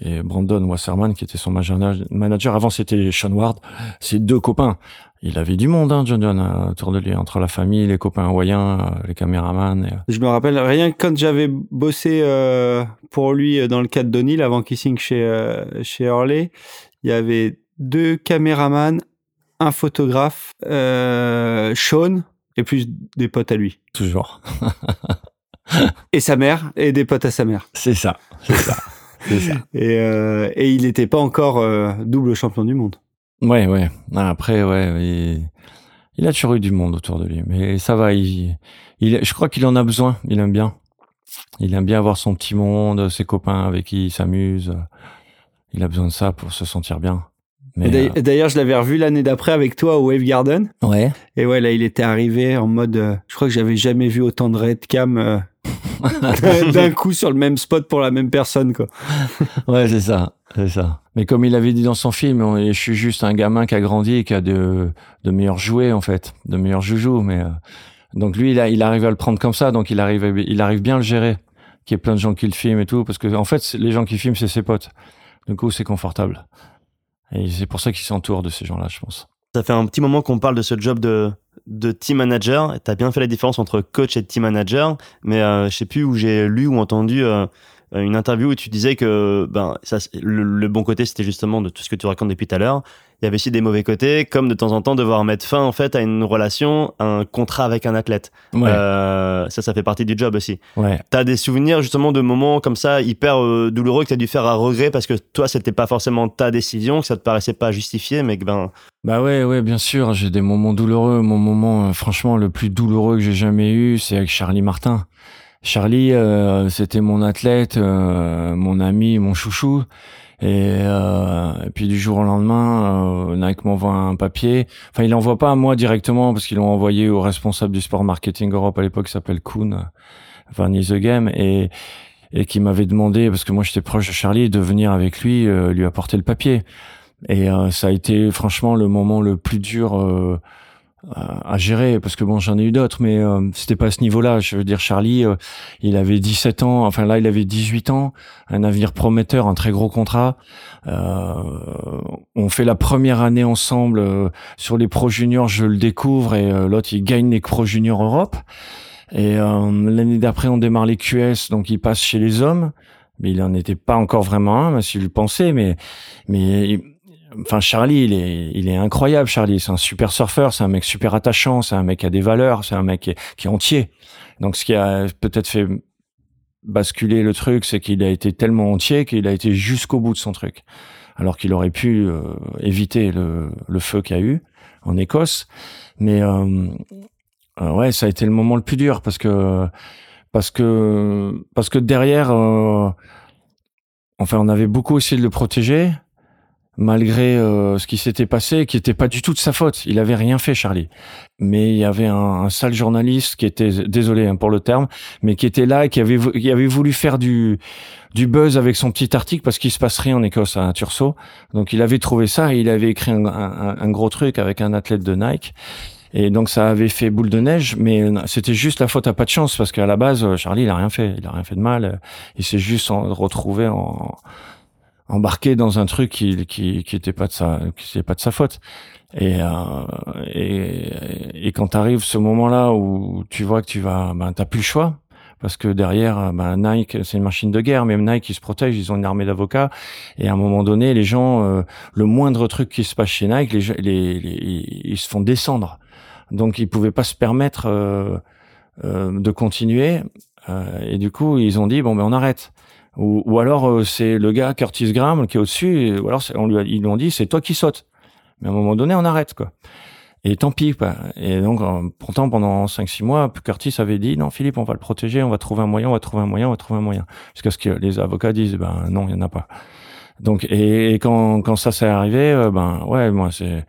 Et Brandon Wasserman, qui était son manager, avant c'était Sean Ward, c'est deux copains. Il avait du monde, hein, John John, euh, autour de lui, entre la famille, les copains hawaïens, euh, les caméramans. Je me rappelle, rien que quand j'avais bossé euh, pour lui dans le cadre d'O'Neill, avant qu'il signe chez, chez Hurley, il y avait deux caméramans, un photographe, Sean, et plus des potes à lui. Toujours. et sa mère, et des potes à sa mère. C'est ça, c'est ça. Ça. Et, euh, et il n'était pas encore euh, double champion du monde. Ouais, ouais. Après, ouais, il, a toujours eu du monde autour de lui. Mais ça va, il, il, je crois qu'il en a besoin. Il aime bien. Il aime bien avoir son petit monde, ses copains avec qui il s'amuse. Il a besoin de ça pour se sentir bien. Euh, d'ailleurs, je l'avais revu l'année d'après avec toi au Wave Garden. Ouais. Et ouais, là, il était arrivé en mode. Euh, je crois que j'avais jamais vu autant de red cam euh, d'un coup sur le même spot pour la même personne, quoi. ouais, c'est ça, c'est ça. Mais comme il avait dit dans son film, je suis juste un gamin qui a grandi et qui a de, de meilleurs jouets en fait, de meilleurs joujoux. Mais donc lui, il, a, il arrive à le prendre comme ça, donc il arrive, il arrive bien à le gérer. Qu'il y ait plein de gens qui le filment et tout, parce que en fait, les gens qui filment, c'est ses potes. Du coup, c'est confortable. Et c'est pour ça qu'il s'entoure de ces gens-là, je pense. Ça fait un petit moment qu'on parle de ce job de, de team manager. Tu as bien fait la différence entre coach et team manager, mais euh, je sais plus où j'ai lu ou entendu euh, une interview où tu disais que ben, ça, le, bon côté, c'était justement de tout ce que tu racontes depuis tout à l'heure. Il y avait aussi des mauvais côtés, comme de temps en temps devoir mettre fin en fait à une relation, un contrat avec un athlète. Euh, ça, ça fait partie du job aussi. Ouais. T'as des souvenirs justement de moments comme ça hyper euh, douloureux que t'as dû faire à regret parce que toi, c'était pas forcément ta décision, que ça te paraissait pas justifié, mais que ben. Bah ouais, ouais, bien sûr. J'ai des moments douloureux. Mon moment, euh, franchement, le plus douloureux que j'ai jamais eu, c'est avec Charlie Martin. Charlie, euh, c'était mon athlète, euh, mon ami, mon chouchou. Et, euh, et, puis du jour au lendemain, euh, Nike m'envoie un papier. Enfin, il l'envoie pas à moi directement parce qu'ils l'ont envoyé au responsable du sport marketing Europe à l'époque, qui s'appelle Kuhn, Van The Game, et, et qui m'avait demandé, parce que moi j'étais proche de Charlie, de venir avec lui, euh, lui apporter le papier. Et euh, ça a été franchement le moment le plus dur euh, à gérer parce que bon j'en ai eu d'autres mais euh, c'était pas à ce niveau-là. Je veux dire Charlie euh, il avait 17 ans enfin là il avait 18 ans un avenir prometteur un très gros contrat. Euh, on fait la première année ensemble euh, sur les pro juniors je le découvre et l'autre il gagne les pro juniors Europe. Et l'année d'après on démarre les QS donc il passe chez les hommes. Mais il en était pas encore vraiment un s'il le pensait mais mais enfin Charlie, il est, il est incroyable. Charlie, c'est un super surfeur, c'est un mec super attachant, c'est un mec qui a des valeurs, c'est un mec qui est, qui est entier. Donc ce qui a peut-être fait basculer le truc, c'est qu'il a été tellement entier qu'il a été jusqu'au bout de son truc, alors qu'il aurait pu euh, éviter le, le feu qu'il a eu en Écosse. Mais euh, euh, ouais, ça a été le moment le plus dur parce que parce que parce que derrière, enfin, on avait beaucoup essayé de le protéger malgré euh, ce qui s'était passé, qui était pas du tout de sa faute. Il avait rien fait, Charlie. Mais il y avait un, sale journaliste qui était, désolé hein, pour le terme, mais qui était là et qui avait, avait voulu faire du, du buzz avec son petit article parce qu'il se passe rien en Écosse à Turso. Donc il avait trouvé ça et il avait écrit un, gros truc avec un athlète de Nike. Et donc ça avait fait boule de neige, mais c'était juste la faute à pas de chance parce qu'à la base, Charlie, il a rien fait, il a rien fait de mal. Il s'est juste retrouvé en, embarqué dans un truc qui qui qui était pas de sa qui était pas de sa faute. Et euh, et, et quand arrive ce moment-là où tu vois que tu vas ben t'as plus le choix parce que derrière ben Nike c'est une machine de guerre même Nike ils se protègent ils ont une armée d'avocats. Et à un moment donné les gens euh, le moindre truc qui se passe chez Nike les, les, les ils se font descendre. Donc ils pouvaient pas se permettre euh, euh de continuer. Euh, et du coup ils ont dit bon ben on arrête ou, ou alors euh, c'est le gars Curtis Graham qui est au-dessus, ou alors on lui ils lui ont dit c'est toi qui sautes. Mais à un moment donné, on arrête quoi. Et tant pis quoi. Et donc pourtant pendant 5-6 mois, Curtis avait dit non Philippe, on va le protéger, on va trouver un moyen, on va trouver un moyen, on va trouver un moyen. Jusqu'à ce que les avocats disent ben non, il y en a pas. Donc et, quand quand ça s'est arrivé, euh, ben ouais moi c'est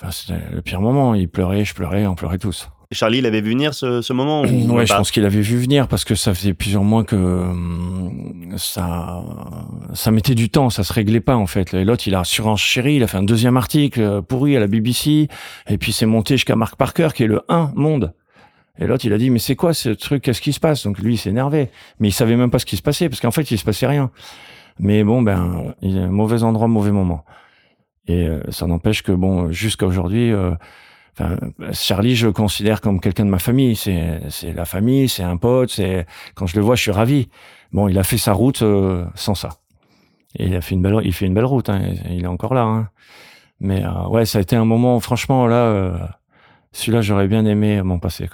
enfin, c'était le pire moment. Il pleurait, je pleurais, on pleurait tous. Charlie, il avait vu venir ce, ce moment Ouais, je pense qu'il avait vu venir parce que ça faisait plusieurs mois que hum, ça, ça mettait du temps, ça se réglait pas en fait. Et l'autre, il a surenchéri, il a fait un deuxième article pourri à la BBC, et puis c'est monté jusqu'à Mark Parker qui est le 1 monde. Et l'autre, il a dit, mais c'est quoi ce truc? Qu'est-ce qui se passe? Donc lui, il s'est énervé. Mais il savait même pas ce qui se passait, parce qu'en fait, il se passait rien. Mais bon, ben, il est mauvais endroit, mauvais moment. Et euh, ça n'empêche que, bon, jusqu'à aujourd'hui, euh, Charlie, je le considère comme quelqu'un de ma famille. C'est, la famille, c'est un pote. C'est quand je le vois, je suis ravi. Bon, il a fait sa route euh, sans ça. Et il a fait une belle, il fait une belle route. Hein, il est encore là. Hein. Mais ouais, ça a été un moment, franchement, là, celui-là, j'aurais bien aimé m'en passer.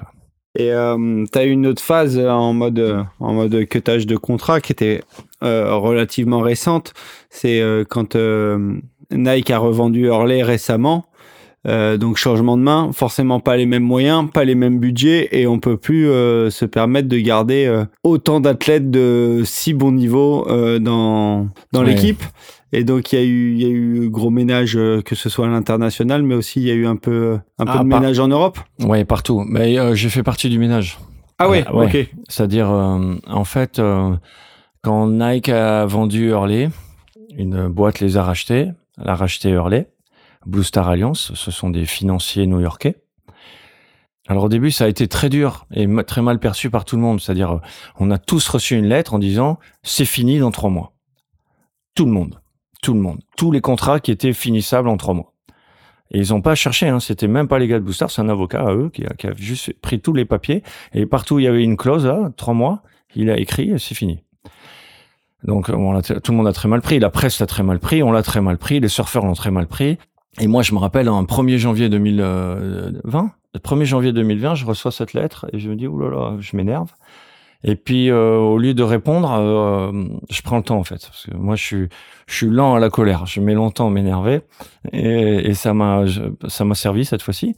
Et euh, tu as eu une autre phase en mode, en mode cutage de contrat qui était euh, relativement récente. C'est euh, quand euh, Nike a revendu Hurley récemment. Euh, donc changement de main, forcément pas les mêmes moyens, pas les mêmes budgets et on peut plus se permettre de garder autant d'athlètes de si bon niveau dans dans l'équipe. Et donc il y a eu il y a eu gros ménage euh, que ce soit à l'international, mais aussi il y a eu un peu un peu ah, de ménage en Europe. Ouais, partout. Mais euh, j'ai fait partie du ménage. Ah ouais, euh, ok. C'est-à-dire en fait quand Nike a vendu Hurley, une boîte les a rachetés, elle a racheté Hurley, Blue Star Alliance, ce sont des financiers new-yorkais. Alors au début, ça a été très dur et très mal perçu par tout le monde. C'est-à-dire, on a tous reçu une lettre en disant c'est fini dans trois mois. Tout le monde. Tout le monde. Tous les contrats qui étaient finissables en trois mois. Et ils n'ont pas cherché, hein. c'était même pas les gars de Booster, c'est un avocat à eux qui a, juste pris tous les papiers. Et partout il y avait une clause, là, trois mois, il a écrit et c'est fini. Donc bon, tout le monde a très mal pris, la presse l'a très mal pris, on l'a très mal pris, les surfeurs l'ont très mal pris. Et moi, je me rappelle, en 1er janvier 2020, le 1er janvier 2020, je reçois cette lettre et je me dis, oulala, là là, je m'énerve. Et puis euh, au lieu de répondre, euh, je prends le temps en fait, parce que moi je suis je suis lent à la colère. Je mets longtemps à m'énerver et, et, ça m'a ça m'a servi cette fois-ci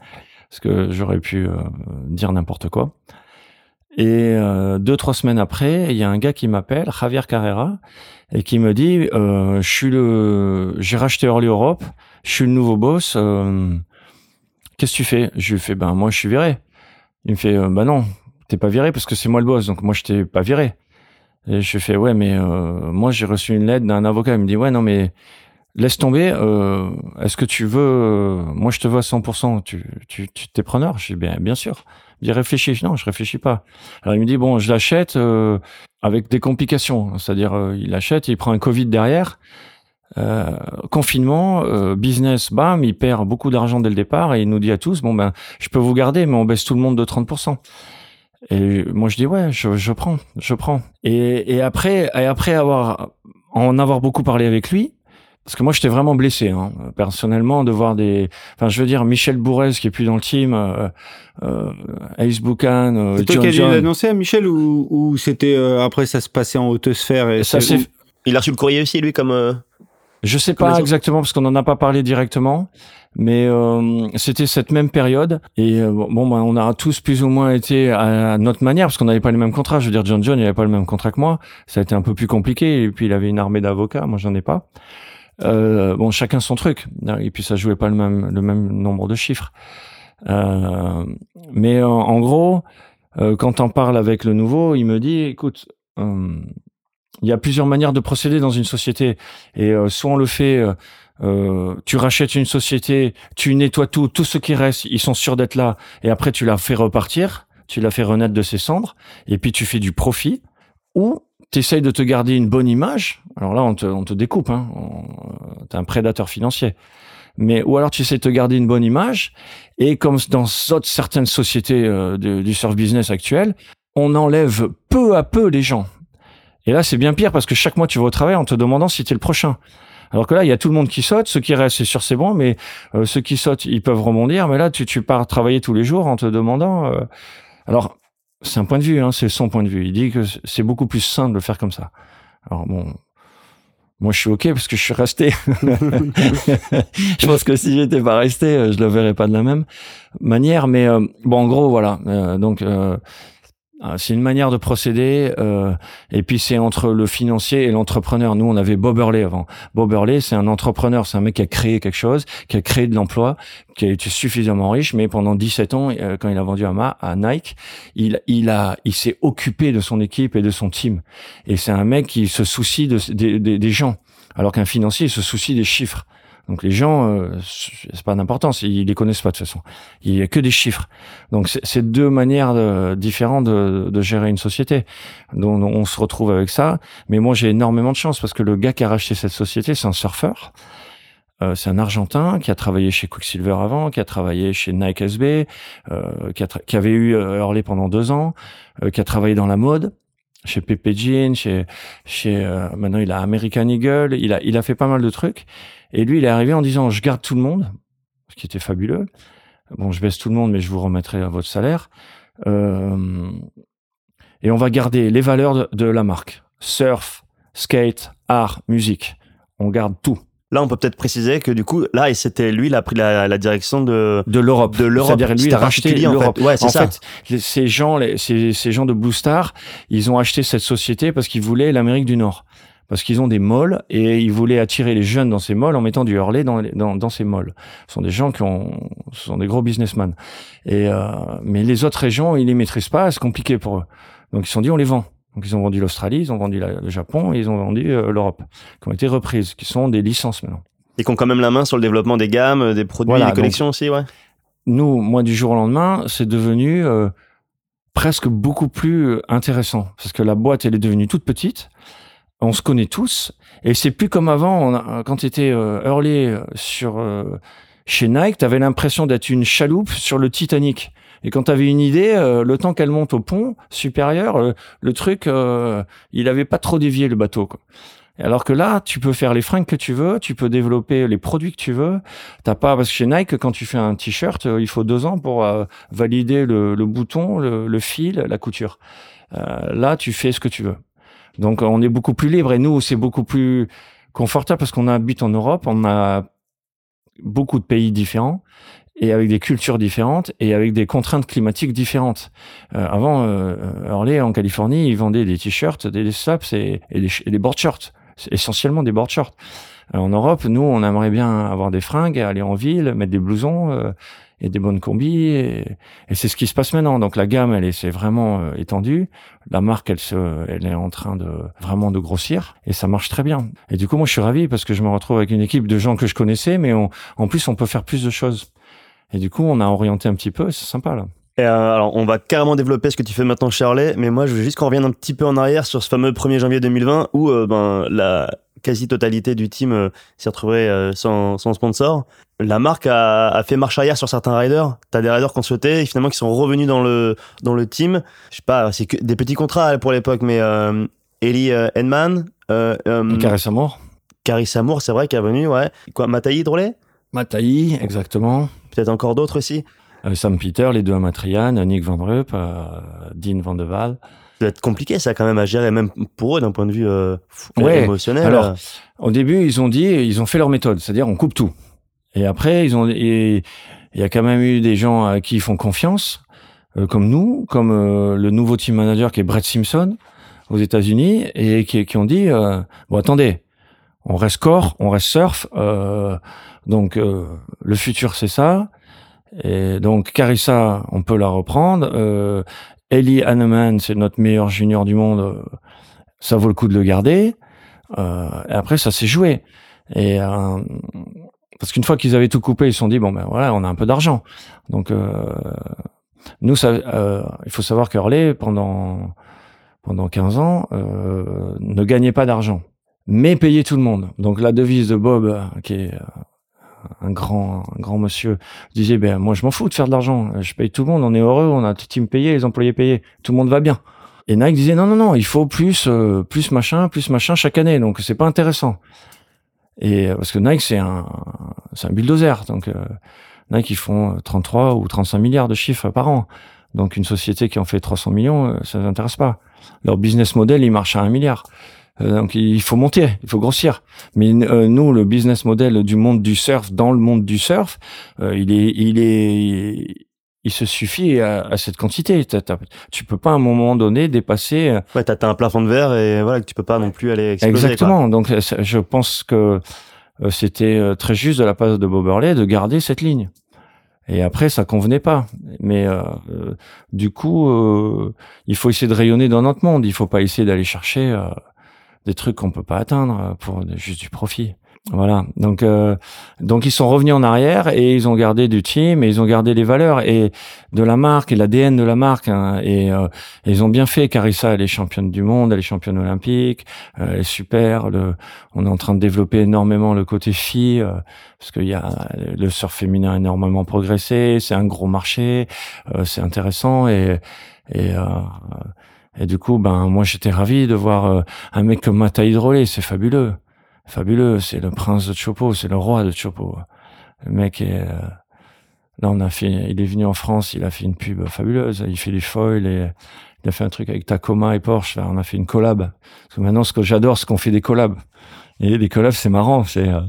parce que j'aurais pu euh, dire n'importe quoi. Et deux trois semaines après, il y a un gars qui m'appelle, Javier Carrera, et qui me dit je suis le j'ai racheté Early Europe, je suis le nouveau boss. Qu'est-ce que tu fais? Je lui fais ben moi je suis viré. Il me fait bah non, t'es pas viré parce que c'est moi le boss, donc moi je t'ai pas viré. Et je fais ouais, mais euh, moi j'ai reçu une lettre d'un avocat. Il me dit ouais non mais laisse tomber. Euh, Est-ce que tu veux euh, Moi je te veux à 100%. Tu tu tu t'es preneur? Je dis bien bien sûr. Il dit réfléchis. Non, je réfléchis pas. Alors il me dit bon, je l'achète euh, avec des complications. C'est-à-dire euh, il achète, il prend un Covid derrière. Euh, confinement, euh, business, bam, il perd beaucoup d'argent dès le départ et il nous dit à tous, bon ben, je peux vous garder, mais on baisse tout le monde de 30%. Et moi je dis ouais, je, je prends, je prends. Et, et après, et après avoir en avoir beaucoup parlé avec lui, parce que moi j'étais vraiment blessé hein, personnellement de voir des, enfin je veux dire Michel Bourrez qui est plus dans le team, euh, euh, Ace Boucan, euh, C'est toi qui as annoncé à Michel ou, ou c'était euh, après ça se passait en haute sphère et ça Il a reçu le courrier aussi lui comme. Euh, je sais pas exactement parce qu'on en a pas parlé directement, mais euh, c'était cette même période et euh, bon, ben, on a tous plus ou moins été à, notre manière parce qu'on n'avait pas les mêmes contrats. Je veux dire, John John, il avait pas le même contrat que moi. Ça a été un peu plus compliqué et puis il avait une armée d'avocats. Moi, j'en ai pas. Euh, bon, chacun son truc. Et puis ça jouait pas le même le même nombre de chiffres. Euh, mais en, gros, euh, quand on parle avec le nouveau, il me dit, écoute il y a plusieurs manières de procéder dans une société. Et euh, soit on le fait, euh, euh, tu rachètes une société, tu nettoies tout, tout ce qui reste, ils sont sûrs d'être là, et après tu la fais repartir, tu la fais renaître de ses cendres, et puis tu fais du profit. Ou tu essayes de te garder une bonne image. Alors là, on te, on te découpe, hein. T'es un prédateur financier. Mais ou alors tu essaies de te garder une bonne image. Et comme dans certaines sociétés du surf business actuel, on enlève peu à peu les gens. Et là, c'est bien pire parce que chaque mois, tu vas au travail en te demandant si tu es le prochain. Alors que là, il y a tout le monde qui saute, ceux qui restent, c'est sûr, c'est bon, mais euh, ceux qui sautent, ils peuvent rebondir. Mais là, tu, tu pars travailler tous les jours en te demandant. Euh, Alors, c'est un point de vue, hein, c'est son point de vue. Il dit que c'est beaucoup plus simple de faire comme ça. Alors bon, moi, je suis ok parce que je suis resté. je pense que si j'étais pas resté, euh, je le verrais pas de la même manière. Mais bon, en gros, voilà. donc ah, c'est une manière de procéder, euh, et puis c'est entre le financier et l'entrepreneur. Nous, on avait Bob Hurley avant. Bob Hurley, c'est un entrepreneur, c'est un mec qui a créé quelque chose, qui a créé de l'emploi, qui a été suffisamment riche, mais pendant 17 ans, euh, quand il a vendu à, à Nike, il, a, il s'est occupé de son équipe et de son team. Et c'est un mec qui se soucie de, des gens, alors qu'un financier il se soucie des chiffres. Donc les gens, euh, c'est pas d'importance, ils les connaissent pas de toute façon. Il y a que des chiffres. Donc c'est deux manières de, différentes de, de, gérer une société. Donc on se retrouve avec ça. Mais moi j'ai énormément de chance parce que le gars qui a racheté cette société, c'est un surfeur. Euh, c'est un Argentin qui a travaillé chez Quicksilver avant, qui a travaillé chez Nike SB, euh, qui, a qui, avait eu euh, Hurley pendant deux ans, euh, qui a travaillé dans la mode chez Pepe Jean, chez chez maintenant il a American Eagle, il a il a fait pas mal de trucs et lui, il est arrivé en disant, je garde tout le monde, ce qui était fabuleux. Bon, je baisse tout le monde, mais je vous remettrai à votre salaire. Euh, et on va garder les valeurs de, la marque. Surf, skate, art, musique. On garde tout. Là, on peut peut-être préciser que du coup, là, c'était lui, il a pris la, direction de de l'Europe. De l'Europe. C'est-à-dire lui, il a racheté l'Europe. En fait, ouais, c'est ça. fait ces gens, les, ces, ces gens de Blue Star, ils ont acheté cette société parce qu'ils voulaient l'Amérique du Nord parce qu'ils ont des malls et ils voulaient attirer les jeunes dans ces malls en mettant du Hurley dans, dans, dans ces malls. Ce sont des gens qui ont, ce sont des gros businessmen. Et euh, mais les autres régions, ils les maîtrisent pas, c'est compliqué pour eux. Donc ils se sont dit on les vend. Donc ils ont vendu l'Australie, ils ont vendu le Japon et ils ont vendu euh, l'Europe, qui ont été reprises, qui sont des licences maintenant. Et qui ont quand même la main sur le développement des gammes, des produits, des collections aussi, ouais. Nous, moi, du jour au lendemain, c'est devenu euh, presque beaucoup plus intéressant parce que la boîte, elle est devenue toute petite on se connaît tous et c'est plus comme avant quand tu étais euh, early euh, sur euh, chez Nike tu avais l'impression d'être une chaloupe sur le Titanic et quand tu avais une idée le temps qu'elle monte au pont supérieur le truc il avait pas trop dévié le bateau quoi. Alors que là, tu peux faire les fringues que tu veux, tu peux développer les produits que tu veux. T'as pas parce que chez Nike, quand tu fais un t-shirt, il faut deux ans pour valider le, bouton, le, le, fil, la couture. là, tu fais ce que tu veux. Donc on est beaucoup plus libre et nous c'est beaucoup plus confortable parce qu'on habite en Europe, on a beaucoup de pays différents et avec des cultures différentes et avec des contraintes climatiques différentes. Euh, avant, euh, en Californie, ils vendaient des t-shirts, des, des et, des, et des board shorts, essentiellement des board shorts. Euh, en Europe, nous, on aimerait bien avoir des fringues, aller en ville, mettre des blousons euh, et des bonnes combis. Et, c'est ce qui se passe maintenant. Donc la gamme, elle est c'est vraiment euh, étendue. La marque, elle se, elle est en train de vraiment de grossir et ça marche très bien. Et du coup, moi, je suis ravi parce que je me retrouve avec une équipe de gens que je connaissais, mais en plus, on peut faire plus de choses. Et du coup, on a orienté un petit peu. C'est sympa là. Et alors, on va carrément développer ce que tu fais maintenant chez Harley, mais moi, je veux juste qu'on revienne un petit peu en arrière sur ce fameux 1er janvier 2020 où ben, la, quasi-totalité du team euh, s'est retrouvée euh, sans, sans, sponsor. La marque a, a, fait marche arrière sur certains riders. T'as des riders qu'on souhaitait et finalement qui sont revenus dans le dans le team. Je sais pas, c'est des petits contrats pour l'époque, mais euh, Ellie euh, Henman, euh, euh, Carissa Moore. Carissa Moore, c'est vrai, qui est venu, ouais. Quoi, Mataï Drolet Mataï, exactement. Peut-être encore d'autres aussi. Sam Peter, les deux Amatrian, Nick Van Rupp, Dean Van de Waal doit être compliqué ça quand même à gérer même pour eux d'un point de vue euh, émotionnel. Alors euh. au début ils ont dit ils ont fait leur méthode, c'est-à-dire on coupe tout. Et après ils ont il y a quand même eu des gens à qui ils font confiance euh, comme nous, comme euh, le nouveau team manager qui est Brett Simpson aux États-Unis et qui, qui, ont dit bon attendez on reste corps, on reste surf donc le futur c'est ça. Et donc Carissa, on peut la reprendre. Euh, Ellie Hanneman, c'est notre meilleur junior du monde. Euh, ça vaut le coup de le garder. Euh, et après, ça s'est joué. Et euh, parce qu'une fois qu'ils avaient tout coupé, ils se sont dit bon ben voilà, on a un peu d'argent. Donc euh, nous, il faut savoir qu'Hurley pendant pendant 15 ans ne gagnait pas d'argent, mais payait tout le monde. Donc la devise de Bob, qui est un grand, un grand monsieur, disait, ben, moi, je m'en fous de faire de l'argent. Je paye tout le monde. On est heureux. On a tout team payé, les employés payés. Tout le monde va bien. Et Nike disait, non, non, non, il faut plus, euh, plus machin, plus machin chaque année. Donc, c'est pas intéressant. Et euh, parce que Nike, c'est un, c'est un bulldozer. Donc, euh, Nike, ils font 33 ou 35 milliards de chiffres par an. Donc, une société qui en fait 300 millions, ça ne intéresse pas. Leur business model, il marche à un milliard. Euh, donc il faut monter, il faut grossir. Mais euh, nous, le business model du monde du surf, dans le monde du surf, euh, il est, il est, il se suffit à, cette quantité. tu peux pas à un moment donné dépasser. Ouais, t'as un plafond de verre et voilà que tu peux pas non plus aller exploser. Exactement. Donc je pense que c'était très juste de la part de Bob Hurley de garder cette ligne. Et après, ça convenait pas. Mais euh, du coup, euh, il faut essayer de rayonner dans notre monde. Il faut pas essayer d'aller chercher des trucs qu'on peut pas atteindre pour juste du profit. Voilà. Donc, euh, donc ils sont revenus en arrière et ils ont gardé du team et ils ont gardé les valeurs et de la marque et l'ADN de la marque. Hein, et, euh, ils ont bien fait. Carissa, elle est championne du monde, elle est championne olympique, euh, elle est super. Le, on est en train de développer énormément le côté fille parce qu'il y a le surf féminin a énormément progressé. C'est un gros marché, c'est intéressant et et et du coup, ben moi j'étais ravi de voir un mec comme Mata Hydrolé, c'est fabuleux fabuleux. C'est le prince de Chopo, c'est le roi de Chopo. Le mec est, euh, là on a fait, il est venu en France, il a fait une pub fabuleuse. Il fait des foils et il a fait un truc avec Tacoma et Porsche. Là, on a fait une collab. Parce que maintenant, ce que j'adore, c'est qu'on fait des collabs. Et les collabs, c'est marrant. C'est, euh,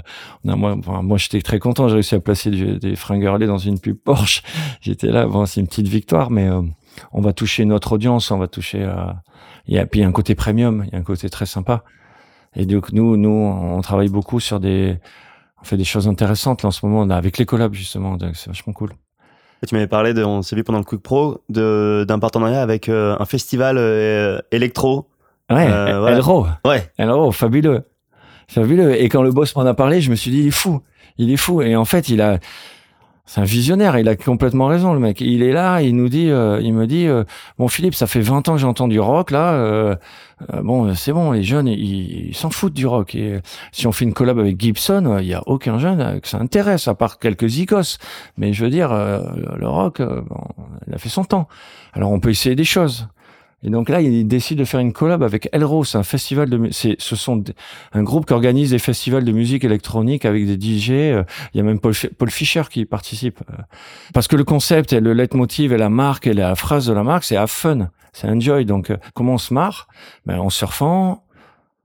moi, moi, j'étais très content. J'ai réussi à placer des fringues dans une pub Porsche. J'étais là. Bon, c'est une petite victoire, mais euh, on va toucher notre audience. On va toucher. il y a puis un côté premium. Il y a un côté très sympa. Et donc nous, nous, on travaille beaucoup sur des, on fait des choses intéressantes là, en ce moment, avec les collabs justement, donc c'est vachement cool. Et tu m'avais parlé, de, on s'est vu pendant le Quick Pro, d'un partenariat avec euh, un festival euh, électro. Ouais, euh, Elro. Ouais. Elro, fabuleux. Fabuleux. Et quand le boss m'en a parlé, je me suis dit, il est fou. Il est fou. Et en fait, il a, c'est un visionnaire, il a complètement raison le mec. Il est là, il nous dit, euh, il me dit, euh, bon Philippe, ça fait 20 ans que j'entends du rock là. Euh, bon, c'est bon, les jeunes, ils s'en foutent du rock. Et si on fait une collab avec Gibson, il y a aucun jeune que ça intéresse, à part quelques zikos. Mais je veux dire, le rock, bon, il a fait son temps. Alors on peut essayer des choses. Et donc là, il décide de faire une collab avec Elro, c'est un festival de, c'est, ce sont un groupe qui organise des festivals de musique électronique avec des DJ. Euh, il y a même Paul, Paul Fischer qui participe. Euh. Parce que le concept et le leitmotiv et la marque et la phrase de la marque, c'est have fun, c'est enjoy. Donc, euh, comment on se marre? Ben, en surfant,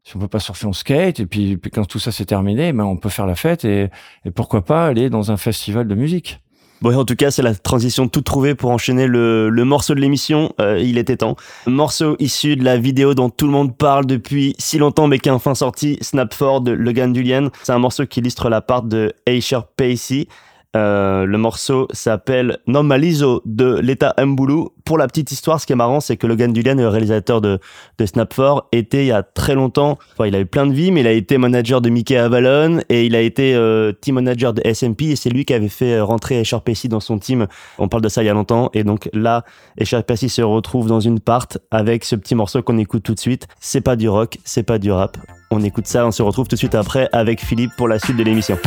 si on peut pas surfer, on skate. Et puis, puis quand tout ça s'est terminé, ben, on peut faire la fête et, et pourquoi pas aller dans un festival de musique. Bon, en tout cas, c'est la transition toute trouvée pour enchaîner le, le morceau de l'émission. Euh, il était temps. Morceau issu de la vidéo dont tout le monde parle depuis si longtemps, mais qui est enfin sorti, Snapford de Logan Dulien. C'est un morceau qui illustre la part de Aisha Pacey. Euh, le morceau s'appelle Normalizo de l'État Mbulu. Pour la petite histoire, ce qui est marrant, c'est que Logan Dulien, le réalisateur de, de Snap4, était il y a très longtemps, enfin, il a eu plein de vies, mais il a été manager de Mickey Avalon et il a été euh, team manager de SMP et c'est lui qui avait fait rentrer Escher dans son team. On parle de ça il y a longtemps et donc là, Escher se retrouve dans une part avec ce petit morceau qu'on écoute tout de suite. C'est pas du rock, c'est pas du rap. On écoute ça, on se retrouve tout de suite après avec Philippe pour la suite de l'émission.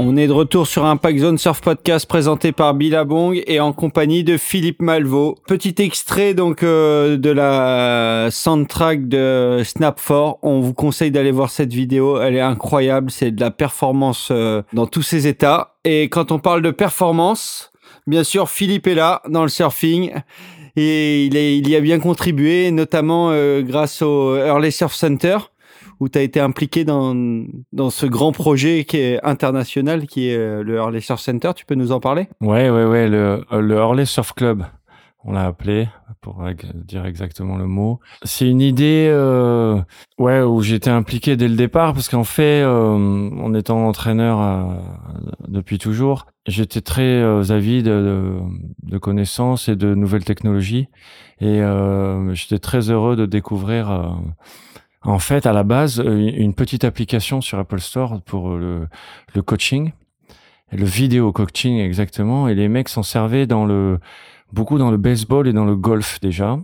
On est de retour sur Impact Zone Surf Podcast présenté par Billabong et en compagnie de Philippe Malvaux. Petit extrait donc euh, de la soundtrack de Snap 4. On vous conseille d'aller voir cette vidéo, elle est incroyable, c'est de la performance euh, dans tous ses états. Et quand on parle de performance, bien sûr Philippe est là dans le surfing et il, est, il y a bien contribué, notamment euh, grâce au Early Surf Center où tu as été impliqué dans, dans ce grand projet qui est international, qui est euh, le Hurley Surf Center. Tu peux nous en parler? Ouais, ouais, ouais, le, le Hurley Surf Club, on l'a appelé pour dire exactement le mot. C'est une idée, euh, ouais, où j'étais impliqué dès le départ parce qu'en fait, euh, en étant entraîneur euh, depuis toujours, j'étais très euh, avide de, de, connaissances et de nouvelles technologies et j'étais très heureux de découvrir en fait, à la base, euh, une petite application sur Apple Store pour le, le coaching, le vidéo coaching exactement, et les mecs s'en servaient dans le beaucoup dans le baseball et dans le golf déjà.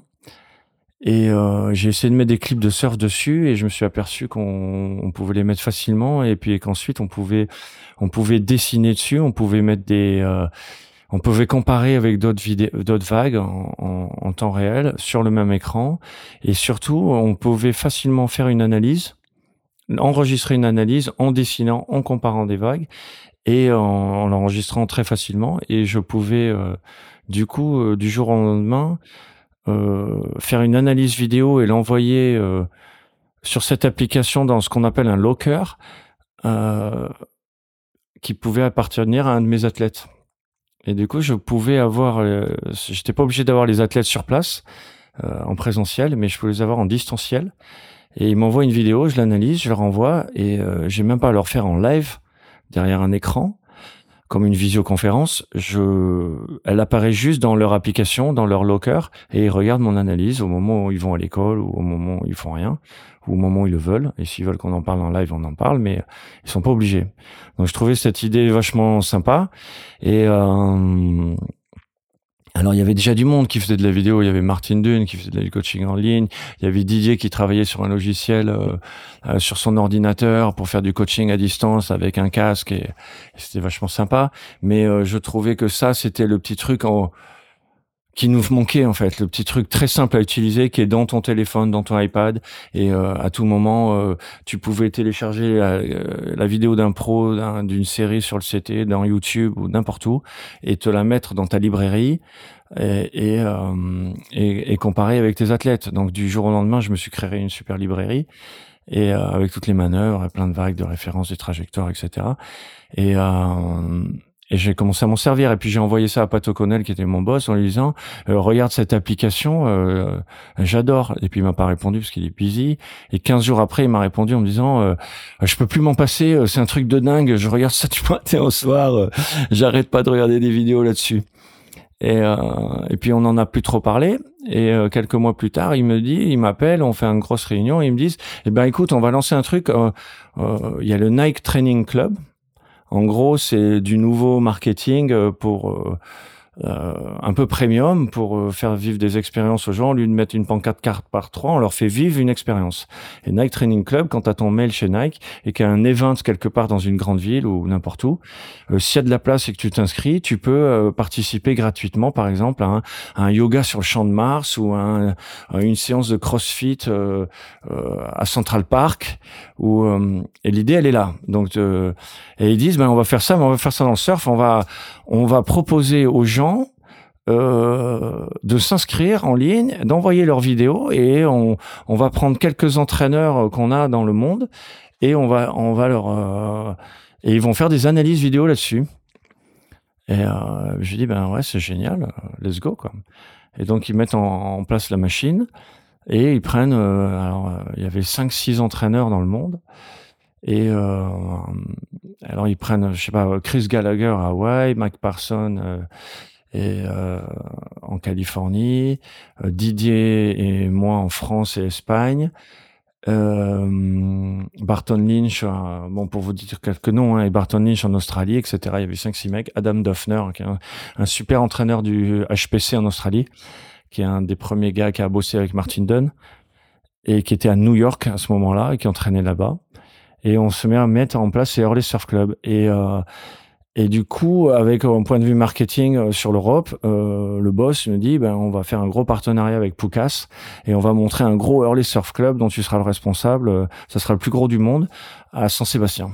Et euh, j'ai essayé de mettre des clips de surf dessus et je me suis aperçu qu'on on pouvait les mettre facilement. Et puis qu'ensuite on pouvait on pouvait dessiner dessus, on pouvait mettre des euh, on pouvait comparer avec d'autres d'autres vagues en, temps réel sur le même écran, et surtout, on pouvait facilement faire une analyse, enregistrer une analyse en dessinant, en comparant des vagues, et en, l'enregistrant très facilement. Et je pouvais, euh, du coup, euh, du jour au lendemain, euh, faire une analyse vidéo et l'envoyer sur cette application dans ce qu'on appelle un locker, qui pouvait appartenir à un de mes athlètes. Et du coup, je pouvais avoir, euh, j'étais pas obligé d'avoir les athlètes sur place euh, en présentiel, mais je pouvais les avoir en distanciel. Et ils m'envoient une vidéo, je l'analyse, je leur envoie, et euh, j'ai même pas à leur faire en live derrière un écran, comme une visioconférence. Je, elle apparaît juste dans leur application, dans leur locker, et ils regardent mon analyse au moment où ils vont à l'école ou au moment où ils font rien au moment où ils le veulent. Et s'ils veulent qu'on en parle en live, on en parle, mais ils sont pas obligés. Donc je trouvais cette idée vachement sympa. Et euh, alors il y avait déjà du monde qui faisait de la vidéo. Il y avait Martin Dune qui faisait la coaching en ligne. Il y avait Didier qui travaillait sur un logiciel euh, euh, sur son ordinateur pour faire du coaching à distance avec un casque. Et, c'était vachement sympa. Mais je trouvais que ça, c'était le petit truc en qui nous manquait en fait, le petit truc très simple à utiliser qui est dans ton téléphone, dans ton iPad et euh, à tout moment euh, tu pouvais télécharger la, euh, vidéo d'un pro d'une série sur le CT, dans YouTube ou n'importe où et te la mettre dans ta librairie et, et, et, et, comparer avec tes athlètes. Donc du jour au lendemain, je me suis créé une super librairie et avec toutes les manœuvres, plein de vagues de références, des trajectoires, etc. Et et j'ai commencé à m'en servir. Et puis j'ai envoyé ça à Pat O'Connell, qui était mon boss, en lui disant euh, Regarde cette application, euh, j'adore. Et puis il m'a pas répondu parce qu'il est busy. Et 15 jours après, il m'a répondu en me disant euh, Je peux plus m'en passer, c'est un truc de dingue. Je regarde ça du matin au soir. J'arrête pas de regarder des vidéos là-dessus. Et, et puis on en a plus trop parlé. Et quelques mois plus tard, il me dit, il m'appelle, on fait une grosse réunion, et ils me disent, eh ben écoute, on va lancer un truc. Il y a le Nike Training Club, en gros, c'est du nouveau marketing euh, pour euh, un peu premium pour euh, faire vivre des expériences aux gens. Au lieu de mettre une pancarte carte par trois, on leur fait vivre une expérience. Et Nike Training Club, quand tu as ton mail chez Nike et qu'il y a un event quelque part dans une grande ville ou n'importe où, euh, s'il y a de la place et que tu t'inscris, tu peux participer gratuitement, par exemple, à un, yoga sur le champ de Mars ou à, une séance de CrossFit à Central Park. Ou, et l'idée, elle est là. Donc, et ils disent, ben, on va faire ça, mais on va faire ça dans le surf. On va, on va proposer aux gens euh, de s'inscrire en ligne, d'envoyer leurs vidéos et on, va prendre quelques entraîneurs qu'on a dans le monde et on va, on va leur euh, et ils vont faire des analyses vidéo là-dessus. Et euh, je dis ben ouais c'est génial, let's go quoi. Et donc ils mettent en, place la machine et ils prennent alors il y avait 5 6 entraîneurs dans le monde et alors ils prennent je sais pas Chris Gallagher à Hawaii, Mike Parson et euh, en Californie, euh, Didier et moi en France et Espagne. Euh, Barton Lynch, euh, bon pour vous dire quelques noms, hein, et Barton Lynch en Australie, etc. Il y avait 5-6 mecs. Adam Duffner, qui est un, super entraîneur du HPC en Australie, qui est un des premiers gars qui a bossé avec Martin Dunn et qui était à New York à ce moment-là et qui entraînait là-bas. et on se met à mettre en place ces Early Surf Club. Et, euh, et du coup, avec un point de vue marketing euh, sur l'Europe, euh, le boss me dit, ben, on va faire un gros partenariat avec Poucas et on va montrer un gros Early Surf Club dont tu seras le responsable. Euh, ça sera le plus gros du monde à Saint-Sébastien.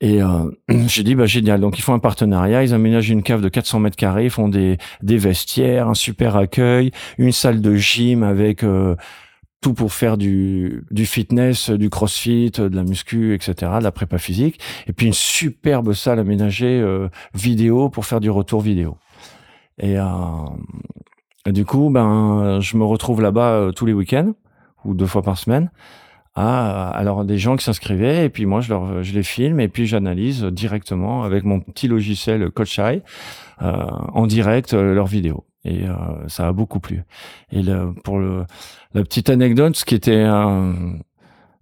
Et euh, j'ai dit, bah, génial. Donc, ils font un partenariat. Ils aménagent une cave de 400 mètres carrés. Ils font des, des vestiaires, un super accueil, une salle de gym avec euh, pour faire du, fitness, du crossfit, de la muscu, etc., de la prépa physique. Et puis, une superbe salle aménagée euh, vidéo pour faire du retour vidéo. Et, du coup, ben, je me retrouve là-bas tous les week-ends ou deux fois par semaine à alors des gens qui s'inscrivaient et puis moi je je les filme et puis j'analyse directement avec mon petit logiciel CoachEye euh, en direct euh, leurs vidéos et euh, ça a beaucoup plu et pour la petite anecdote ce qui était un,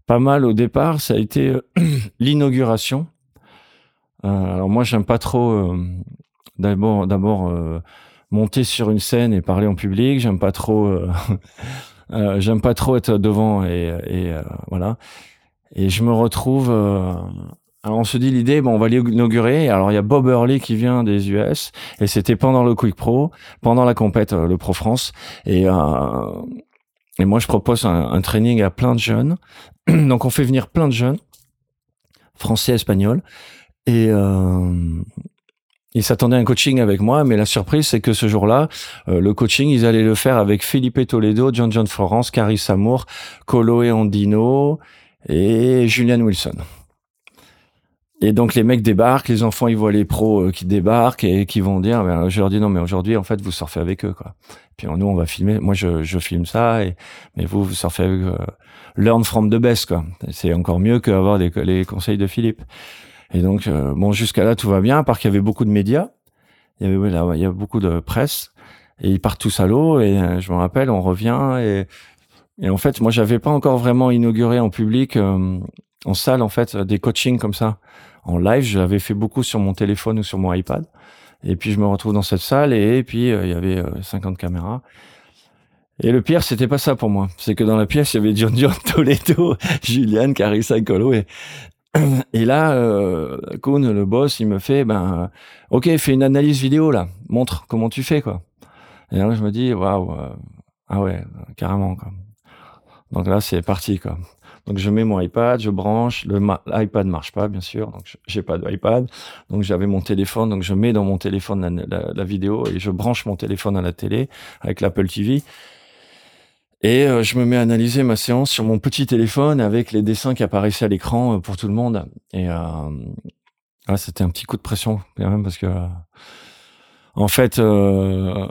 pas mal au départ ça a été euh, l'inauguration euh, alors moi j'aime pas trop euh, d'abord d'abord monter sur une scène et parler en public j'aime pas trop Euh, j'aime pas trop être devant et, euh, voilà. Et je me retrouve. Euh, alors on se dit l'idée, bon, on va l'inaugurer. Alors il y a Bob Hurley qui vient des US et c'était pendant le Quick Pro, pendant la compète, le Pro France. Et et moi je propose un, training à plein de jeunes. Donc on fait venir plein de jeunes, français, espagnols. Et ils s'attendaient à un coaching avec moi, mais la surprise, c'est que ce jour-là, euh, le coaching, ils allaient le faire avec Philippe Toledo, John John Florence, Carrie Samour, Colo et Andino et Julian Wilson. Et donc les mecs débarquent, les enfants ils voient les pros euh, qui débarquent et qui vont dire, ben, je leur dis non mais aujourd'hui en fait vous surfez avec eux quoi. Puis nous on va filmer, moi je, je filme ça et mais vous vous surfez avec euh, learn from the best quoi. C'est encore mieux qu'avoir les, les conseils de Philippe. Et donc, euh, bon, jusqu'à là, tout va bien, à part qu'il y avait beaucoup de médias. Il y avait, il y a beaucoup de presse. Et ils partent tous à l'eau. Et euh, je me rappelle, on revient. Et, et en fait, moi, j'avais pas encore vraiment inauguré en public, en salle, en fait, des coachings comme ça. En live, j'avais fait beaucoup sur mon téléphone ou sur mon iPad. Et puis, je me retrouve dans cette salle. Et, puis, il y avait 50 caméras. Et le pire, c'était pas ça pour moi. C'est que dans la pièce, il y avait John John Toledo, Julian, Carissa Colo et et là, euh, Kuhn, le boss, il me fait, ben, ok, fais une analyse vidéo là, montre comment tu fais quoi. Et là, je me dis, waouh, euh, ah ouais, carrément quoi. Donc là, c'est parti quoi. Donc je mets mon iPad, je branche, le l'iPad marche pas bien sûr, donc j'ai pas d'iPad. Donc j'avais mon téléphone, donc je mets dans mon téléphone la, la, vidéo et je branche mon téléphone à la télé avec l'Apple TV. Et euh, je me mets à analyser ma séance sur mon petit téléphone avec les dessins qui apparaissaient à l'écran euh, pour tout le monde. Et euh, ah, c'était un petit coup de pression quand même parce que, en fait, euh,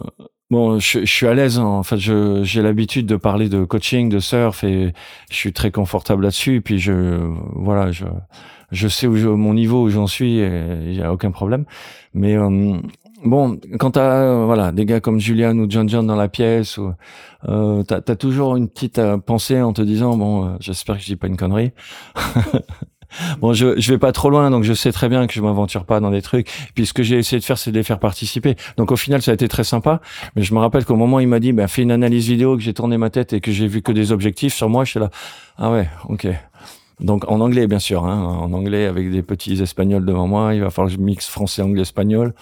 bon, je, je, suis à l'aise. Hein. En fait, j'ai l'habitude de parler de coaching, de surf, et je suis très confortable là-dessus. Et puis je, voilà, je, je sais où je, mon niveau où j'en suis, il y a aucun problème. Mais Bon, quand t'as euh, voilà des gars comme Julian ou John John dans la pièce, ou, euh, t'as as toujours une petite euh, pensée en te disant bon, euh, j'espère que je dis pas une connerie. bon, je je vais pas trop loin, donc je sais très bien que je m'aventure pas dans des trucs. Puis ce que j'ai essayé de faire, c'est de les faire participer. Donc au final, ça a été très sympa. Mais je me rappelle qu'au moment où il m'a dit, ben fais une analyse vidéo, que j'ai tourné ma tête et que j'ai vu que des objectifs sur moi, je suis là, ah ouais, ok. Donc en anglais, bien sûr, hein, en anglais avec des petits espagnols devant moi. Il va falloir que je mixe français, anglais, espagnol.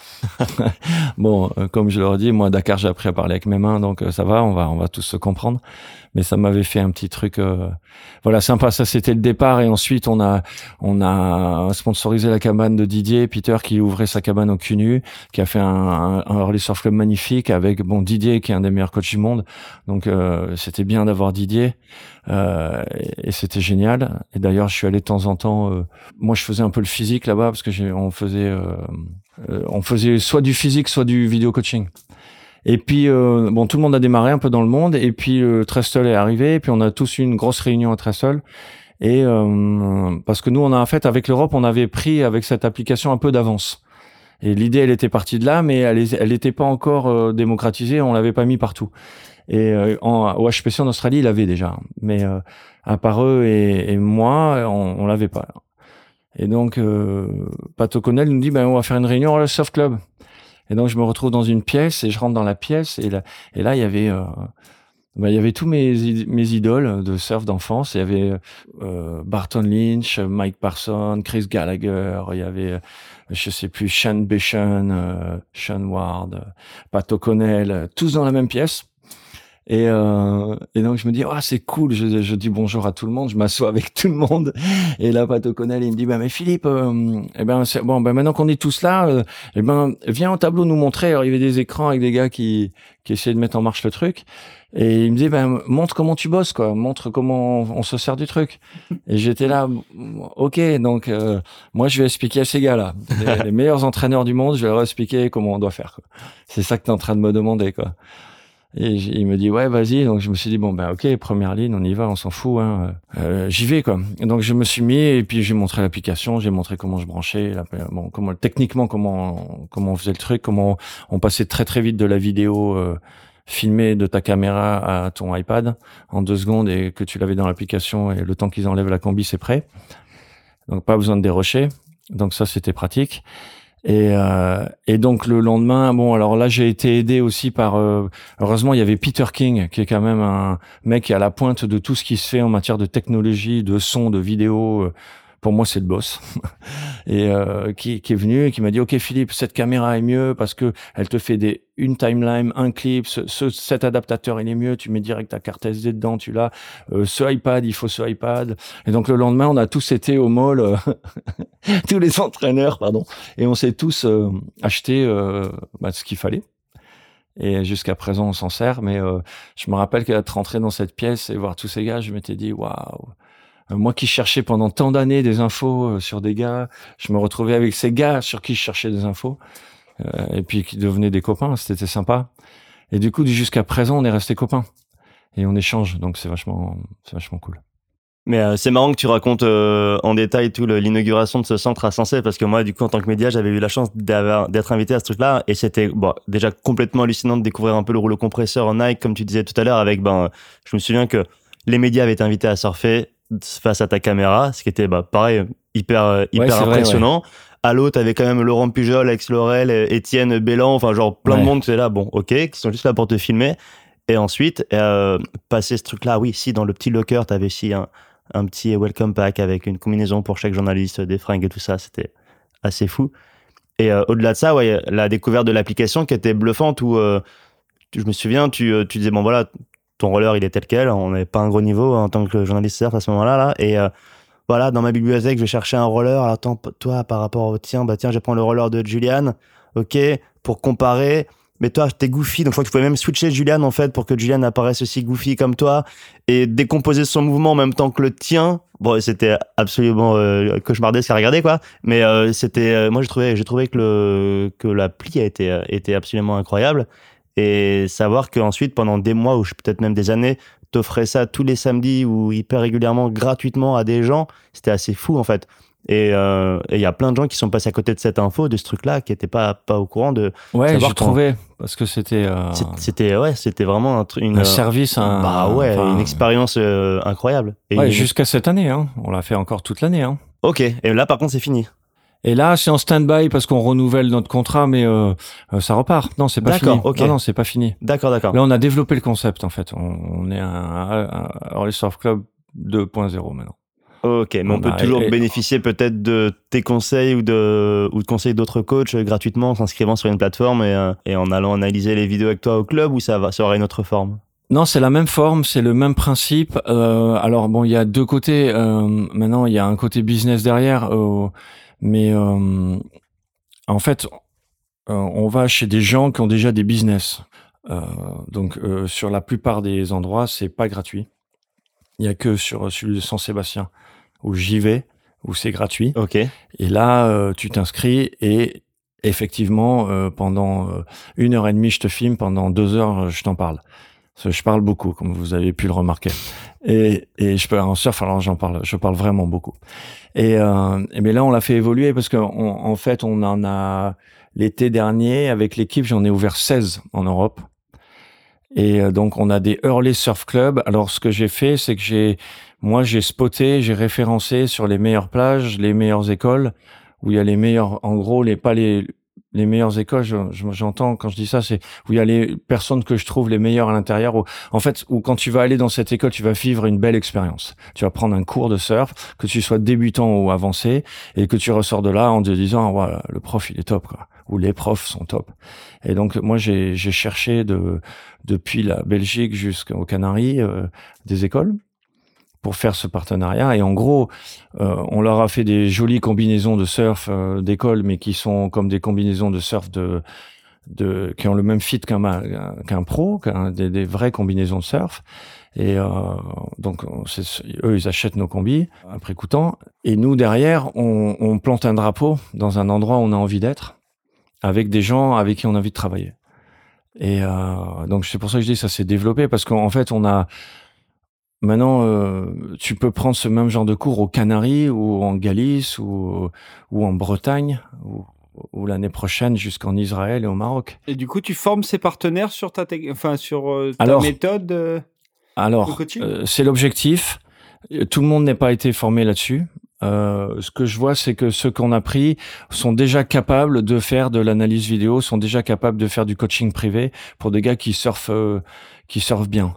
bon, euh, comme je leur dis, moi Dakar, j'ai appris à parler avec mes mains, donc euh, ça va, on va, on va tous se comprendre mais ça m'avait fait un petit truc euh, voilà sympa. Ça c'était le départ. Et ensuite on a on a sponsorisé la cabane de Didier Peter qui ouvrait sa cabane au cul qui a fait un, un, un early surf club magnifique avec bon Didier qui est un des meilleurs coachs du monde. Donc euh, c'était bien d'avoir Didier euh, et, c'était génial. Et d'ailleurs je suis allé de temps en temps euh, moi je faisais un peu le physique là-bas parce que j'ai on faisait euh, on faisait soit du physique soit du vidéo coaching et puis, euh, bon, tout le monde a démarré un peu dans le monde. Et puis, le Trestle est arrivé. Et puis, on a tous eu une grosse réunion à Trestle. Et euh, parce que nous, on a en fait, avec l'Europe, on avait pris avec cette application un peu d'avance. Et l'idée, elle était partie de là, mais elle n'était pas encore euh, démocratisée. On l'avait pas mis partout. Et en, au HPC en Australie, il l'avait déjà. Mais à part eux et, et moi, on, on l'avait pas. Et donc, euh, Pat O'Connell nous dit, ben, on va faire une réunion à la Surf Club. Et donc je me retrouve dans une pièce et je rentre dans la pièce et là, et là il y avait euh, bah, il y avait tous mes, mes idoles de surf d'enfance. Il y avait euh, Barton Lynch, Mike Parson, Chris Gallagher. Il y avait, je sais plus, Sean Bishon, euh, Sean Ward, Pat O'Connell, tous dans la même pièce. Et, euh, et donc je me dis ah c'est cool. Je, je, dis bonjour à tout le monde. Je m'assois avec tout le monde. Et là Pat O'Connell il me dit bah mais Philippe euh, eh ben bon ben maintenant qu'on est tous là euh, eh ben viens au tableau nous montrer. Alors il y avait des écrans avec des gars qui qui essayaient de mettre en marche le truc. Et il me dit ben montre comment tu bosses quoi. Montre comment on, se sert du truc. Et j'étais là ok donc euh, moi je vais expliquer à ces gars là les, les, meilleurs entraîneurs du monde je vais leur expliquer comment on doit faire c'est ça que tu es en train de me demander quoi et il me dit ouais vas-y. Donc je me suis dit bon ben ok première ligne on y va on s'en fout hein. Euh, j'y vais quoi. Donc je me suis mis et puis j'ai montré l'application j'ai montré comment je branchais bon comment techniquement comment comment on faisait le truc comment on passait très très vite de la vidéo euh, filmée de ta caméra à ton iPad en deux secondes et que tu l'avais dans l'application et le temps qu'ils enlèvent la combi c'est prêt. Donc pas besoin de dérocher. Donc ça c'était pratique et, euh, et donc le lendemain, bon, alors là j'ai été aidé aussi par, euh, heureusement il y avait Peter King qui est quand même un mec qui est à la pointe de tout ce qui se fait en matière de technologie, de son, de vidéo. Euh, pour moi c'est le boss. Et euh, qui, qui, est venu et qui m'a dit ok Philippe cette caméra est mieux parce que elle te fait des une timeline un clip. Ce, ce cet adaptateur il est mieux. Tu mets direct ta carte SD dedans tu l'as. Euh, ce iPad il faut ce iPad. Et donc le lendemain on a tous été au mall euh, tous les entraîneurs pardon. Et on s'est tous euh, acheté bah, ce qu'il fallait. Et jusqu'à présent on s'en sert. Mais je me rappelle qu'être rentré dans cette pièce et voir tous ces gars je m'étais dit waouh. euh, moi qui cherchais pendant tant d'années des infos euh, sur des gars, je me retrouvais avec ces gars sur qui je cherchais des infos, euh, et puis qui devenaient des copains, c'était sympa. Et du coup, jusqu'à présent, on est restés copains et on échange, donc c'est vachement, c'est vachement cool. Mais c'est marrant que tu racontes en détail tout l'inauguration de ce centre à Sensé parce que moi, du coup, en tant que média, j'avais eu la chance d'être invité à ce truc-là et c'était bon, déjà complètement hallucinant de découvrir un peu le rouleau compresseur en Nike, comme tu disais tout à l'heure. Avec ben, je me souviens que les médias avaient été invités à surfer face à ta caméra, ce qui était bah, pareil, hyper, euh, hyper impressionnant. À l'autre, t'avais quand même Laurent Pujol, Alex Laurel, Étienne Bélan, enfin genre plein de monde, c'est là, bon, ok, qui sont juste là pour te filmer. Et ensuite, euh, passer ce truc-là, oui, si dans le petit locker, t'avais aussi un, un petit welcome pack avec une combinaison pour chaque journaliste, des fringues et tout ça, c'était assez fou. Et euh, au-delà de ça, ouais, la découverte de l'application qui était bluffante où euh, je me souviens, tu, tu disais, bon voilà, ton roller il est tel quel. On n'avait pas un gros niveau en tant que journaliste à ce moment-là. Là. Et euh, voilà, dans ma bibliothèque, je vais chercher un roller. Alors, attends, toi, par rapport au tien, bah tiens, je prends le roller de Julian. Ok, pour comparer. Mais toi, t'es goofy, donc je crois que tu pouvais même switcher Julian en fait pour que Julian apparaisse aussi goofy comme toi et décomposer son mouvement en même temps que le tien. Bon, c'était absolument euh, cauchemardesque à regarder quoi. Mais euh, c'était, euh, moi j'ai trouvé, j'ai trouvé que le que l'appli a été était absolument incroyable et savoir qu'ensuite, pendant des mois ou peut-être même des années, t'offrais ça tous les samedis ou hyper régulièrement gratuitement à des gens, c'était assez fou en fait. Et il euh, y a plein de gens qui sont passés à côté de cette info, de ce truc-là, qui n'étaient pas pas au courant de. Ouais, j'ai trouvé parce que c'était. Euh... C'était ouais, c'était vraiment un, une, un service, un. Bah ouais, une expérience euh, incroyable. Et ouais, jusqu'à cette année, hein. On l'a fait encore toute l'année, hein. Ok. Et là, par contre, c'est fini. Et là, c'est en stand-by parce qu'on renouvelle notre contrat, mais euh, euh ça repart. Non, c'est pas fini. Non, non, c'est pas fini. D'accord, d'accord. Là, on a développé le concept en fait. On, on est un, un Early Surf Club 2.0 maintenant. Ok, mais on, peut toujours bénéficier peut-être de tes conseils ou de ou de conseils d'autres coachs gratuitement en s'inscrivant sur une plateforme et, euh, et en allant analyser les vidéos avec toi au club ou ça va, ça aura une autre forme? Non, c'est la même forme, c'est le même principe. Euh, alors bon, il y a deux côtés. Euh, maintenant, il y a un côté business derrière. Euh, mais euh, en fait, euh, on va chez des gens qui ont déjà des business. Euh, donc sur la plupart des endroits, c'est pas gratuit. Il y a que sur celui de Saint-Sébastien où j'y vais, où c'est gratuit. Ok. Et là, tu t'inscris et effectivement, pendant une heure et demie, je te filme. Pendant deux heures, je t'en parle. Je parle beaucoup, comme vous avez pu le remarquer. Et, et je peux en surf, alors j'en parle, je parle vraiment beaucoup. Et, euh, mais là, on l'a fait évoluer parce qu'en en fait, on en a l'été dernier avec l'équipe, j'en ai ouvert 16 en Europe. Et euh, donc, on a des early surf clubs. Alors, ce que j'ai fait, c'est que j'ai, moi, j'ai spoté, j'ai référencé sur les meilleures plages, les meilleures écoles où il y a les meilleurs, en gros, les pas les les meilleures écoles, j'entends quand je dis ça, c'est où il y a les personnes que je trouve les meilleures à l'intérieur. En fait, où quand tu vas aller dans cette école, tu vas vivre une belle expérience. Tu vas prendre un cours de surf, que tu sois débutant ou avancé, et que tu ressors de là en te disant, voilà, le prof il est top, quoi. Ou les profs sont top. Et donc moi j'ai cherché de depuis la Belgique jusqu'aux Canaries euh, des écoles pour faire ce partenariat. Et en gros, euh, on leur a fait des jolies combinaisons de surf euh, d'école, mais qui sont comme des combinaisons de surf de, de qui ont le même fit qu'un qu'un pro, qu'un des, des, vraies combinaisons de surf. Et euh, donc, eux, ils achètent nos combis après coûtant. Et nous, derrière, on, on plante un drapeau dans un endroit où on a envie d'être, avec des gens avec qui on a envie de travailler. Et euh, donc, c'est pour ça que je dis ça s'est développé, parce qu'en fait, on a Maintenant, euh, tu peux prendre ce même genre de cours aux Canaries ou en Galice ou, ou en Bretagne ou, ou l'année prochaine jusqu'en Israël et au Maroc. Et du coup, tu formes ces partenaires sur ta, enfin, sur euh, ta méthode euh, Alors, c'est l'objectif. Tout le monde n'est pas été formé là-dessus. ce que je vois, c'est que ceux qu'on a pris sont déjà capables de faire de l'analyse vidéo, sont déjà capables de faire du coaching privé pour des gars qui surfent, qui surfent bien.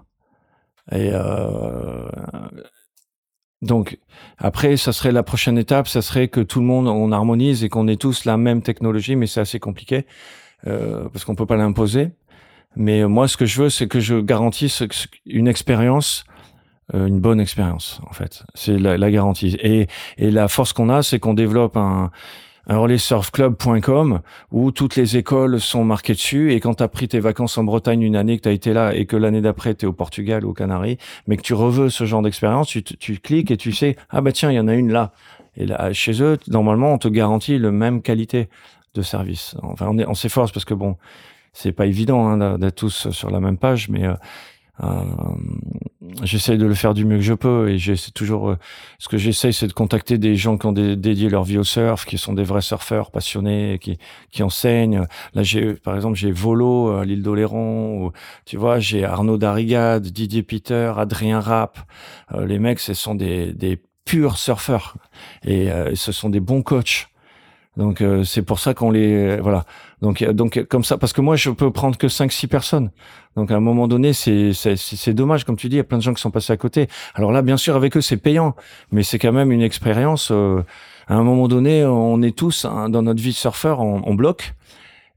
Et euh, donc après, ça serait la prochaine étape, ça serait que tout le monde on harmonise et qu'on ait tous la même technologie, mais c'est assez compliqué euh, parce qu'on peut pas l'imposer. Mais moi, ce que je veux, c'est que je garantisse une expérience, euh, une bonne expérience en fait. C'est la, la, garantie. Et, et la force qu'on a, c'est qu'on développe un, un relaysurfclub.com où toutes les écoles sont marquées dessus. Et quand tu as pris tes vacances en Bretagne une année que tu as été là et que l'année d'après tu es au Portugal ou aux Canaries mais que tu reveux ce genre d'expérience tu, tu cliques et tu sais ah bah tiens il y en a une là. Et là chez eux normalement on te garantit le même qualité de service. Enfin on, s'efforce parce que bon c'est pas évident hein, d'être tous sur la même page mais euh, j'essaye de le faire du mieux que je peux et j'essaie toujours euh, ce que j'essaye c'est de contacter des gens qui ont dédié leur vie au surf qui sont des vrais surfeurs passionnés qui qui enseignent. Là j'ai par exemple j'ai Volo à l'île d'Oléron tu vois j'ai Arnaud Darrigade Didier Peter Adrien Rapp. Euh, les mecs ce sont des des purs surfeurs. Et ce sont des bons coachs donc c'est pour ça qu'on les voilà donc, donc comme ça, parce que moi, je peux prendre que 5-6 personnes. Donc, à un moment donné, c'est, c'est, dommage, comme tu dis, il y a plein de gens qui sont passés à côté. Alors là, bien sûr, avec eux, c'est payant, mais c'est quand même une expérience. Euh, à un moment donné, on est tous hein, dans notre vie de surfeur, on, bloque.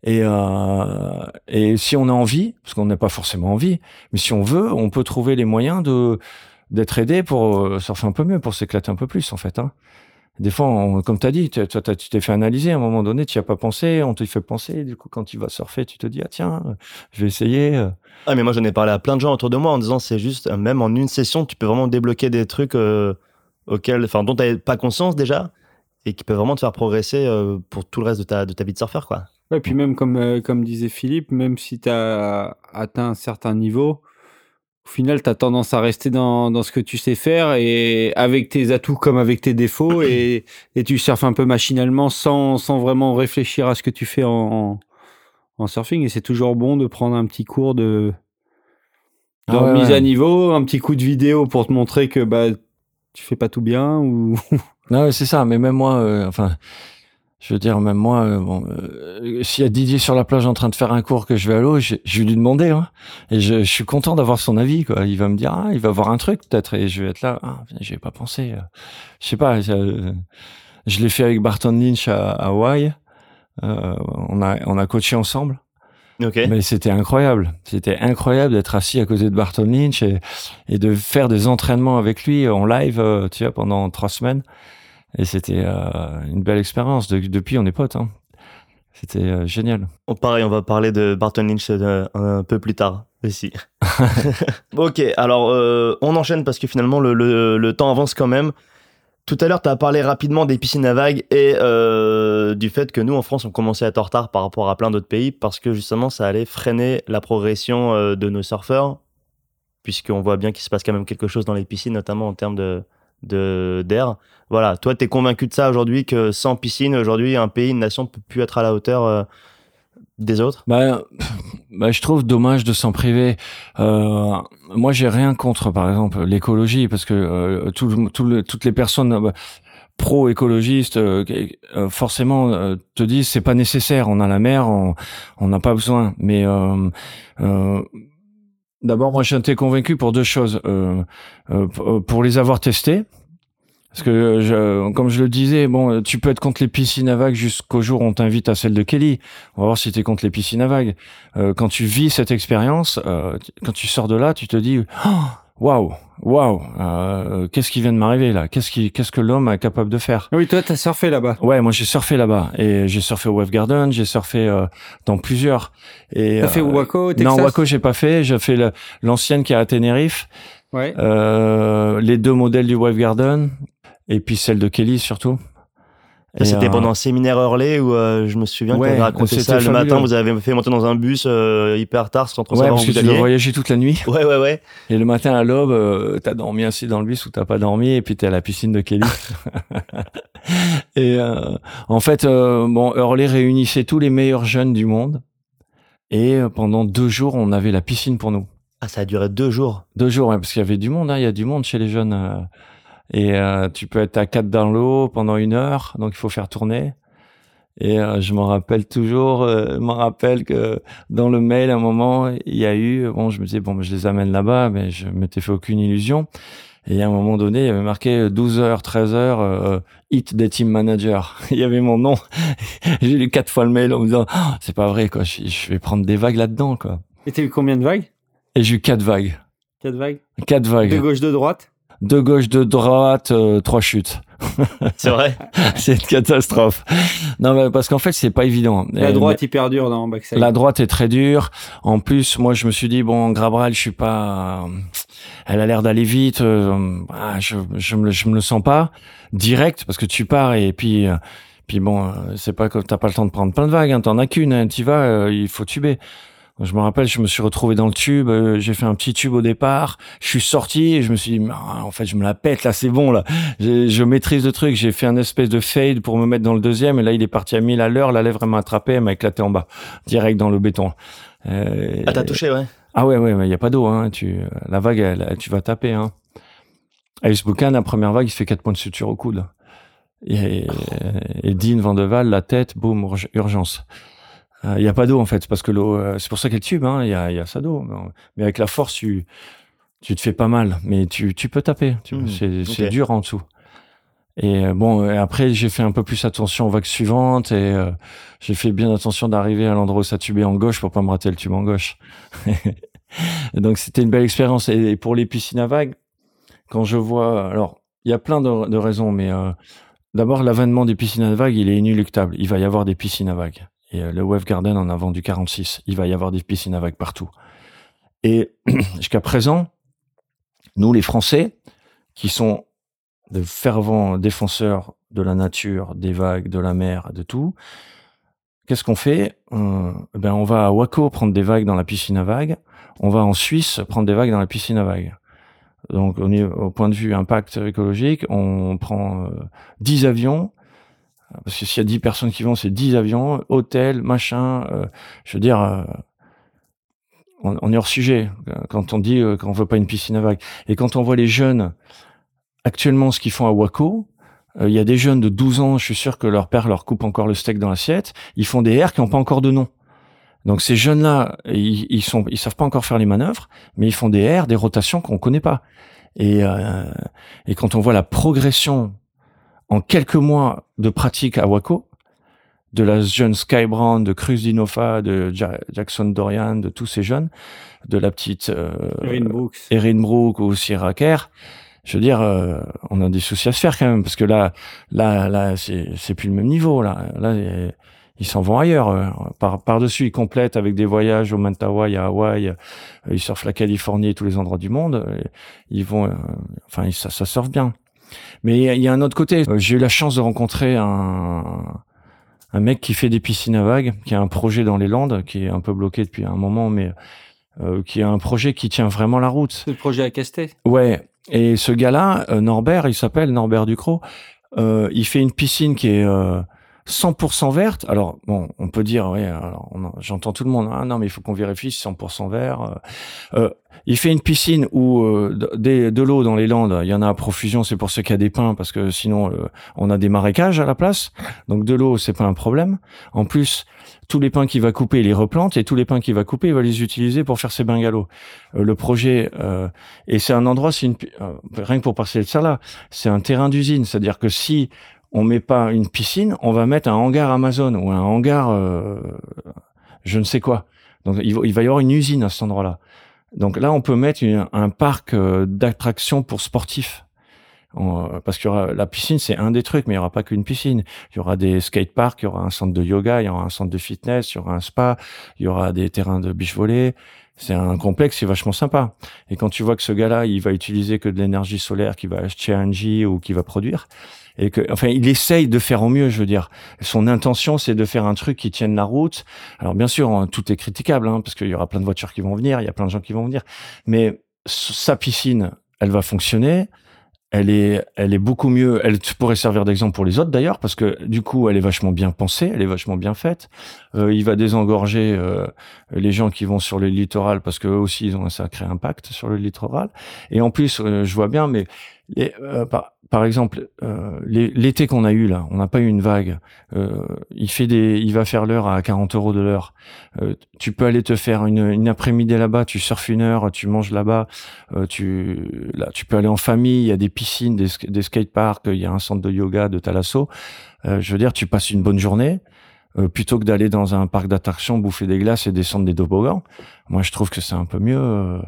Et, euh, et si on a envie, parce qu'on n'a pas forcément envie, mais si on veut, on peut trouver les moyens de d'être aidé pour euh, surfer un peu mieux, pour s'éclater un peu plus, en fait. Hein des fois, comme tu as dit, toi, tu t'es fait analyser à un moment donné, tu n'y as pas pensé, on te fait penser. Du coup, quand tu vas surfer, tu te dis, ah tiens, je vais essayer. Ah, mais moi, j'en ai parlé à plein de gens autour de moi en disant, c'est juste, même en une session, tu peux vraiment débloquer des trucs euh, auxquels, enfin, dont tu n'avais pas conscience déjà et qui peuvent vraiment te faire progresser euh, pour tout le reste de ta, de ta vie de surfeur, quoi. Ouais, puis même comme, euh, comme disait Philippe, même si tu as atteint un certain niveau, au final, tu as tendance à rester dans, dans, ce que tu sais faire et avec tes atouts comme avec tes défauts et, et tu surfes un peu machinalement sans, sans vraiment réfléchir à ce que tu fais en, en surfing. Et c'est toujours bon de prendre un petit cours de, de ah mise à niveau, un petit coup de vidéo pour te montrer que bah, tu fais pas tout bien ou. non, c'est ça. Mais même moi, euh, enfin je veux dire, même moi, euh, bon, euh, s'il y a Didier sur la plage en train de faire un cours que je vais à l'eau, je, je, vais lui demander. Hein, et je, je, suis content d'avoir son avis. Quoi. Il va me dire, ah, il va voir un truc peut-être, et je vais être là. Ah, j'y ai pas pensé. Euh. Je sais pas. Je, je l'ai fait avec Barton Lynch à, Hawaï. Euh, on a on a coaché ensemble. Okay. Mais c'était incroyable. C'était incroyable d'être assis à côté de Barton Lynch et, et de faire des entraînements avec lui en live, tu vois, pendant trois semaines. Et c'était euh, une belle expérience. depuis, on est potes. Hein. C'était euh, génial. Oh, pareil, on va parler de Barton Lynch euh, un peu plus tard. Ici. ok, alors on enchaîne parce que finalement le, le, temps avance quand même. Tout à l'heure, tu as parlé rapidement des piscines à vagues et du fait que nous, en France, on commençait à être en retard par rapport à plein d'autres pays parce que justement, ça allait freiner la progression de nos surfeurs, puisqu'on voit bien qu'il se passe quand même quelque chose dans les piscines, notamment en termes de, de d'air. Voilà, toi, tu es convaincu de ça aujourd'hui que sans piscine, aujourd'hui, un pays, une nation peut plus être à la hauteur euh, des autres? Bah, bah, je trouve dommage de s'en priver. Euh, moi, j'ai rien contre, par exemple, l'écologie, parce que euh, tout, toutes les personnes. Bah, pro-écologistes euh, euh, forcément euh, te disent c'est pas nécessaire, on a la mer, on n'a pas besoin. Mais d'abord, moi, j'étais convaincu pour deux choses. pour les avoir testés, parce que, je, comme je le disais, bon, tu peux être contre les piscines à vagues jusqu'au jour où on t'invite à celle de Kelly. On va voir si tu es contre les piscines à vagues. quand tu vis cette expérience, quand tu sors de là, tu te dis... Oh, waouh, waouh, euh, qu'est-ce qui vient de m'arriver là? Qu'est-ce qui, qu'est-ce que l'homme est capable de faire? Oui, toi, t'as surfé là-bas. Ouais, moi j'ai surfé là-bas et j'ai surfé au Wave Garden, j'ai surfé euh, dans plusieurs. Et t'as fait euh, Waco, Texas Non, Waco j'ai pas fait. J'ai fait l'ancienne qui est à Tenerife. Ouais. Euh, les deux modèles du Wave Garden et puis celle de Kelly surtout. C'était euh, pendant un séminaire Hurley où euh, je me souviens ouais, qu'on raconté ça le matin. Vous avez fait monter dans un bus euh, hyper tard sans trop ouais, savoir parce que tu dois voyager toute la nuit. Ouais, ouais, ouais. Et le matin à l'aube, t'as dormi assis dans le bus ou t'as pas dormi et puis t'es à la piscine de Kelly. et en fait, bon, Hurley réunissait tous les meilleurs jeunes du monde. Et pendant deux jours, on avait la piscine pour nous. Ah, ça a duré deux jours. Deux jours, parce qu'il y avait du monde. Hein, il y a du monde chez les jeunes. Et euh, tu peux être à quatre dans l'eau pendant une heure, donc il faut faire tourner. Et euh, je m'en rappelle toujours, euh, je m'en rappelle que dans le mail, à un moment, il y a eu, bon, je me disais, bon, je les amène là-bas, mais je m'étais fait aucune illusion. Et à un moment donné, il y avait marqué 12 heures, 13 heures, euh, hit des team managers. il y avait mon nom. J'ai lu quatre fois le mail en me disant, oh, c'est pas vrai, quoi, je, je, vais prendre des vagues là-dedans, quoi. Et t'as eu combien de vagues? Et j'ai eu quatre vagues. Quatre vagues? Quatre vagues. De gauche, de droite? De gauche, de droite, euh, trois chutes. C'est vrai. c'est une catastrophe. Non, mais parce qu'en fait, c'est pas évident. La droite hyper dure dans backside. La droite est très dure. En plus, moi, je me suis dit bon, Grabral, je suis pas. Elle a l'air d'aller vite. Euh, ah, je, je me, je me le sens pas direct parce que tu pars et puis. Euh, puis bon, c'est pas que t'as pas le temps de prendre plein de vagues, hein, t'en as qu'une, hein, t'y vas, il faut tuber. Je me rappelle, je me suis retrouvé dans le tube, euh, j'ai fait un petit tube au départ, je suis sorti et je me suis dit, ah, en fait, je me la pète, là, c'est bon, là. Je maîtrise le truc, j'ai fait un espèce de fade pour me mettre dans le deuxième et là, il est parti à 1000 à l'heure, la lèvre m'a attrapé, elle m'a éclaté en bas, direct dans le béton. Euh, ah, t'as touché, ouais. Ah ouais, ouais, il y a pas d'eau, hein. Tu, la vague, elle, tu vas taper, hein. Alice Boucan, la première vague, il fait 4 points de suture au coude. Et, et Dean Vandeval, la tête, boum, urgence. Il euh, n'y a pas d'eau en fait, parce que l'eau, euh, c'est pour ça qu'elle tube. Hein, il y a, y a ça d'eau, mais avec la force, tu, tu te fais pas mal, mais tu, tu peux taper. Mmh, c'est dur en dessous. Et euh, bon, après j'ai fait un peu plus attention aux vagues suivantes et j'ai fait bien attention d'arriver à l'endroit où ça tubait en gauche pour pas me rater le tube en gauche. donc c'était une belle expérience. Et, pour les piscines à vagues, quand je vois, alors il y a plein de, de raisons, mais d'abord l'avènement des piscines à vagues, il est inéluctable. Il va y avoir des piscines à vagues. Et euh, le Wave Garden en a vendu 46. Il va y avoir des piscines à vagues partout. Et jusqu'à présent, nous, les Français, qui sont de fervents défenseurs de la nature, des vagues, de la mer, de tout, qu'est-ce qu'on fait? Euh, ben, On va à Waco prendre des vagues dans la piscine à vagues. On va en Suisse prendre des vagues dans la piscine à vagues. Donc, au, au point de vue impact écologique, on prend euh, 10 avions parce que s'il y a 10 personnes qui vont, c'est 10 avions, hôtel, machin. Euh, je veux dire, euh, on, est hors sujet quand on dit euh, qu'on veut pas une piscine à vagues. Et quand on voit les jeunes, actuellement, ce qu'ils font à Waco, il y a des jeunes de 12 ans, je suis sûr que leur père leur coupe encore le steak dans l'assiette. Ils font des airs qui n'ont pas encore de nom. Donc ces jeunes-là, ils, ils sont, ils savent pas encore faire les manœuvres, mais ils font des airs, des rotations qu'on connaît pas. Et, et quand on voit la progression en quelques mois de pratique à Waco, de la jeune Sky Brown, de Cruz Dinofa, de Jackson Dorian, de tous ces jeunes, de la petite euh, Erin Brooks, Erin Brooks ou Sierra Kerr, je veux dire, euh, on a des soucis à se faire quand même parce que là, là, là, c'est plus le même niveau là. Là, ils s'en vont ailleurs. Euh, par par dessus, ils complètent avec des voyages au Mantawa, à Hawaï, ils surfent la Californie et tous les endroits du monde. Ils vont, enfin, ça, ça surfe bien. Mais il y a un autre côté. Euh, j'ai eu la chance de rencontrer un, un mec qui fait des piscines à vagues, qui a un projet dans les Landes, qui est un peu bloqué depuis un moment, mais euh, qui a un projet qui tient vraiment la route. C'est le projet à Castet Ouais. Et ce gars-là, euh, Norbert, il s'appelle Norbert Ducrot, euh, il fait une piscine qui est 100% verte. Alors bon, on peut dire, alors j'entends tout le monde, ah non mais il faut qu'on vérifie 100% vert. Euh, euh, il fait une piscine où euh, de l'eau dans les Landes, il y en a à profusion, c'est pour ceux qui a des pins parce que sinon euh, on a des marécages à la place. Donc de l'eau, c'est pas un problème. En plus, tous les pins qu'il va couper, il les replante et tous les pins qu'il va couper, il va les utiliser pour faire ses bungalows. Euh, le projet et c'est un endroit, c'est une rien que pour passer de ça là, c'est un terrain d'usine, c'est-à-dire que si on met pas une piscine, on va mettre un hangar Amazon ou un hangar je ne sais quoi. Donc il va y avoir une usine à cet endroit-là. Donc là, on peut mettre un parc euh, d'attractions pour sportifs. parce que la piscine, c'est un des trucs, mais il n'y aura pas qu'une piscine. Il y aura des skateparks, il y aura un centre de yoga, il y aura un centre de fitness, il y aura un spa, il y aura des terrains de beach volley. C'est un complexe, c'est vachement sympa. Et quand tu vois que ce gars-là, il va utiliser que de l'énergie solaire qu'il va acheter à Engie ou qu'il va produire, et que enfin il essaye de faire au mieux je veux dire son intention c'est de faire un truc qui tienne la route alors bien sûr hein, tout est critiquable hein, parce qu'il y aura plein de voitures qui vont venir il y a plein de gens qui vont venir mais sa piscine elle va fonctionner elle est, elle est beaucoup mieux. Elle pourrait servir d'exemple pour les autres d'ailleurs, parce que du coup, elle est vachement bien pensée, elle est vachement bien faite. Euh, il va désengorger euh, les gens qui vont sur le littoral, parce qu'eux aussi, ils ont un sacré impact sur le littoral. Et en plus, euh, je vois bien, mais euh, par, par, exemple, euh, l'été qu'on a eu là, on n'a pas eu une vague. Euh, il fait des, il va faire l'heure à 40 euros de l'heure. Euh, tu peux aller te faire une, une après-midi là-bas, tu surfes une heure, tu manges là-bas, euh, tu, là, tu peux aller en famille. Il y a des piscines, des, des skateparks, il y a un centre de yoga, de thalasso. je veux dire, tu passes une bonne journée. plutôt que d'aller dans un parc d'attractions, bouffer des glaces et descendre des toboggans. Moi, je trouve que c'est un peu mieux.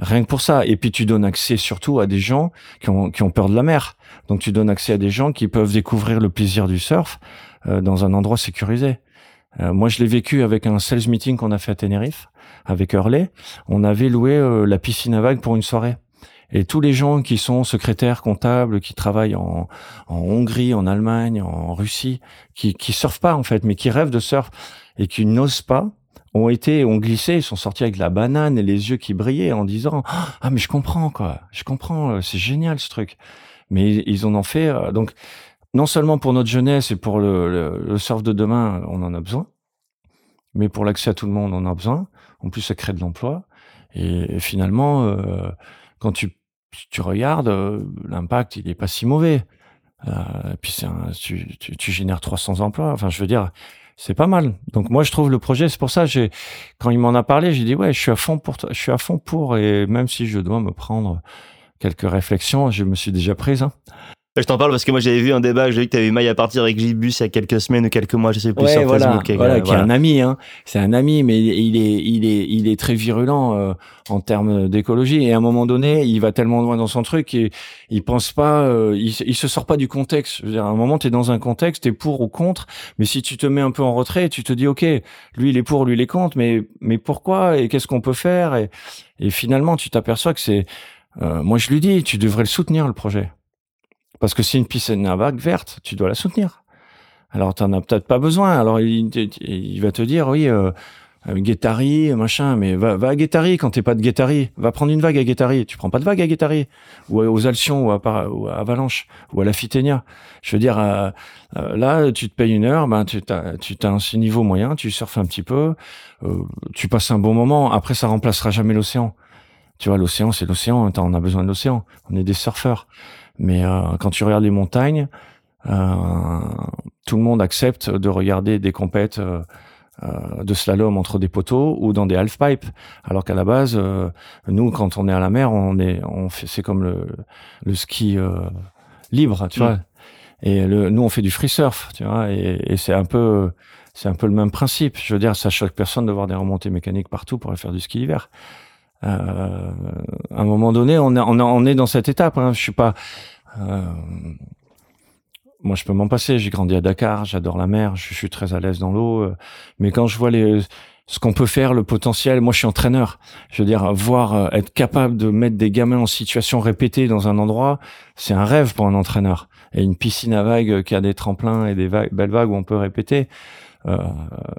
Rien que pour ça. Et puis tu donnes accès surtout à des gens qui ont, qui ont peur de la mer. Donc tu donnes accès à des gens qui peuvent découvrir le plaisir du surf euh, dans un endroit sécurisé. Euh, moi, je l'ai vécu avec un sales meeting qu'on a fait à Tenerife avec Hurley. On avait loué euh, la piscine à vagues pour une soirée. Et tous les gens qui sont secrétaires, comptables, qui travaillent en, en Hongrie, en Allemagne, en Russie, qui, qui surfent pas en fait, mais qui rêvent de surf et qui n'osent pas, ont été, ont glissé, ils sont sortis avec la banane et les yeux qui brillaient en disant ah mais je comprends quoi, je comprends, euh, c'est génial ce truc. Mais ils en ont fait euh, donc non seulement pour notre jeunesse et pour le, surf de demain, on en a besoin, mais pour l'accès à tout le monde, on en a besoin. En plus, ça crée de l'emploi. Et, finalement, euh, quand tu, tu regardes, l'impact, il est pas si mauvais. Euh, puis c'est tu, tu, tu, génères 300 emplois. Enfin, je veux dire, c'est pas mal. Donc moi je trouve le projet, c'est pour ça j'ai quand il m'en a parlé, j'ai dit ouais, je suis à fond pour je suis à fond pour et même si je dois me prendre quelques réflexions, je me suis déjà prise hein. Je t'en parle parce que moi j'avais vu un débat, j'ai vu que tu avais maille à partir avec Gibus il y a quelques semaines ou quelques mois, je sais plus sur voilà, Facebook. Voilà, qui est un ami, hein. C'est un ami, mais il est, il est, il est très virulent euh, en termes d'écologie. Et à un moment donné, il va tellement loin dans son truc et il pense pas, euh, il, il, se sort pas du contexte. Je veux dire, à un moment, tu es dans un contexte, t'es pour ou contre, mais si tu te mets un peu en retrait, tu te dis, ok, lui il est pour, lui il est contre, mais mais pourquoi et qu'est-ce qu'on peut faire? Et, et finalement, tu t'aperçois que c'est, euh, moi je lui dis, tu devrais le soutenir le projet. Parce que si une piscine à vague verte, tu dois la soutenir. Alors, tu n'en as peut-être pas besoin. Alors, il, va te dire, oui, euh, Guettari, machin, mais va, va à Guettari quand t'es pas de Guettari. Va prendre une vague à Guettari. Tu prends pas de vague à Guettari. Ou aux Alcions, ou à, ou Avalanche, ou à la Fiténia. Je veux dire, euh, euh, là, tu te payes une heure, ben, tu as, as un niveau moyen, tu surfes un petit peu, euh, tu passes un bon moment. Après, ça remplacera jamais l'océan. Tu vois, l'océan, c'est l'océan. On a besoin de l'océan. On est des surfeurs. Mais euh, quand tu regardes les montagnes, euh, tout le monde accepte de regarder des compètes euh, de slalom entre des poteaux ou dans des half pipes alors qu'à la base nous quand on est à la mer on est on fait c'est comme le, le ski libre tu vois. Et le, nous on fait du free surf tu vois et, et c'est un peu c'est un peu le même principe. Je veux dire ça choque personne de voir des remontées mécaniques partout pour aller faire du ski l'hiver. euh, à un moment donné, on, on, on est dans cette étape. Hein. Je suis pas. Euh, moi, je peux m'en passer. J'ai grandi à Dakar, j'adore la mer, je, suis très à l'aise dans l'eau. Euh, mais quand je vois les ce qu'on peut faire, le potentiel. Moi, je suis entraîneur. Je veux dire, voir, euh, être capable de mettre des gamins en situation répétée dans un endroit, c'est un rêve pour un entraîneur. Et une piscine à vagues qui a des tremplins et des vagues, belles vagues où on peut répéter, euh,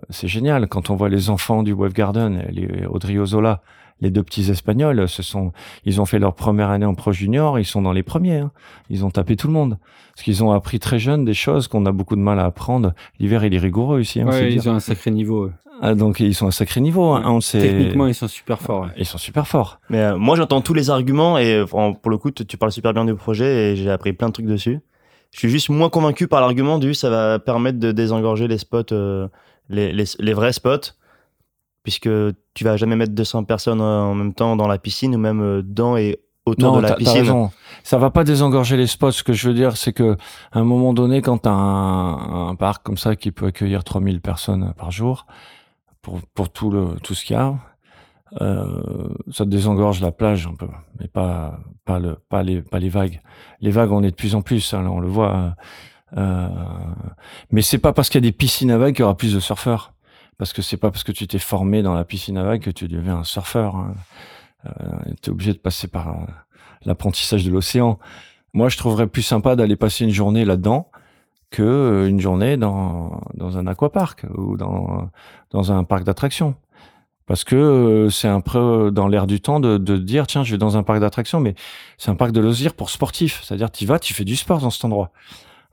c'est génial. Quand on voit les enfants du Wave Garden, les Audrey Ozola, Les deux petits Espagnols, ce sont, ils ont fait leur première année en pro junior, ils sont dans les premiers. Hein. Ils ont tapé tout le monde parce qu'ils ont appris très jeunes des choses qu'on a beaucoup de mal à apprendre. L'hiver il est rigoureux ici. Hein, ouais, ils ont un sacré niveau. Ah, donc ils sont à sacré niveau. Hein, Techniquement, ils sont super forts. Ils sont super forts. Mais euh, moi, j'entends tous les arguments et pour le coup, tu parles super bien du projet et j'ai appris plein de trucs dessus. Je suis juste moins convaincu par l'argument du ça va permettre de désengorger les spots, euh, les, les, les, vrais spots, puisque tu vas jamais mettre 200 personnes en même temps dans la piscine ou même euh, dans et autour de la piscine. Raison. Ça va pas désengorger les spots. Ce que je veux dire, c'est que à un moment donné, quand tu as un, un, parc comme ça qui peut accueillir 3000 personnes par jour, pour, pour tout, le, tout ce qu'il y a, euh, ça désengorge la plage un peu, mais pas pas le pas les pas les vagues. Les vagues, on est de plus en plus, hein, là, on le voit. Euh, mais c'est pas parce qu'il y a des piscines à vagues qu'il y aura plus de surfeurs. Parce que c'est pas parce que tu t'es formé dans la piscine à vagues que tu deviens un surfeur. Hein. Euh, tu es obligé de passer par euh, l'apprentissage de l'océan. Moi, je trouverais plus sympa d'aller passer une journée là-dedans que euh, une journée dans dans un aquapark ou dans dans un parc d'attractions parce que c'est un peu dans l'air du temps de, dire tiens je vais dans un parc d'attractions mais c'est un parc de loisirs pour sportifs c'est-à-dire tu vas tu fais du sport dans cet endroit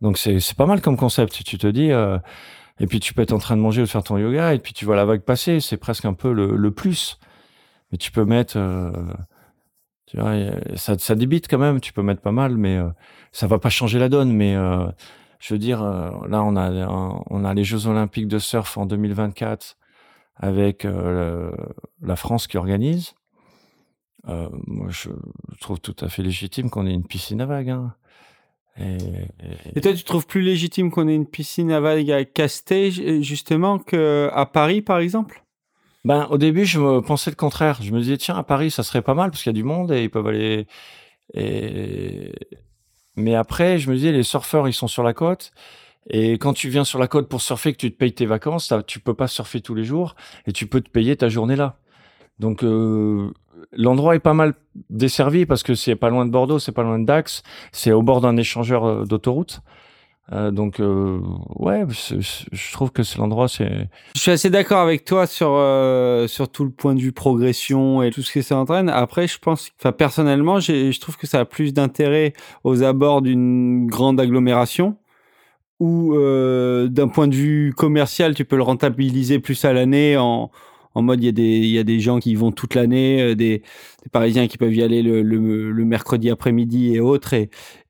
donc c'est pas mal comme concept tu te dis et puis tu peux être en train de manger ou de faire ton yoga et puis tu vois la vague passer c'est presque un peu le, le plus mais tu peux mettre euh, tu vois ça ça débite quand même tu peux mettre pas mal mais euh, ça va pas changer la donne mais je veux dire là on a on a les Jeux Olympiques de surf en 2024 avec euh, la France qui organise. Euh, moi, je trouve tout à fait légitime qu'on ait une piscine à vagues. Hein. Et, toi, tu trouves plus légitime qu'on ait une piscine à Casté, justement, qu'à Paris, par exemple? Ben, Au début, je pensais le contraire. Je me disais, tiens, à Paris, ça serait pas mal parce qu'il y a du monde et ils peuvent aller. Mais après, je me disais, les surfeurs, ils sont sur la côte. Et quand tu viens sur la côte pour surfer, que tu te payes tes vacances, tu peux pas surfer tous les jours et tu peux te payer ta journée là. Donc euh, l'endroit est pas mal desservi parce que c'est pas loin de Bordeaux, c'est pas loin de Dax, c'est au bord d'un échangeur euh, d'autoroute. Euh, donc euh, ouais, je trouve que c'est l'endroit. C'est. Je suis assez d'accord avec toi sur euh, sur tout le point de vue progression et tout ce que ça entraîne. Après, je pense, enfin personnellement, je trouve que ça a plus d'intérêt aux abords d'une grande agglomération ou euh, d'un point de vue commercial, tu peux le rentabiliser plus à l'année en, en mode il y, a des, y a des gens qui y vont toute l'année, euh, des, Parisiens qui peuvent y aller le, mercredi après-midi et autres.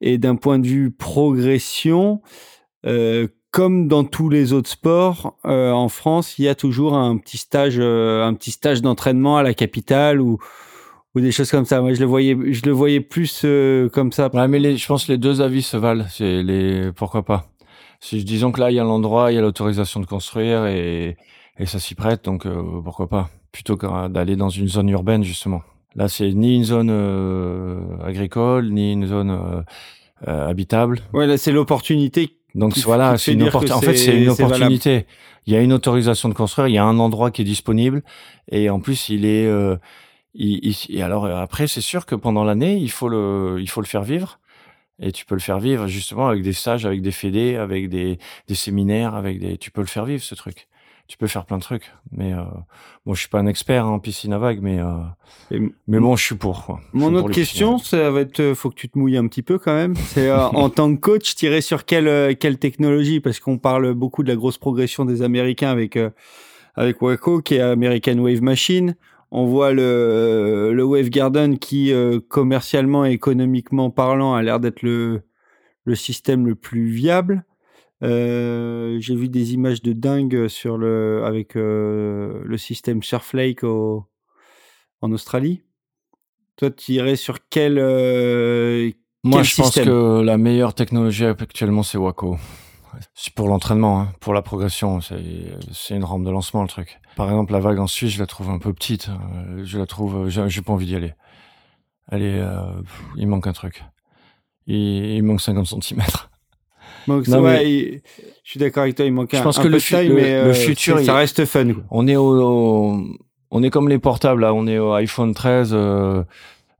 Et, d'un point de vue progression, euh, comme dans tous les autres sports, euh, en France, il y a toujours un petit stage, un petit stage d'entraînement à la capitale ou, des choses comme ça. Moi, je le voyais, je le voyais plus comme ça. Mais je pense que les deux avis se valent. Pourquoi pas si disons que là il y a l'endroit, il y a l'autorisation de construire et, et ça s'y prête, donc euh, pourquoi pas Plutôt que d'aller dans une zone urbaine justement. Là c'est ni une zone euh, agricole ni une zone euh, euh habitable. Ouais, là c'est l'opportunité. Donc voilà, c'est une opportunité. En fait, c'est une opportunité. Il y a une autorisation de construire, il y a un endroit qui est disponible et en plus il est. Il, il, et alors après, c'est sûr que pendant l'année, il faut le, il faut le faire vivre. Et tu peux le faire vivre justement avec des stages, avec des fédés, avec des, des séminaires, avec des. Tu peux le faire vivre ce truc. Tu peux faire plein de trucs. Mais euh, bon, je suis pas un expert en piscine à vagues, mais euh, mais bon, je suis pour. Quoi. Mon autre question, ça va être, euh, faut que tu te mouilles un petit peu quand même. C'est euh, en tant que coach, tirer sur quelle euh, quelle technologie? Parce qu'on parle beaucoup de la grosse progression des Américains avec avec Waco, qui est American Wave Machine. On voit le, le Wave Garden qui, euh, commercialement et économiquement parlant, a l'air d'être le, le système le plus viable. Euh, J'ai vu des images de dingue sur le, avec euh, le système Surflake au, en Australie. Toi, tu irais sur quel, euh, Moi, quel je pense que la meilleure technologie actuellement, c'est Waco. C'est pour l'entraînement, hein, pour la progression. C'est une rampe de lancement, le truc. Par exemple, la vague en Suisse, je la trouve un peu petite. Euh, je la trouve, j'ai pas envie d'y aller. Elle est, il manque un truc. Il, il manque 50 cm. Donc, non, ouais, mais, il, je suis d'accord avec toi, il manque je un, pense un que peu le, de taille, le, mais le futur, ça reste fun. On est au, au, on est comme les portables, là. On est au iPhone 13.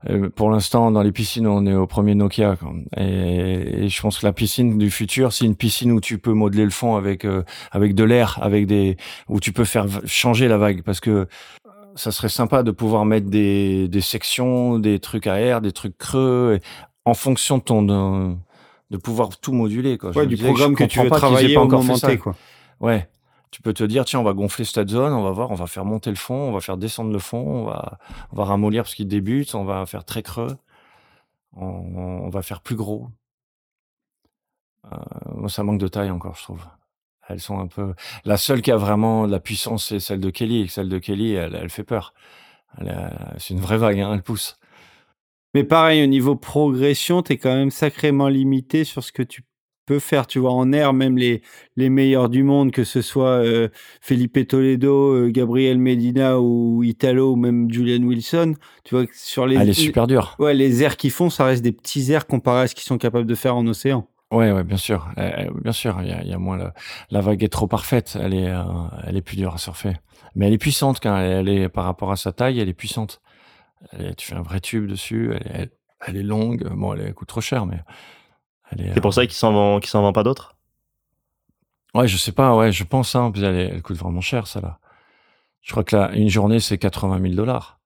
Euh, pour l'instant, dans les piscines, on est au premier Nokia. Et, et, je pense que la piscine du futur, c'est une piscine où tu peux modeler le fond avec euh, avec de l'air, avec des où tu peux faire changer la vague, parce que ça serait sympa de pouvoir mettre des, des sections, des trucs à air, des trucs creux, et en fonction de ton de, de pouvoir tout moduler. Quoi. Ouais, du disais programme que tu veux pas travailler pas au encore fait ça. Quoi. Ouais. Tu peux te dire, tiens, on va gonfler cette zone, on va voir, on va faire monter le fond, on va faire descendre le fond, on va, on va ramollir parce qu'il débute, on va faire très creux, on, on va faire plus gros. Euh, moi, ça manque de taille encore, je trouve. Elles sont un peu. La seule qui a vraiment de la puissance, c'est celle de Kelly. Celle de Kelly, elle, elle fait peur. A- C'est une vraie vague, hein, elle pousse. Mais pareil, au niveau progression, tu es quand même sacrément limité sur ce que tu peux faire. Tu vois, en air, même les, les meilleurs du monde, que ce soit euh, Felipe Toledo, euh, Gabriel Medina ou Italo, ou même Julian Wilson, tu vois, sur les, Elle est super dure. Ouais, les airs qu'ils font, ça reste des petits airs comparés à ce qu'ils sont capables de faire en océan. Ouais, ouais, bien sûr. Euh, bien sûr, il y a, il y a moins le- la vague est trop parfaite. Elle est, elle est plus dure à surfer. Mais elle est puissante quand elle, est par rapport à sa taille, elle est puissante. Elle est- tu fais un vrai tube dessus. Elle est, elle, elle est longue. Bon, elle, coûte trop cher, mais. C'est pour ça qu'il s'en vend, qu'il s'en vend pas d'autres? euh, Ouais, je sais pas. Ouais, je pense. Hein, puis elle, elle coûte vraiment cher, ça là. Je crois que là, une journée, c'est 80 000 dollars.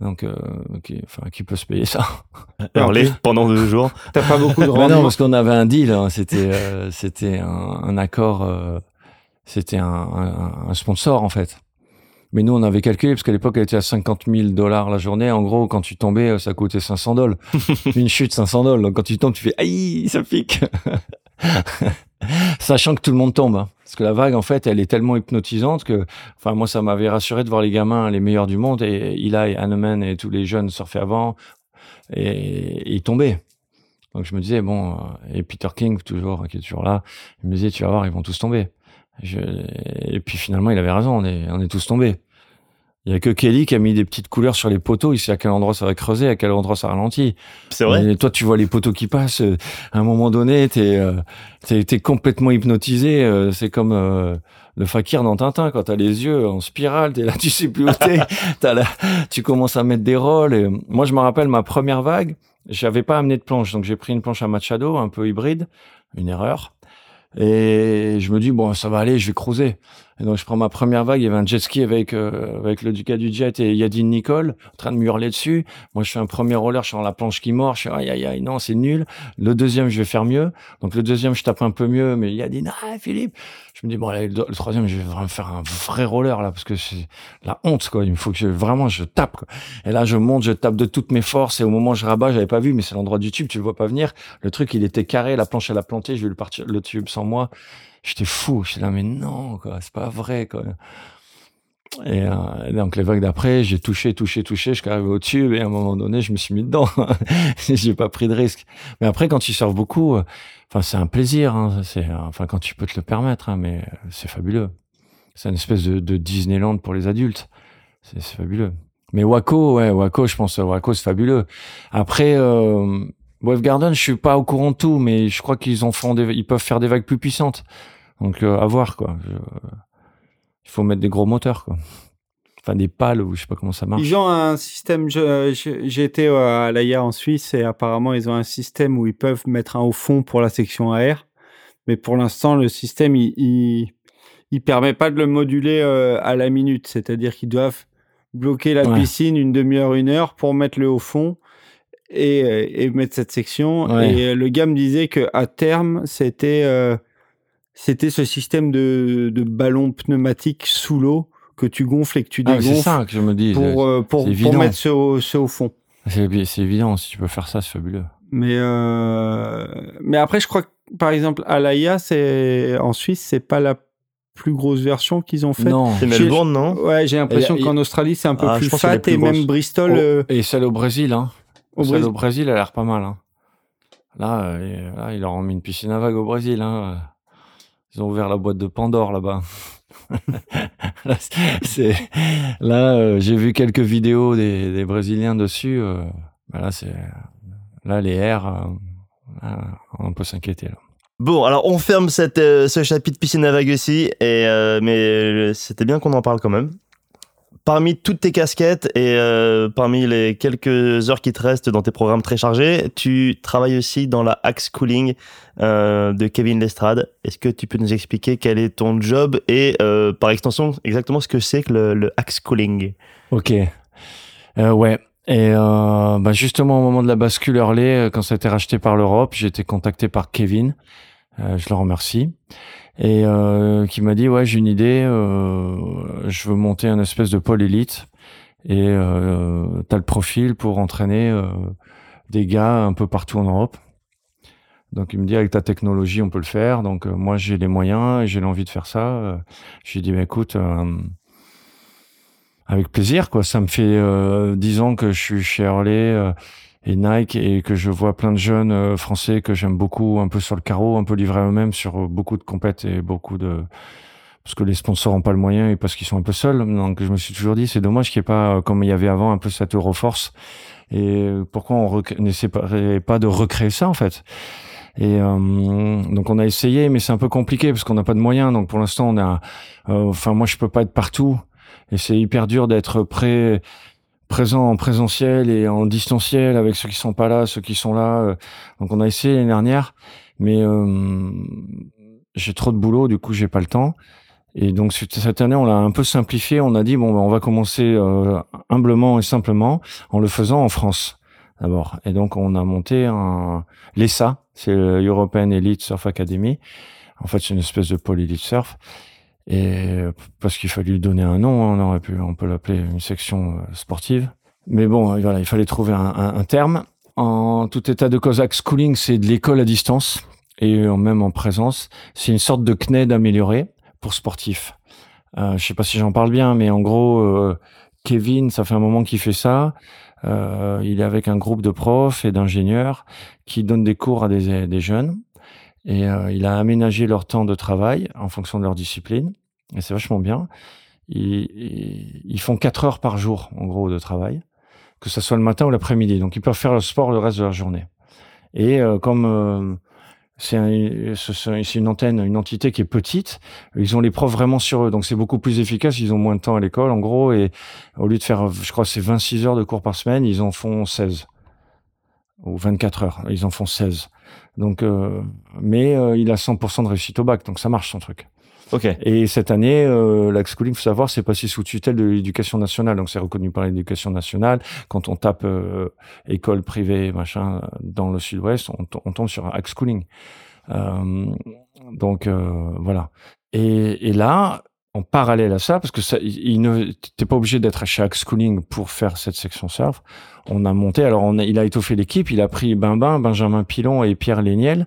Donc, euh, qui, enfin, qui peut se payer ça? Hurler pendant deux jours. T'as pas beaucoup de Mais non, rendement. parce qu'on avait un deal. hein, C'était, euh, c'était un, un accord. euh, c'était un, un- un sponsor en fait. Mais nous, on avait calculé parce qu'à l'époque, elle était à 50 000 dollars la journée. En gros, quand tu tombais, ça coûtait 500 dollars. Une chute, 500 dollars. Donc, quand tu tombes, tu fais aïe, ça pique. Sachant que tout le monde tombe. hein. Parce que la vague, en fait, elle est tellement hypnotisante que, enfin, moi, ça m'avait rassuré de voir les gamins, les meilleurs du monde, et Eli, Hanneman et tous les jeunes surfaient avant, et, et ils tombaient. Donc, je me disais, bon, euh, et Peter King, toujours, qui est toujours là, il me disait, tu vas voir, ils vont tous tomber. Je- et puis finalement, il avait raison, on est, on est tous tombés. Il y a que Kelly qui a mis des petites couleurs sur les poteaux. Il sait à quel endroit ça va creuser, à quel endroit ça ralentit. C'est vrai. Mais toi, tu vois les poteaux qui passent. euh, À un moment donné, t'es euh, t'es t'es complètement hypnotisé. euh, C'est comme euh, le fakir dans Tintin quand t'as les yeux en spirale. T'es là, tu sais plus où t'es. Tu commences à mettre des rôles. Et, moi, je me rappelle ma première vague. J'avais pas amené de planche, donc j'ai pris une planche à Machado, un peu hybride, une erreur. Et je me dis bon, ça va aller, je vais cruiser. Et donc je prends ma première vague. Il y avait un jet ski avec euh, avec le Ducat du Jet et Yadine Nicole en train de me hurler dessus. Moi, je fais un premier roller, je suis la planche qui mord. Je suis aïe aïe aïe, non, c'est nul. Le deuxième, je vais faire mieux. Donc le deuxième, je tape un peu mieux, mais Yadine, ah Philippe. Je me dis bon, le, troisième, je vais vraiment faire un vrai roller là parce que c'est la honte quoi. Il faut que je, vraiment je tape. Quoi. Et là, je monte, je tape de toutes mes forces. Et au moment où je rabats, j'avais pas vu, mais c'est l'endroit du tube, tu le vois pas venir. Le truc, il était carré, la planche elle a planté. Je vais le le tube sans moi. J'étais fou. J'étais là, mais non, quoi, c'est pas vrai, quoi. Et euh, donc les vagues d'après, j'ai touché, touché, touché, je suis arrivé au tube et à un moment donné, je me suis mis dedans. j'ai pas pris de risque. Mais après, quand tu surfes beaucoup, euh, enfin c'est un plaisir. Hein, c'est euh, enfin quand tu peux te le permettre, hein, mais euh, c'est fabuleux. C'est une espèce de, Disneyland pour les adultes. C'est fabuleux. Mais Waco, ouais, Waco, je pense, Waco c'est fabuleux. Après, Wave Garden, je suis pas au courant de tout, mais je crois qu'ils en font ils peuvent faire des vagues plus puissantes. Donc euh, à voir quoi. Je- il faut mettre des gros moteurs quoi. Enfin des pales ou je sais pas comment ça marche. Ils ont un système. J'ai été à l'AIA en Suisse et apparemment ils ont un système où ils peuvent mettre un au fond pour la section AR. Mais pour l'instant, le système il, il, il permet pas de le moduler euh, à la minute. C'est-à-dire qu'ils doivent bloquer la Ouais. piscine une demi-heure, une heure pour mettre le au fond et, euh, et mettre cette section. Ouais. Et euh, le gars me disait que à terme, c'était euh, c'était ce système de, de ballon pneumatique sous l'eau que tu gonfles et que tu Ah, mais c'est dégonfles ça que je me dis. pour, euh, pour, c'est pour évident. mettre ce au, ce au fond. C'est c'est évident si tu peux faire ça, c'est fabuleux. Mais, euh, mais après, je crois que par exemple, à l'AIA, c'est en Suisse, c'est pas la plus grosse version qu'ils ont faite. Non. C'est Melbourne, non? Ouais, j'ai l'impression qu'en Australie, c'est un peu Ah, plus fat et même. Bristol. Oh, euh, Et celle au Brésil, hein. au celle Brésil. au Brésil, elle a l'air pas mal. Hein. Là, euh, là, ils leur ont mis une piscine à vagues au Brésil. Hein. Ils ont ouvert la boîte de Pandore là-bas. là, euh, j'ai vu quelques vidéos des, Brésiliens dessus. euh, là, les airs. euh, on peut s'inquiéter. Bon, alors on ferme cette, euh, ce chapitre piscine à vagues aussi, et, mais c'était bien qu'on en parle quand même. Parmi toutes tes casquettes et euh, parmi les quelques heures qui te restent dans tes programmes très chargés, tu travailles aussi dans la Axe Cooling euh, de Kevin Lestrade. Est-ce que tu peux nous expliquer quel est ton job et euh, par extension exactement ce que c'est que le, le Axe Cooling? Ok. ouais. Et bah justement au moment de la bascule Hurley, quand ça a été racheté par l'Europe, j'ai été contacté par Kevin. je le remercie et euh, qui m'a dit ouais j'ai une idée, euh, je veux monter un espèce de pôle élite et euh, t'as le profil pour entraîner euh, des gars un peu partout en Europe. Donc il me dit avec ta technologie on peut le faire. Donc euh, moi j'ai les moyens et j'ai l'envie de faire ça. J'ai dit bah, écoute avec plaisir quoi. Ça me fait dix ans que je suis chez Harley et Nike et que je vois plein de jeunes euh, français que j'aime beaucoup, un peu sur le carreau, un peu livrés à eux-mêmes sur euh, beaucoup de compètes et beaucoup de parce que les sponsors n'ont pas le moyen et parce qu'ils sont un peu seuls. Donc je me suis toujours dit c'est dommage qu'il n'y ait pas comme il y avait avant un peu cette Euroforce et pourquoi on n'essaie pas de recréer ça en fait? Et euh, donc on a essayé, mais c'est un peu compliqué parce qu'on n'a pas de moyens. Donc pour l'instant on a, enfin moi je peux pas être partout et c'est hyper dur d'être prêt présent en présentiel et en distanciel avec ceux qui sont pas là, ceux qui sont là. Euh. Donc on a essayé l'année dernière, mais euh, j'ai trop de boulot, du coup j'ai pas le temps. Et donc cette année, on l'a un peu simplifié. On a dit bon, ben, on va commencer euh, humblement et simplement en le faisant en France d'abord. Et donc on a monté un l'ESA, c'est l'European Elite Surf Academy. En fait, c'est une espèce de pôle elite surf. Et parce qu'il fallait lui donner un nom, hein, on aurait pu, on peut l'appeler une section euh, sportive. Mais bon, voilà, il fallait trouver un, un, terme. En tout état de cause, Schooling, c'est de l'école à distance et même en présence. C'est une sorte de CNED amélioré pour sportifs. Euh, je sais pas si j'en parle bien, mais en gros, euh, Kevin, ça fait un moment qu'il fait ça. Euh, il est avec un groupe de profs et d'ingénieurs qui donnent des cours à des, des jeunes et euh, il a aménagé leur temps de travail en fonction de leur discipline. Et c'est vachement bien. Ils, ils, font 4 heures par jour, en gros, de travail, que ce soit le matin ou l'après-midi. Donc, ils peuvent faire le sport le reste de leur journée. Et euh, comme euh, c'est un, une antenne, une entité qui est petite, ils ont les profs vraiment sur eux. Donc, c'est beaucoup plus efficace. Ils ont moins de temps à l'école, en gros. Et au lieu de faire, je crois, c'est 26 heures de cours par semaine, ils en font 16 ou 24 heures. Ils en font 16. Donc, euh, mais euh, il a 100% de réussite au bac, donc ça marche son truc. Ok. Et cette année, euh, l'Axe-Schooling, faut savoir, c'est passé sous tutelle de l'éducation nationale, donc c'est reconnu par l'éducation nationale. Quand on tape euh, école privée, machin, dans le Sud-Ouest, on, on, tombe sur Axe-Schooling. Euh, donc voilà. Et, et là, en parallèle à ça, parce que ça, il ne, t'es pas obligé d'être à chaque schooling pour faire cette section surf. On a monté, alors on a, il a étoffé l'équipe, il a pris Bimbin, Benjamin Pilon et Pierre Léniel,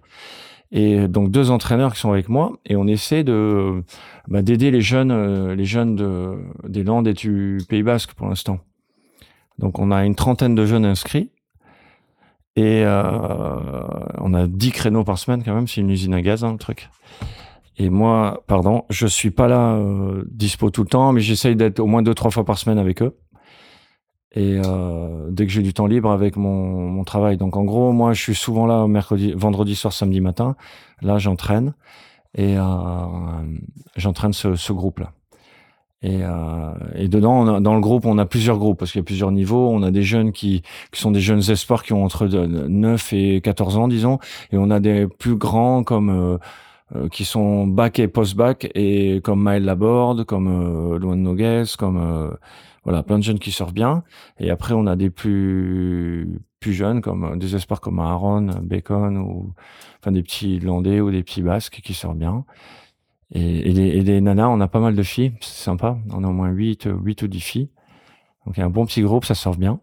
et donc deux entraîneurs qui sont avec moi, et on essaie de bah, d'aider les jeunes, euh, les jeunes de, des Landes et du Pays Basque pour l'instant. Donc on a une trentaine de jeunes inscrits. Et euh, on a dix créneaux par semaine quand même, c'est une usine à gaz, hein, le truc. Et moi, pardon, je suis pas là euh, dispo tout le temps, mais j'essaye d'être au moins deux trois fois par semaine avec eux. Et euh, dès que j'ai du temps libre avec mon, mon travail. Donc en gros, moi, je suis souvent là mercredi, vendredi soir, samedi matin. Là, j'entraîne et euh, j'entraîne ce, ce groupe-là. Et, euh, et dedans, on a, dans le groupe, on a plusieurs groupes parce qu'il y a plusieurs niveaux. On a des jeunes qui, qui sont des jeunes espoirs qui ont entre 9 et 14 ans, disons, et on a des plus grands comme euh, qui sont bac et post-bac et comme Maël Laborde, comme euh, Luan Nogues, comme euh, voilà plein de jeunes qui sortent bien. Et après on a des plus plus jeunes comme euh, des espoirs comme Aaron, Bacon ou enfin des petits Irlandais ou des petits Basques qui sortent bien. Et, et, les, et les nanas, on a pas mal de filles, c'est sympa. On a au moins 8, 8 ou 10 filles. Donc il y a un bon petit groupe, ça sort bien.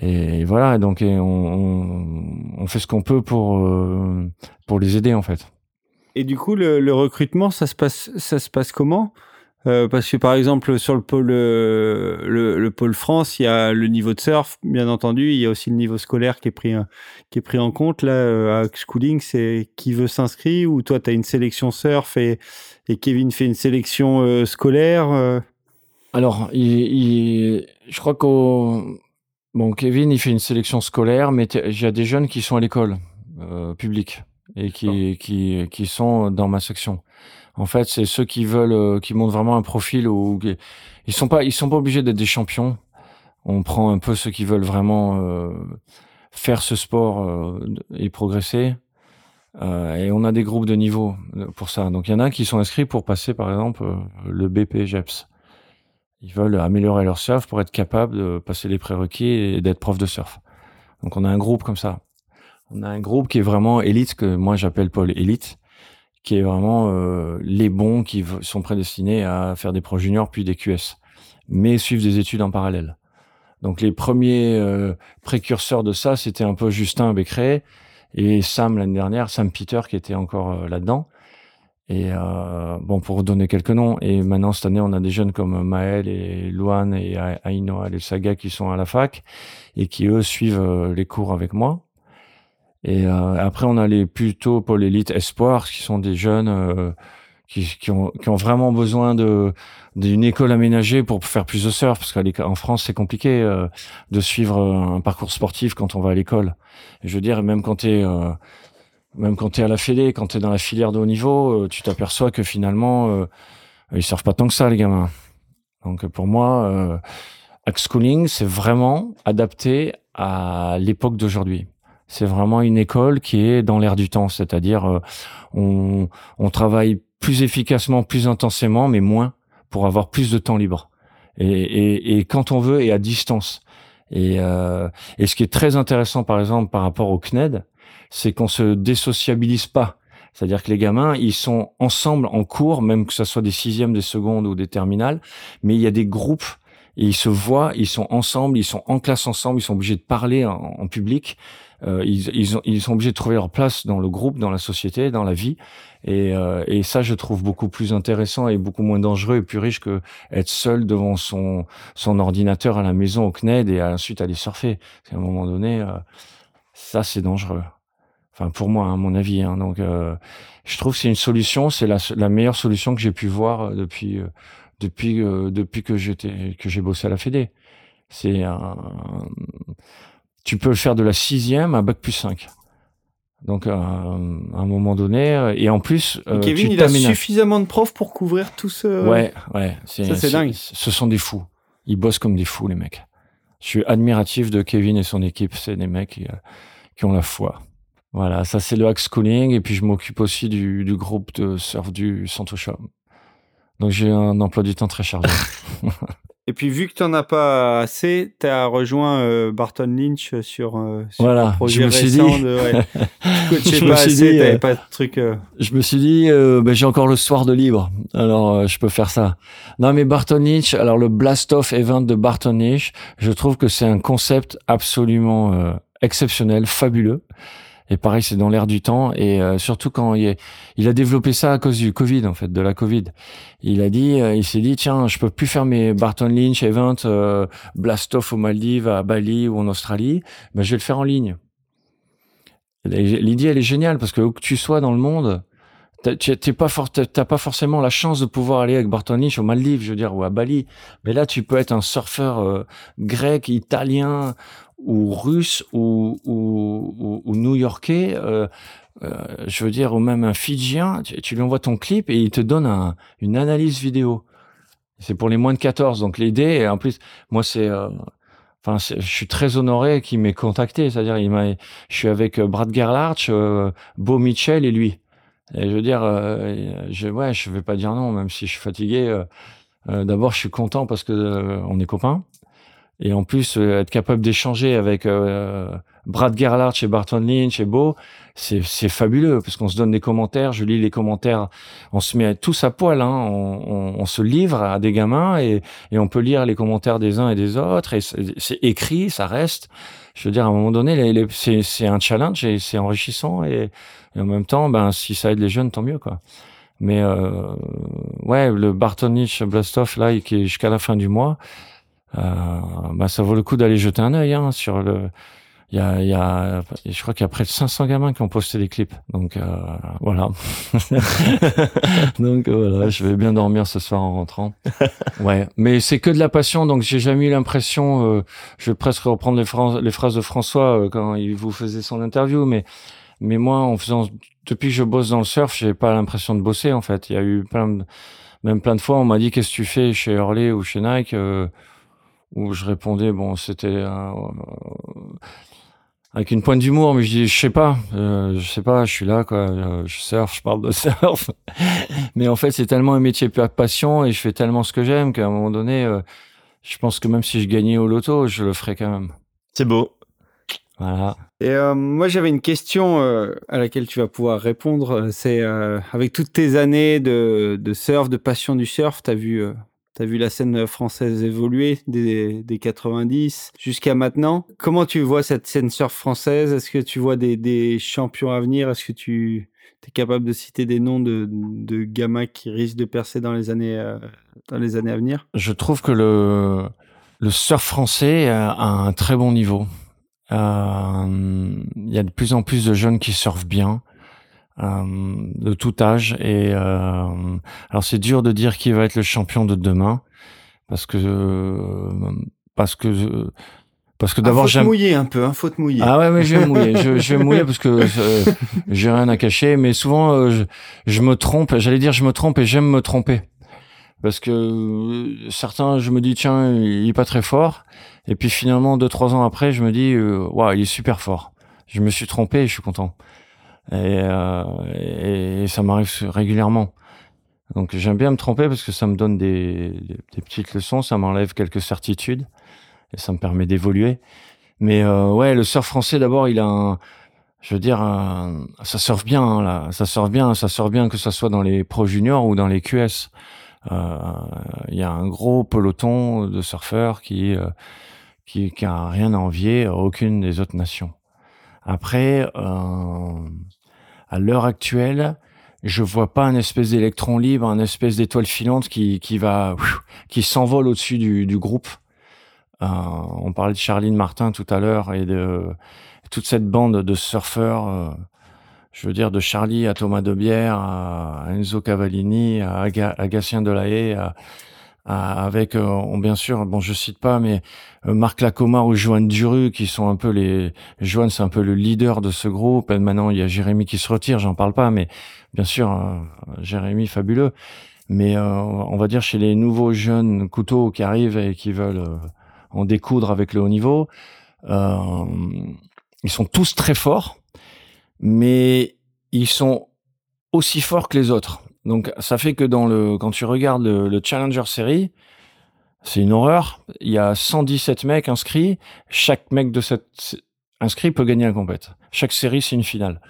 Et voilà, donc on, on, on fait ce qu'on peut pour, euh, pour les aider en fait. Et du coup, le, recrutement, ça se passe, ça se passe comment? Euh, Parce que par exemple, sur le pôle, euh, le, le, pôle France, il y a le niveau de surf, bien entendu. Il y a aussi le niveau scolaire qui est pris, qui est pris en compte. Là, euh, à Schooling, c'est qui veut s'inscrire ou toi, tu as une sélection surf et, Kevin fait une sélection euh, scolaire euh? Alors, je crois qu'au bon, Kevin, il fait une sélection scolaire, mais il y a des jeunes qui sont à l'école publique et qui, qui, qui sont dans ma section. En fait, c'est ceux qui veulent, euh, qui montrent vraiment un profil où ils sont pas, ils sont pas obligés d'être des champions. On prend un peu ceux qui veulent vraiment euh, faire ce sport euh, et progresser. et on a des groupes de niveau pour ça. Donc il y en a qui sont inscrits pour passer, par exemple, le BP JEPS. Ils veulent améliorer leur surf pour être capables de passer les prérequis et d'être prof de surf. Donc on a un groupe comme ça. On a un groupe qui est vraiment élite, que moi j'appelle Paul élite, qui est vraiment euh, les bons qui sont prédestinés à faire des pros juniors puis des QS, mais suivent des études en parallèle. Donc les premiers euh, précurseurs de ça, c'était un peu Justin Becret et Sam l'année dernière, Sam Peter qui était encore euh, là-dedans. Et euh, bon, pour donner quelques noms, et maintenant cette année, on a des jeunes comme Maël et Luan et Ainoa et Saga qui sont à la fac et qui eux suivent les cours avec moi. Et euh, après, on a les plutôt pour l'élite espoir, qui sont des jeunes euh, qui, qui, ont, qui ont vraiment besoin de d'une école aménagée pour faire plus de surf, parce qu'en France, c'est compliqué euh, de suivre un parcours sportif quand on va à l'école. Je veux dire, même quand tu es même quand tu à la Fédé, quand tu es dans la filière de haut niveau, tu t'aperçois que finalement, euh, ils surfent pas tant que ça, les gamins. Donc pour moi, euh, Schooling, c'est vraiment adapté à l'époque d'aujourd'hui. C'est vraiment une école qui est dans l'air du temps, c'est-à-dire euh, on, on travaille plus efficacement, plus intensément, mais moins pour avoir plus de temps libre. Et, et, et quand on veut et à distance. Et, euh, et ce qui est très intéressant, par exemple, par rapport au CNED, c'est qu'on se désociabilise pas. C'est-à-dire que les gamins, ils sont ensemble en cours, même que ce soit des sixièmes, des secondes ou des terminales, mais il y a des groupes ils se voient, ils sont ensemble, ils sont en classe ensemble, ils sont obligés de parler en public. Euh, ils, ils, ils, sont obligés de trouver leur place dans le groupe, dans la société, dans la vie. Et, euh, et, ça, je trouve beaucoup plus intéressant et beaucoup moins dangereux et plus riche que être seul devant son, son ordinateur à la maison au CNED et ensuite aller surfer. à un moment donné, euh, ça, c'est dangereux. Enfin, pour moi, à mon avis. Hein. Donc, je trouve que c'est une solution. C'est la, la, meilleure solution que j'ai pu voir depuis depuis depuis que que j'ai bossé à la Fédé. C'est un tu peux le faire de la sixième à bac plus 5. Donc, euh, à un moment donné, euh, et en plus, euh, Kevin, il a suffisamment de profs pour couvrir tout ce. Ouais, ouais. Ça, c'est dingue. Ce sont des fous. Ils bossent comme des fous, les mecs. Je suis admiratif de Kevin et son équipe. C'est des mecs qui, qui, ont la foi. Voilà, ça c'est le hack schooling. Et puis je m'occupe aussi du, du, groupe de surf du Santocha. Donc j'ai un emploi du temps très chargé. Et puis, vu que tu n'en as pas assez, tu as rejoint euh, Barton Lynch sur, euh, sur voilà, un projet je me suis dit... de. Ouais, je pas assez, dit, euh, pas de truc. Je me suis dit, ben, j'ai encore le soir de libre, alors je peux faire ça. Non, mais Barton Lynch, alors le Blast-Off Event de Barton Lynch, je trouve que c'est un concept absolument exceptionnel, fabuleux. Et pareil, c'est dans l'air du temps. Et euh, surtout quand il, il, a développé ça à cause du Covid, en fait, de la Covid. Il a dit, euh, il s'est dit, tiens, je peux plus faire mes Barton Lynch event euh, blast off aux Maldives, à Bali ou en Australie. Ben, je vais le faire en ligne. L'idée, elle est géniale parce que où que tu sois dans le monde, t'es pas t'as pas forcément la chance de pouvoir aller avec Barton Lynch aux Maldives, je veux dire, ou à Bali. Mais là, tu peux être un surfeur grec, italien ou russe ou, ou, ou, new-yorkais, euh, euh, je veux dire, ou même un fidjien, tu, lui envoies ton clip et il te donne un, une analyse vidéo. C'est pour les moins de 14. Donc l'idée, en plus, moi c'est... Euh, Enfin, je suis très honoré qu'il m'ait contacté. C'est-à-dire, il m'a, je suis avec euh, Brad Gerlach, euh, Beau Mitchell et lui. Et je veux dire, euh, je, ouais, je vais pas dire non, même si je suis fatigué. D'abord, je suis content parce que on est copains. Et en plus, euh, être capable d'échanger avec euh, Brad Gerlach et Barton Lynch et Beau, c'est, fabuleux parce qu'on se donne des commentaires, je lis les commentaires, on se met tous à poil, hein, on, on, se livre à des gamins et, et, on peut lire les commentaires des uns et des autres et c'est, écrit, ça reste. Je veux dire, à un moment donné, c'est, un challenge et c'est enrichissant et, en même temps, ben si ça aide les jeunes, tant mieux quoi. Mais euh, ouais, le Barton Lynch Blastoff là, qui est jusqu'à la fin du mois. Euh, bah, ça vaut le coup d'aller jeter un œil hein, sur le. Il y a, y a, je crois qu'il y a près de 500 gamins qui ont posté des clips. Donc euh, voilà. donc voilà, je vais bien dormir ce soir en rentrant. Ouais, mais c'est que de la passion. Donc j'ai jamais eu l'impression. Euh, je vais presque reprendre les phrases, les phrases de François euh, quand il vous faisait son interview, mais Mais moi, en faisant, depuis que je bosse dans le surf, j'ai pas l'impression de bosser en fait. Il y a eu plein, de, même plein de fois, on m'a dit qu'est-ce que tu fais chez Hurley ou chez Nike, euh, où je répondais bon, c'était euh, avec une pointe d'humour, mais je dis je sais pas, euh, je sais pas, je suis là quoi, euh, je surfe, je parle de surf, mais en fait c'est tellement un métier passion et je fais tellement ce que j'aime qu'à un moment donné, je pense que même si je gagnais au loto, je le ferais quand même. C'est beau. Voilà. Et euh, moi, j'avais une question euh, à laquelle tu vas pouvoir répondre. C'est euh, avec toutes tes années de, de surf, de passion du surf, tu as vu, t'as vu la scène française évoluer des, des 90 jusqu'à maintenant. Comment tu vois cette scène surf française? Est-ce que tu vois des, des champions à venir? Est-ce que tu es capable de citer des noms de, de gamins qui risquent de percer dans les années, euh, dans les années à venir? Je trouve que le, le surf français a un très bon niveau. Euh, Il y a de plus en plus de jeunes qui surfent bien, de tout âge. Et euh, alors c'est dur de dire qui va être le champion de demain, parce que parce que parce que d'abord ah, j'aime mouiller un peu, hein, faut te mouiller. Ah ouais, mais je vais mouiller, je, je vais mouiller parce que euh, j'ai rien à cacher. Mais souvent euh, je, je me trompe. J'allais dire je me trompe et j'aime me tromper parce que euh, certains, je me dis tiens, il est pas très fort, et puis finalement deux trois ans après, je me dis euh, waouh, il est super fort. Je me suis trompé, et je suis content. Et, euh, et, et ça m'arrive régulièrement. Donc j'aime bien me tromper parce que ça me donne des, des, petites leçons, ça m'enlève quelques certitudes et ça me permet d'évoluer. Mais euh, ouais, le surf français d'abord, il a un, je veux dire, un, ça surfe bien hein, là, ça surfe bien, ça surfe bien que ça soit dans les pro juniors ou dans les QS. Euh, il y a un gros peloton de surfeurs qui euh, qui, qui a rien à envier à aucune des autres nations. Après, euh, à l'heure actuelle, je vois pas un espèce d'électron libre, un espèce d'étoile filante qui qui va qui s'envole au-dessus du, du groupe. Euh, on parlait de Charline Martin tout à l'heure et de toute cette bande de surfeurs euh, je veux dire, de Charlie à Thomas Debière, à Enzo Cavallini, à, Aga, Delahaye, à, avec, euh, bien sûr, bon, je cite pas, mais euh, Marc Lacomar ou Joanne Duru, qui sont un peu les... Joanne, c'est un peu le leader de ce groupe. Et maintenant, il y a Jérémy qui se retire, j'en parle pas, mais bien sûr, euh, Jérémy, fabuleux. Mais euh, on va dire chez les nouveaux jeunes couteaux qui arrivent et qui veulent en découdre avec le haut niveau, euh, ils sont tous très forts mais ils sont aussi forts que les autres. Donc ça fait que dans le quand tu regardes le, le Challenger Series, c'est une horreur. Il y a 117 mecs inscrits. Chaque mec de cette inscrit peut gagner la compète. Chaque série c'est une finale.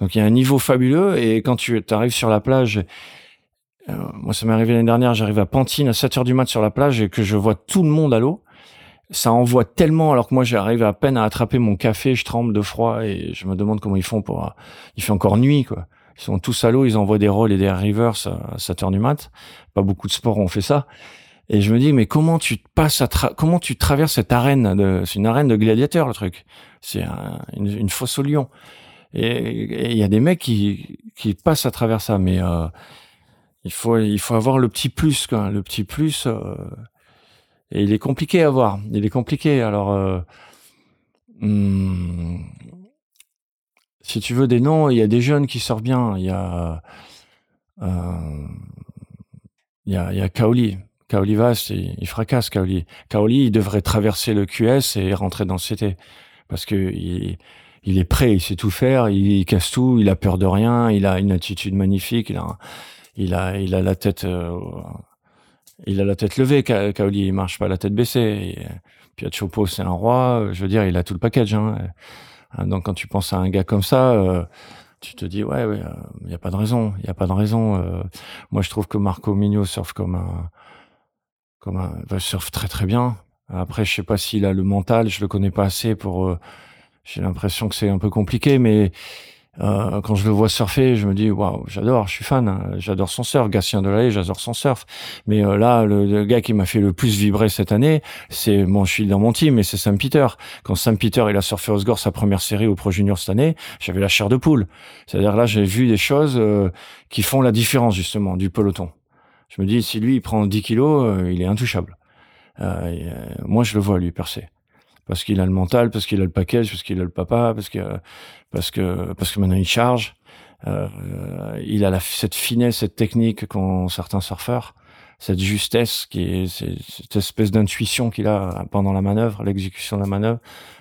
Donc il y a un niveau fabuleux et quand tu arrives sur la plage, euh, moi ça m'est arrivé l'année dernière, j'arrive à Pantine à 7 heures du mat sur la plage et que je vois tout le monde à l'eau ça envoie tellement alors que moi j'arrive à peine à attraper mon café, je tremble de froid et je me demande comment ils font pour il fait encore nuit quoi. Ils sont tous à l'eau, ils envoient des rolls et des rivers à 7 heures du mat. Pas beaucoup de sports ont fait ça. Et je me dis mais comment tu passes à comment tu traverses cette arène de c'est une arène de gladiateurs le truc. C'est un, une, une, fosse au lion. Et il y a des mecs qui qui passent à travers ça mais euh, il faut il faut avoir le petit plus quoi, le petit plus euh, et il est compliqué à voir. Il est compliqué. Alors, euh, hmm, si tu veux des noms, il y a des jeunes qui sortent bien. Il y a, euh, il y a, il y a Kaoli. Kaoli Vast, il, il, fracasse Kaoli. Kaoli, il devrait traverser le QS et rentrer dans le CT parce que il, il est prêt, il sait tout faire, il, casse tout, il a peur de rien, il a une attitude magnifique, il a, il a, il a la tête. Euh, il a la tête levée, Kaoli, il marche pas la tête baissée. Et, Chopo, c'est un roi. Je veux dire, il a tout le package. Hein. Hein. Donc quand tu penses à un gars comme ça, euh, tu te dis ouais, il euh, y a pas de raison, il y a pas de raison. Euh, moi, je trouve que Marco Migno surfe comme un, comme un, bah, surfe très très bien. Après, je sais pas s'il a le mental, je le connais pas assez pour. Euh, j'ai l'impression que c'est un peu compliqué, mais euh, quand je le vois surfer, je me dis waouh, j'adore, je suis fan, hein, j'adore son surf. Gatien Delahaye, j'adore son surf. Mais euh, là, le, le, gars qui m'a fait le plus vibrer cette année, c'est bon, je suis dans mon team, mais c'est Sam Peter. Quand Sam Peter il a surfé Osgore sa première série au Pro Junior cette année, j'avais la chair de poule. C'est-à-dire là, j'ai vu des choses euh, qui font la différence justement du peloton. Je me dis si lui il prend 10 kilos, euh, il est intouchable. Euh, moi, je le vois lui percer. parce qu'il a le mental, parce qu'il a le package, parce qu'il a le papa, parce que parce que parce que maintenant il charge. Euh, il a la, cette finesse, cette technique qu'ont certains surfeurs, cette justesse qui est cette espèce d'intuition qu'il a pendant la manœuvre, l'exécution de la manœuvre,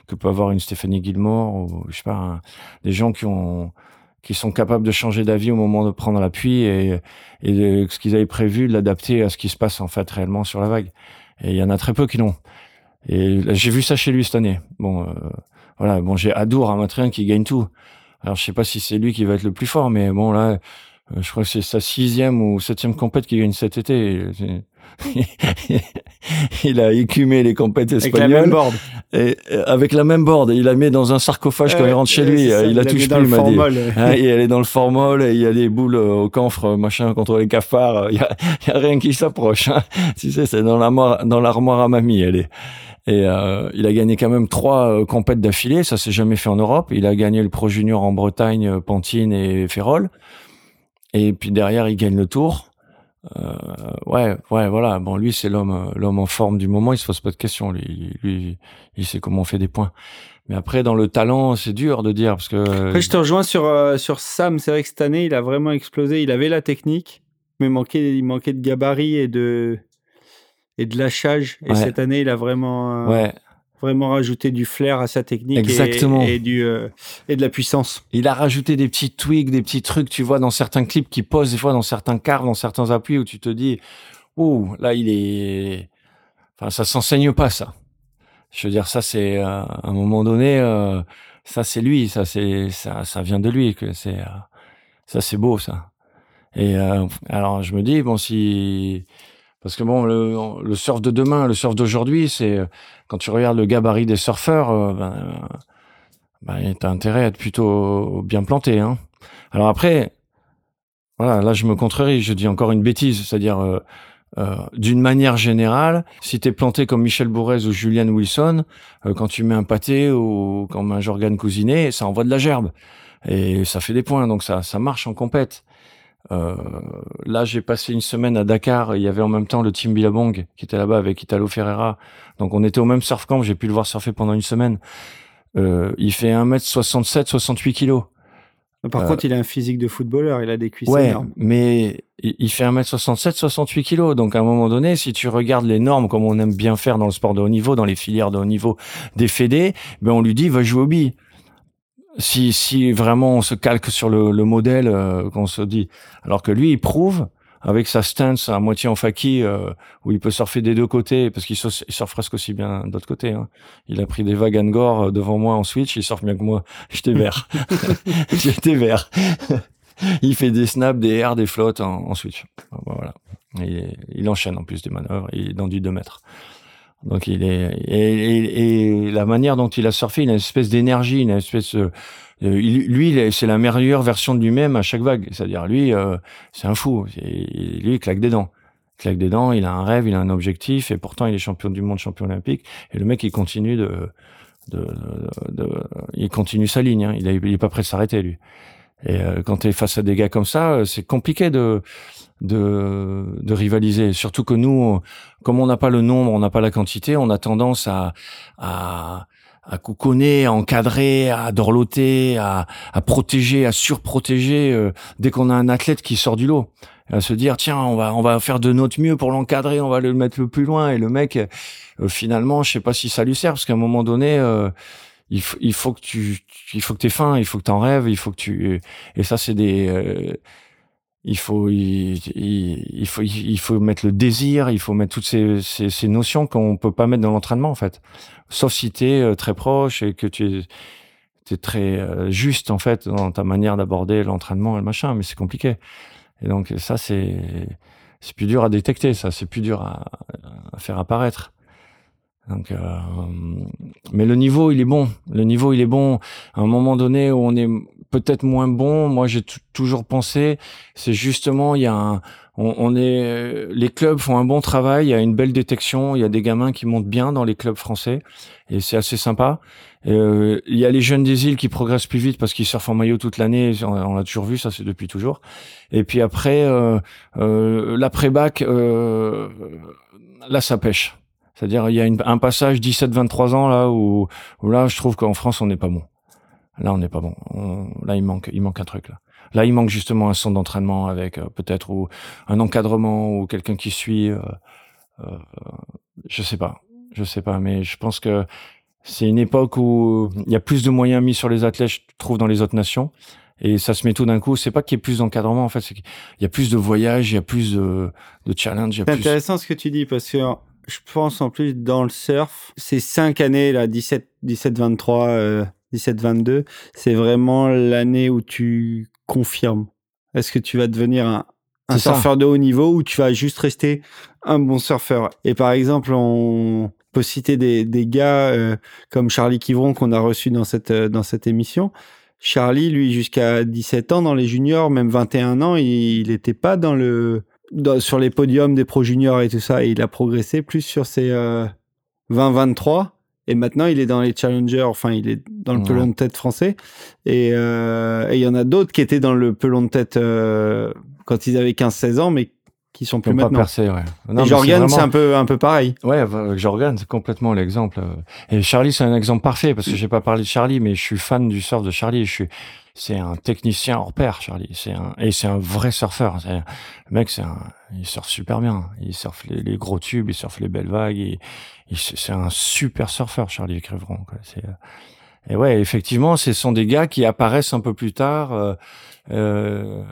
que peut avoir une Stéphanie Gilmore ou je sais pas des gens qui ont qui sont capables de changer d'avis au moment de prendre l'appui et, et ce qu'ils avaient prévu, de l'adapter à ce qui se passe en fait réellement sur la vague. Et il y en a très peu qui l'ont. Et j'ai vu ça chez lui cette année. Bon, euh, voilà, bon, j'ai Adour Amatrien qui gagne tout. Alors je sais pas si c'est lui qui va être le plus fort, mais bon là, euh, je crois que c'est sa sixième ou septième compète qui gagne cet été. il a écumé les compètes espagnoles. Avec la même board. Et, euh, avec la même board. Il la mis dans un sarcophage quand il rentre chez lui. il la touche plus, il m'a dit. Hein, et elle est dans le formol, et il y a des boules au camphre, machin, contre les cafards. Il y a, y a rien qui s'approche. Hein. Tu sais, c'est dans l'armoire, dans l'armoire à mamie, elle est. Et euh, il a gagné quand même trois euh, compètes d'affilée, ça s'est jamais fait en Europe. Il a gagné le Pro Junior en Bretagne, euh, Pantine et Ferrol. Et puis derrière, il gagne le Tour. Euh, ouais, ouais, voilà. Bon, lui, c'est l'homme, l'homme en forme du moment. Il se pose pas de questions. Lui, lui, il sait comment on fait des points. Mais après, dans le talent, c'est dur de dire parce que. Après, je te rejoins sur sur Sam. C'est vrai que cette année, il a vraiment explosé. Il avait la technique, mais manquait, il manquait de gabarit et de et de lâchage. Et cette année, il a vraiment, euh, vraiment rajouté du flair à sa technique Exactement. Et, du, euh, et de la puissance. Il a rajouté des petits tweaks, des petits trucs, tu vois, dans certains clips qui posent des fois dans certains quarts, dans certains appuis où tu te dis, ouh, là, il est. Enfin, ça s'enseigne pas, ça. Je veux dire, ça, c'est euh, à un moment donné, ça, c'est lui, ça, c'est ça, ça vient de lui. Que c'est ça, c'est beau, ça. Et alors, je me dis, bon, si parce que bon, le, le surf de demain, le surf d'aujourd'hui, c'est quand tu regardes le gabarit des surfeurs, euh, ben, ben, t'as intérêt à être plutôt bien planté. Hein. Alors après, voilà, là je me contrerie, je dis encore une bêtise, c'est-à-dire euh, euh, d'une manière générale, si t'es planté comme Michel Bourrez ou Julian Wilson, euh, quand tu mets un pâté ou comme un Jorgan Cousinet, ça envoie de la gerbe et ça fait des points, donc ça ça marche en compète. Euh, là, j'ai passé une semaine à Dakar. Il y avait en même temps le team Billabong qui était là-bas avec Italo Ferreira. Donc, on était au même surf camp. J'ai pu le voir surfer pendant une semaine. Euh, il fait 1m67, 68 kilos. Par euh, contre, il a un physique de footballeur. Il a des cuisses ouais, mais il fait 1m67, 68 kilos. Donc, à un moment donné, si tu regardes les normes, comme on aime bien faire dans le sport de haut niveau, dans les filières de haut niveau des fédés, ben, on lui dit, va jouer au billes si, si vraiment on se calque sur le, le modèle euh, qu'on se dit, alors que lui, il prouve avec sa stance à moitié en faki euh, où il peut surfer des deux côtés parce qu'il surfe, presque aussi bien d'autre côté. Hein. Il a pris des vagues Angor euh, devant moi en switch, il surfe mieux que moi. J'étais vert, j'étais vert. il fait des snaps, des airs, des flottes en, en switch. Voilà. Et, il enchaîne en plus des manœuvres. Il est dans du 2 mètres. Donc il est et, et, la manière dont il a surfé, il a une espèce d'énergie, une espèce euh, lui c'est la meilleure version de lui-même à chaque vague. C'est-à-dire lui euh, c'est un fou. lui il claque des dents, claque des dents. Il a un rêve, il a un objectif et pourtant il est champion du monde, champion olympique. Et le mec il continue de, de, de, il continue sa ligne. Hein. Il, il est pas prêt de s'arrêter lui. Et euh, quand tu es face à des gars comme ça, c'est compliqué de de, de rivaliser. Surtout que nous, comme on n'a pas le nombre, on n'a pas la quantité, on a tendance à, à, à couconner, à encadrer, à dorloter, à, à protéger, à surprotéger euh, dès qu'on a un athlète qui sort du lot. À se dire tiens on va on va faire de notre mieux pour l'encadrer, on va le mettre le plus loin et le mec euh, finalement je sais pas si ça lui sert parce qu'à un moment donné euh, il, faut, il faut que tu il faut que t'aies faim, il faut que t'en rêves, il faut que tu et ça c'est des il faut il, il, faut il faut mettre le désir il faut mettre toutes ces, ces, ces notions qu'on peut pas mettre dans l'entraînement en fait. Sauf si tu es euh, très proche et que tu es, es très euh, juste en fait dans ta manière d'aborder l'entraînement et le machin mais c'est compliqué. Et donc ça c'est c'est plus dur à détecter ça. C'est plus dur à, à faire apparaître. Donc euh, mais le niveau il est bon. Le niveau il est bon à un moment donné où on est peut-être moins bon. Moi, j'ai toujours pensé, c'est justement, il y a un, on, est, les clubs font un bon travail. Il y a une belle détection. Il y a des gamins qui montent bien dans les clubs français et c'est assez sympa. Euh, il y a les jeunes des îles qui progressent plus vite parce qu'ils surfent en maillot toute l'année. On, l'a toujours vu, ça c'est depuis toujours. Et puis après, euh, euh, l'après bac, euh, là ça pêche. C'est-à-dire, il y a un passage 17-23 ans là où, où là, je trouve qu'en France, on n'est pas bon. Là, on n'est pas bon. là, il manque, il manque un truc là. Là, il manque justement un centre d'entraînement avec euh, peut-être ou un encadrement ou quelqu'un qui suit. Euh, euh, je sais pas, je sais pas, mais je pense que c'est une époque où il y a plus de moyens mis sur les athlètes, je trouve, dans les autres nations. Et ça se met tout d'un coup. C'est pas qu'il y ait plus d'encadrement, en fait, qu'il y a plus de voyages, il y a plus de, de challenges. C'est intéressant ce que tu dis parce que je pense en plus dans le surf, ces cinq années là, 17, 17, 23, 17, 22, c'est vraiment l'année où tu confirmes. Est-ce que tu vas devenir un, un surfeur de haut niveau ou tu vas juste rester un bon surfeur? Et par exemple, on peut citer des, des gars euh, comme Charlie Kivron qu'on a reçu dans cette, euh, dans cette émission. Charlie, lui, jusqu'à 17 ans dans les juniors, même 21 ans, il n'était pas dans le, sur les podiums des pro juniors et tout ça. il a progressé plus sur ses 20-23. Euh, et maintenant, il est dans les challengers, enfin, il est dans le pelon de tête français. Euh, et il y en a d'autres qui étaient dans le pelon de tête euh, quand ils avaient 15-16 ans, mais qui sont plus maintenant. Percé, ouais. et Jorgen, c'est un peu un peu pareil. Ouais, Jorgen, c'est complètement l'exemple. Et Charlie, c'est un exemple parfait parce que j'ai pas parlé de Charlie, mais je suis fan du surf de Charlie. Je suis, c'est un technicien hors pair, Charlie. C'est un et c'est un vrai surfeur. Le mec, c'est un, il surfe super bien. Il surfe les, gros tubes, il surfe les belles vagues. Et, c'est un super surfeur, Charlie Crèveron. C'est et ouais, effectivement, ce sont des gars qui apparaissent un peu plus tard. Euh, euh,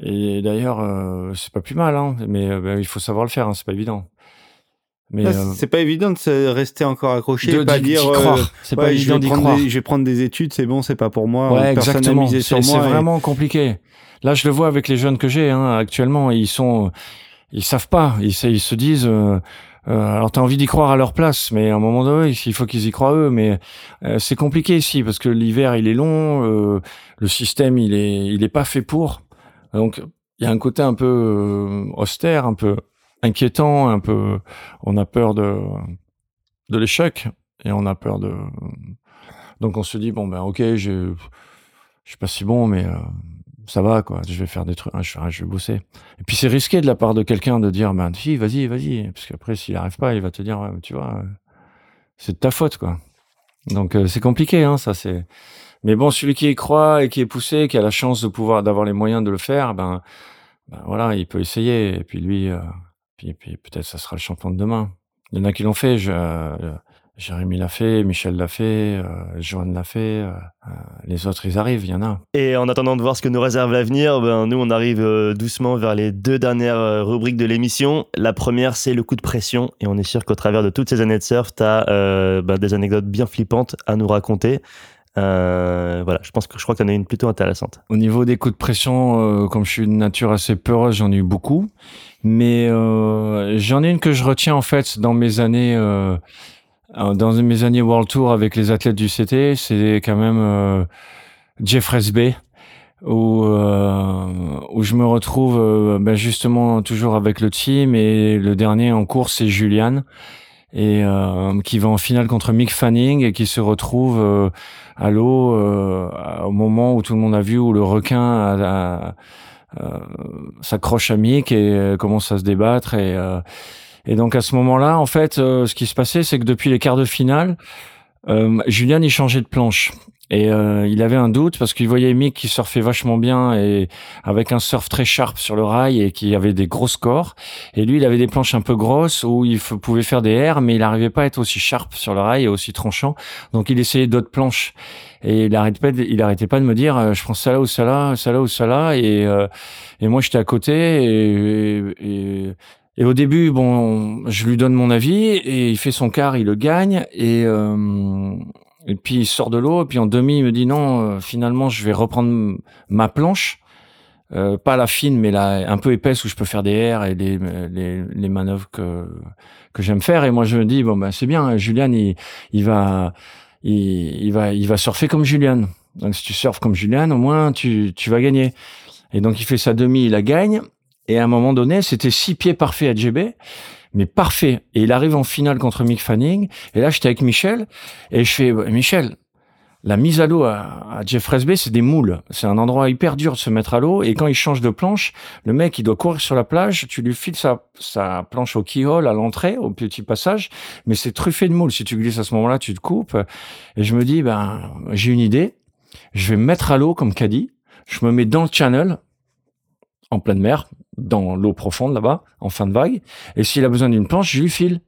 et d'ailleurs, euh, c'est pas plus mal, hein, mais euh, ben, il faut savoir le faire, hein, c'est pas évident. Mais euh, c'est pas évident de rester encore accroché, de, pas dire croire. C'est pas évident d'y croire. je vais prendre des études, c'est bon, c'est pas pour moi. Ouais, exactement. C'est vraiment compliqué. Là, je le vois avec les jeunes que j'ai hein, actuellement. Ils sont, ils savent pas. Ils, ils se disent. Euh, euh, alors t'as envie d'y croire à leur place, mais à un moment donné, il faut qu'ils y croient eux. Mais c'est compliqué ici parce que l'hiver il est long, le système il est il est pas fait pour. Donc il y a un côté un peu euh, austère, un peu inquiétant, un peu. On a peur de de l'échec et on a peur de. Donc on se dit bon ben ok, je je suis pas si bon, mais euh, ça va quoi. Je vais faire des trucs, je, je vais bosser. Et puis c'est risqué de la part de quelqu'un de dire ben si vas-y vas-y parce qu'après s'il arrive pas, il va te dire tu vois c'est de ta faute quoi. Donc euh, c'est compliqué hein ça c'est mais bon, celui qui y croit et qui est poussé, qui a la chance de pouvoir d'avoir les moyens de le faire, ben, ben voilà, il peut essayer. Et puis lui, euh, puis, puis peut-être ça sera le champion de demain. Il y en a qui l'ont fait. Je, euh, Jérémy l'a fait, Michel l'a fait, euh, Joanne l'a fait. Euh, euh, les autres, ils arrivent, il y en a. Et en attendant de voir ce que nous réserve l'avenir, ben, nous, on arrive doucement vers les deux dernières rubriques de l'émission. La première, c'est le coup de pression. Et on est sûr qu'au travers de toutes ces années de surf, tu as ben, des anecdotes bien flippantes à nous raconter. Euh, voilà, je pense que je crois qu'il y en a une plutôt intéressante. Au niveau des coups de pression, euh, comme je suis une nature assez peureuse, j'en ai eu beaucoup. Mais euh, j'en ai une que je retiens en fait dans mes années, euh, dans mes années World Tour avec les athlètes du CT, c'est quand même euh, Jeffreys Bay. Où, où je me retrouve ben justement toujours avec le team et le dernier en course c'est Julian et euh, qui va en finale contre Mick Fanning et qui se retrouve euh, à l'eau euh, au moment où tout le monde a vu où le requin s'accroche à Mick et commence à se débattre et et donc à ce moment-là en fait ce qui se passait c'est que depuis les quarts de finale Julian il changeait de planche et euh, il avait un doute parce qu'il voyait Mick qui surfait vachement bien et avec un surf très sharp sur le rail et qui avait des gros scores. Et lui, il avait des planches un peu grosses où il pouvait faire des airs, mais il n'arrivait pas à être aussi sharp sur le rail et aussi tranchant. Donc il essayait d'autres planches. Et il arrêtait pas de, me dire, euh, je prends ça là ou ça là, ça là ou ça là. Et, euh, et moi, j'étais à côté et, et et au début, bon, je lui donne mon avis et il fait son quart, il le gagne et euh, et puis il sort de l'eau, et puis en demi, il me dit non, euh, finalement, je vais reprendre ma planche. Euh, pas la fine, mais la un peu épaisse où je peux faire des airs et les, les, les manœuvres que, que j'aime faire. Et moi, je me dis, bon, ben, c'est bien, Julian, il, il va, il, il, va, il va surfer comme Julian. Donc, si tu surfes comme Julian, au moins, tu, tu vas gagner. Et donc, il fait sa demi, il la gagne. Et à un moment donné, c'était six pieds parfaits à GB mais parfait. Et il arrive en finale contre Mick Fanning. Et là, j'étais avec Michel et je fais Michel, la mise à l'eau à, Jeff Fresby, c'est des moules. C'est un endroit hyper dur de se mettre à l'eau. Et quand il change de planche, le mec, il doit courir sur la plage. Tu lui files sa, planche au keyhole à l'entrée, au petit passage. Mais c'est truffé de moules. Si tu glisses à ce moment-là, tu te coupes. Et je me dis, ben, j'ai une idée. Je vais me mettre à l'eau comme caddie. Je me mets dans le channel, en pleine mer, dans l'eau profonde là-bas, en fin de vague. Et s'il a besoin d'une planche, je lui file.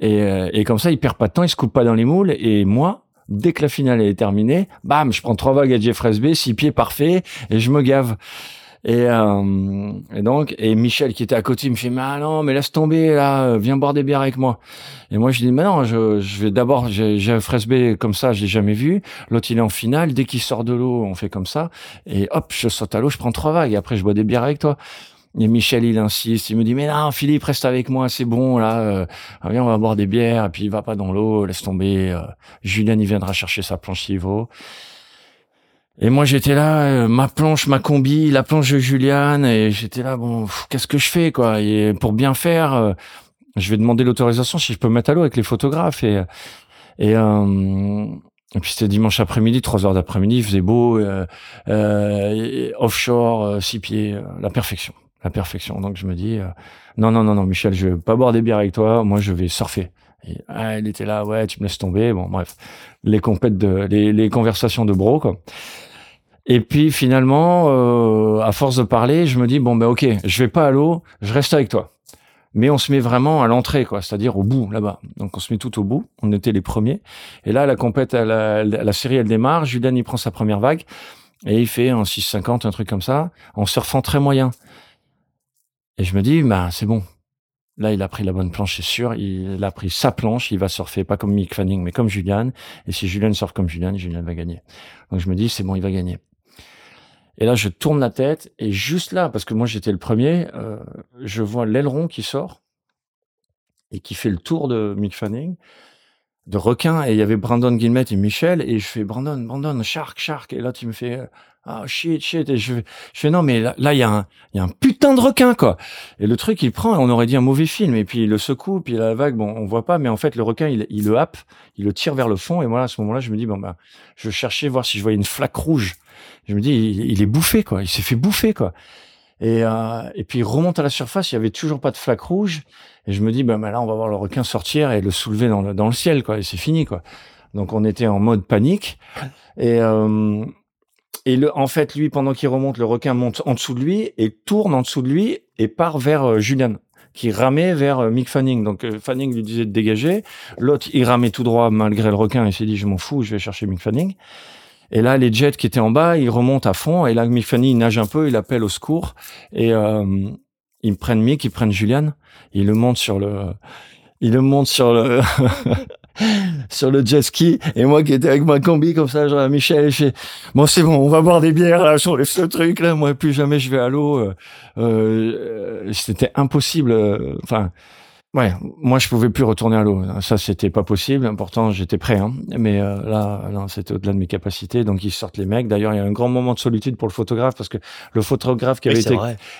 Et, euh, et comme ça, il perd pas de temps, il se coupe pas dans les moules. Et moi, dès que la finale est terminée, bam, je prends trois vagues à Jeff B, six pieds parfaits, et je me gave. Et, euh, et, donc, et Michel qui était à côté, me fait, mais ah non, mais laisse tomber là, viens boire des bières avec moi. Et moi, je dis, mais non, je, je vais d'abord, j'ai Fresbé comme ça, je l'ai jamais vu. L'autre, il est en finale. Dès qu'il sort de l'eau, on fait comme ça. Et hop, je saute à l'eau, je prends trois vagues. Et après, je bois des bières avec toi. Et Michel, il insiste, il me dit, mais non, Philippe, reste avec moi, c'est bon, là, euh, viens, on va boire des bières, et puis il va pas dans l'eau, laisse tomber. Euh, Julien, il viendra chercher sa planche s'il vaut. Et moi, j'étais là, euh, ma planche, ma combi, la planche de Julian, et j'étais là, bon, qu'est-ce que je fais, quoi? Et pour bien faire, euh, je vais demander l'autorisation si je peux mettre à l'eau avec les photographes. Et, et, et puis c'était dimanche après-midi, trois heures d'après-midi, il faisait beau, offshore, six pieds, la perfection la perfection. Donc je me dis, euh, non, non, non, non, Michel, je veux pas boire des bières avec toi, moi je vais surfer. Ah, elle était là, ouais, tu me laisses tomber. Bon, bref, les compètes de, les, les conversations de bro, quoi. Et puis finalement, euh, à force de parler, je me dis bon ben ok, je vais pas à l'eau, je reste avec toi. Mais on se met vraiment à l'entrée, quoi, c'est-à-dire au bout là-bas. Donc on se met tout au bout. On était les premiers. Et là, la compète, la, la série, elle démarre. Julian, il prend sa première vague et il fait un 6,50, un truc comme ça, en surfant très moyen. Et je me dis, bah, c'est bon. Là, il a pris la bonne planche, c'est sûr. Il a pris sa planche. Il va surfer pas comme Mick Fanning, mais comme Julian. Et si Julian surfe comme Julian, Julian va gagner. Donc je me dis, c'est bon, il va gagner. Et là, je tourne la tête et juste là, parce que moi j'étais le premier, euh, je vois l'aileron qui sort et qui fait le tour de Mick Fanning, de requin. Et il y avait Brandon Guillemette et Michel. Et je fais Brandon, Brandon, shark, shark. Et là, tu me fais ah shit shit. Et je, je fais non mais là il y a un y a un putain de requin quoi. Et le truc il prend on aurait dit un mauvais film. Et puis il le secoue puis la vague bon on voit pas. Mais en fait le requin il, il le happe il le tire vers le fond. Et moi à ce moment-là je me dis bon bah je cherchais voir si je voyais une flaque rouge. Je me dis il, est bouffé quoi. Il s'est fait bouffer quoi. Et euh, et puis il remonte à la surface. Il y avait toujours pas de flaque rouge. Et je me dis bah là on va voir le requin sortir et le soulever dans le dans le ciel quoi. Et c'est fini quoi. Donc on était en mode panique. Et euh, et en fait, lui, pendant qu'il remonte, le requin monte en dessous de lui et tourne en dessous de lui et part vers euh, Julian, qui ramait vers euh, Mick Fanning. Donc euh, Fanning lui disait de dégager. L'autre, il ramait tout droit malgré le requin. Il s'est dit, je m'en fous, je vais chercher Mick Fanning. Et là, les jets qui étaient en bas, ils remontent à fond. Et là, Mick Fanning il nage un peu, il appelle au secours. Et ils prennent Mick, ils prennent Julian. Ils le montent sur le... Ils le montent sur le... sur le jet ski. Et moi qui étais avec ma combi comme ça genre Michel je bon c'est bon on va boire des bières là sur ce truc là. Moi plus jamais je vais à l'eau. Euh, euh c'était impossible euh, enfin Ouais, moi je pouvais plus retourner à l'eau. Ça c'était pas possible. Pourtant j'étais prêt, hein. mais euh, là, c'était au-delà de mes capacités. Donc ils sortent les mecs. D'ailleurs il y a un grand moment de solitude pour le photographe parce que le photographe qui avait été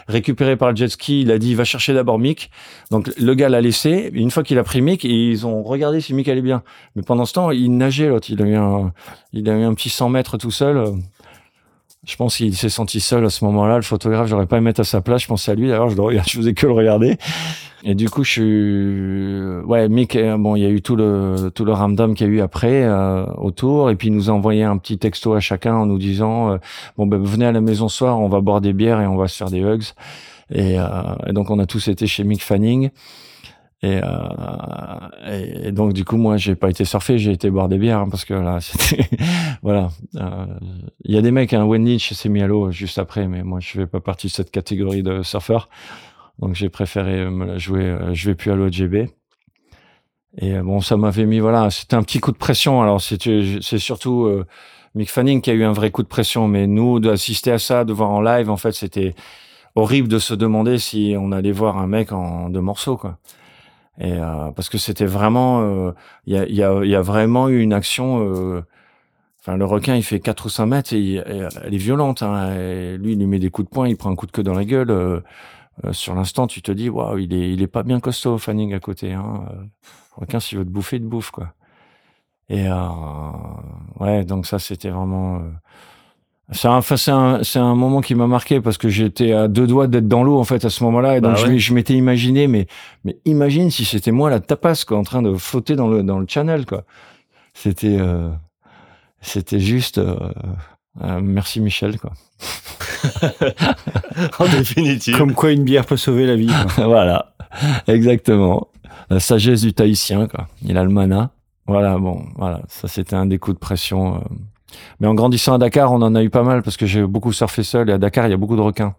récupéré par le jet ski, il a dit il va chercher d'abord Mick. Donc le gars l'a laissé. Une fois qu'il a pris Mick, ils ont regardé si Mick allait bien. Mais pendant ce temps il nageait l'autre. Il a eu un, il a eu un petit 100 mètres tout seul. Je pense qu'il s'est senti seul à ce moment-là. Le photographe, j'aurais pas à mettre à sa place. Je pensais à lui. D'ailleurs, je le regarde, je faisais que le regarder. Et du coup, je suis, ouais, Mick, euh, bon, il y a eu tout le, tout le ramdam qu'il y a eu après, euh, autour. Et puis, il nous a envoyé un petit texto à chacun en nous disant, euh, bon, ben, venez à la maison ce soir, on va boire des bières et on va se faire des hugs. Et, et donc, on a tous été chez Mick Fanning. Et, euh, et, donc du coup moi j'ai pas été surfer, j'ai été boire des bières hein, parce que là c'était voilà. Euh, il y a des mecs, hein, Wendy s'est mis à l'eau juste après, mais moi je fais pas partie de cette catégorie de surfeurs, donc j'ai préféré me la jouer. Euh, je vais plus à l'eau GB. Et euh, bon ça m'avait mis voilà, c'était un petit coup de pression. Alors c'est surtout euh, Mick Fanning qui a eu un vrai coup de pression, mais nous d'assister à ça, de voir en live, en fait c'était horrible de se demander si on allait voir un mec en deux morceaux quoi. Et euh, parce que c'était vraiment, euh, il y, a, y, a, y, a, vraiment eu une action. Euh, enfin, le requin, il fait 4 ou 5 mètres et, elle est violente. Hein, lui, il lui met des coups de poing, il prend un coup de queue dans la gueule. sur l'instant, tu te dis, waouh, il est, il est pas bien costaud, Fanning à côté. Hein. Le requin, s'il veut te bouffer, il te bouffe, quoi. Et euh, ouais, donc ça c'était vraiment. Euh, c'est un, c'est un, c'est un moment qui m'a marqué parce que j'étais à deux doigts d'être dans l'eau en fait à ce moment-là et donc Bah je, ouais. je m'étais imaginé mais mais imagine si c'était moi la tapas quoi en train de flotter dans le dans le channel quoi. C'était euh, c'était juste euh, euh, merci Michel quoi. en définitive. Comme quoi une bière peut sauver la vie. quoi. voilà, exactement. La sagesse du Tahitien, quoi. Il a le mana. Voilà, bon, voilà, ça c'était un des coups de pression. Mais en grandissant à Dakar, on en a eu pas mal parce que j'ai beaucoup surfé seul et à Dakar, il y a beaucoup de requins.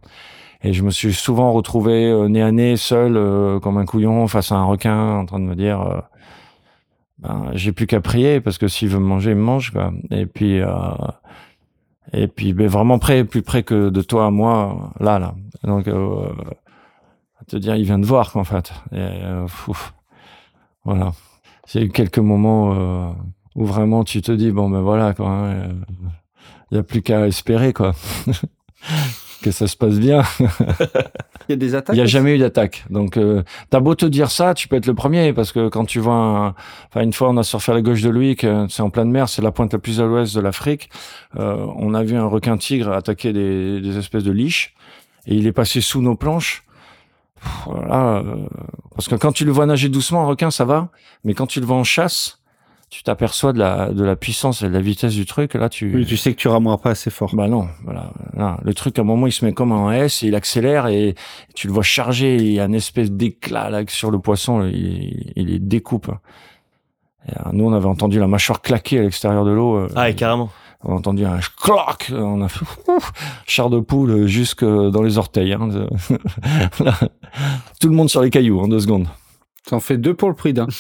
Et je me suis souvent retrouvé euh, nez à nez, seul, euh, comme un couillon, face à un requin, en train de me dire, euh, ben, j'ai plus qu'à prier parce que s'il veut me manger, il me mange, quoi. Et puis, euh, et puis, ben, vraiment près, plus près que de toi à moi, là, là. Donc, euh, te dire, il vient de voir, en fait. Et. Voilà. C'est eu quelques moments où vraiment tu te dis, bon, ben voilà, quoi. hein, Il n'y a plus qu'à espérer, quoi. que ça se passe bien. Il y a des attaques. Il n'y a jamais eu d'attaque. Donc, euh, t'as beau te dire ça, tu peux être le premier parce que quand tu vois, un... enfin une fois on a surfé à la gauche de lui, que c'est en pleine mer, c'est la pointe la plus à l'ouest de l'Afrique. Euh, on a vu un requin tigre attaquer des, des espèces de liches et il est passé sous nos planches. Pff, Voilà, euh, parce que quand tu le vois nager doucement, un requin, ça va, mais quand tu le vois en chasse, tu t'aperçois de la de la puissance et de la vitesse du truc. Là, tu Oui, tu sais que tu rameras pas assez fort. bah non, voilà. Là, le truc, à un moment, il se met comme en S et il accélère et tu le vois charger. Il y a une espèce d'éclat là sur le poisson. Il, il les découpe. Et, euh, nous, on avait entendu la mâchoire claquer à l'extérieur de l'eau. euh, Ah, et carrément. on a entendu un clac. On a fait ouf, char de poule jusque dans les orteils. hein. Là, Tout le monde sur les cailloux en deux secondes. T'en fais deux pour le prix d'un.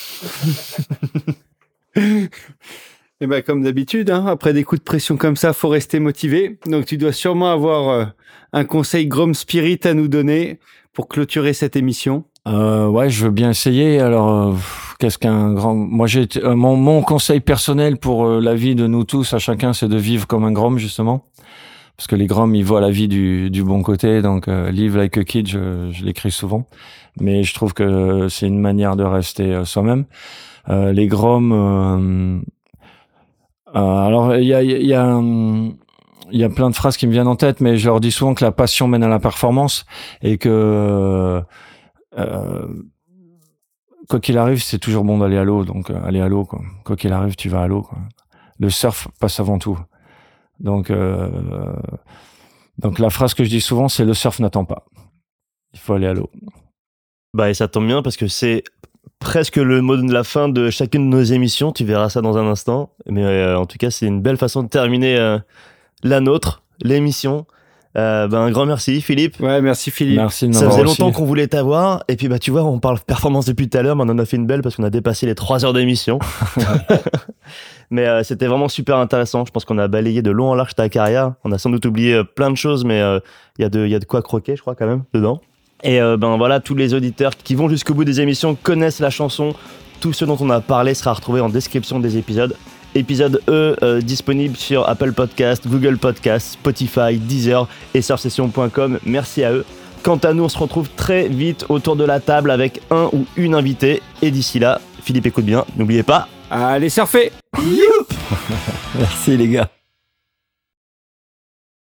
Et ben comme d'habitude, hein, après des coups de pression comme ça, faut rester motivé. Donc tu dois sûrement avoir euh, un conseil Grom Spirit à nous donner pour clôturer cette émission. Euh, ouais, je veux bien essayer. Alors, euh, qu'est-ce qu'un grand Moi, j'ai euh, mon, conseil personnel pour la vie de nous tous, à chacun, c'est de vivre comme un grom justement, parce que les groms, ils voient la vie du, bon côté. Donc, live like a kid, je, l'écris souvent, mais je trouve que c'est une manière de rester soi-même. Euh, les groms. euh, euh, alors, il y a, y a il y a plein de phrases qui me viennent en tête, mais je leur dis souvent que la passion mène à la performance et que euh, quoi qu'il arrive, c'est toujours bon d'aller à l'eau. Donc, aller à l'eau, quoi. Quoi qu'il arrive, tu vas à l'eau. Le surf passe avant tout. Donc, euh, donc la phrase que je dis souvent, c'est le surf n'attend pas. Il faut aller à l'eau. Bah, et ça tombe bien parce que c'est presque le mot de la fin de chacune de nos émissions. Tu verras ça dans un instant. Mais euh, en tout cas, c'est une belle façon de terminer euh, la nôtre, l'émission. Euh, ben, un grand merci, Philippe. Ouais, merci Philippe. Merci de Ça faisait longtemps qu'on voulait t'avoir. Et puis, bah, tu vois, on parle performance depuis tout à l'heure, mais on en a fait une belle parce qu'on a dépassé les 3 heures d'émission. mais euh, c'était vraiment super intéressant. Je pense qu'on a balayé de long en large ta carrière. On a sans doute oublié euh, plein de choses, mais euh, il y, a de- il y a de quoi croquer, je crois, quand même, dedans. Et euh, ben voilà, tous les auditeurs qui vont jusqu'au bout des émissions connaissent la chanson. Tout ce dont on a parlé sera retrouvé en description des épisodes. Épisode E euh, disponible sur Apple Podcast, Google Podcast, Spotify, Deezer et surfsession.com. Merci à eux. Quant à nous, on se retrouve très vite autour de la table avec un ou une invitée. Et d'ici là, Philippe écoute bien, n'oubliez pas. Allez surfer Merci les gars.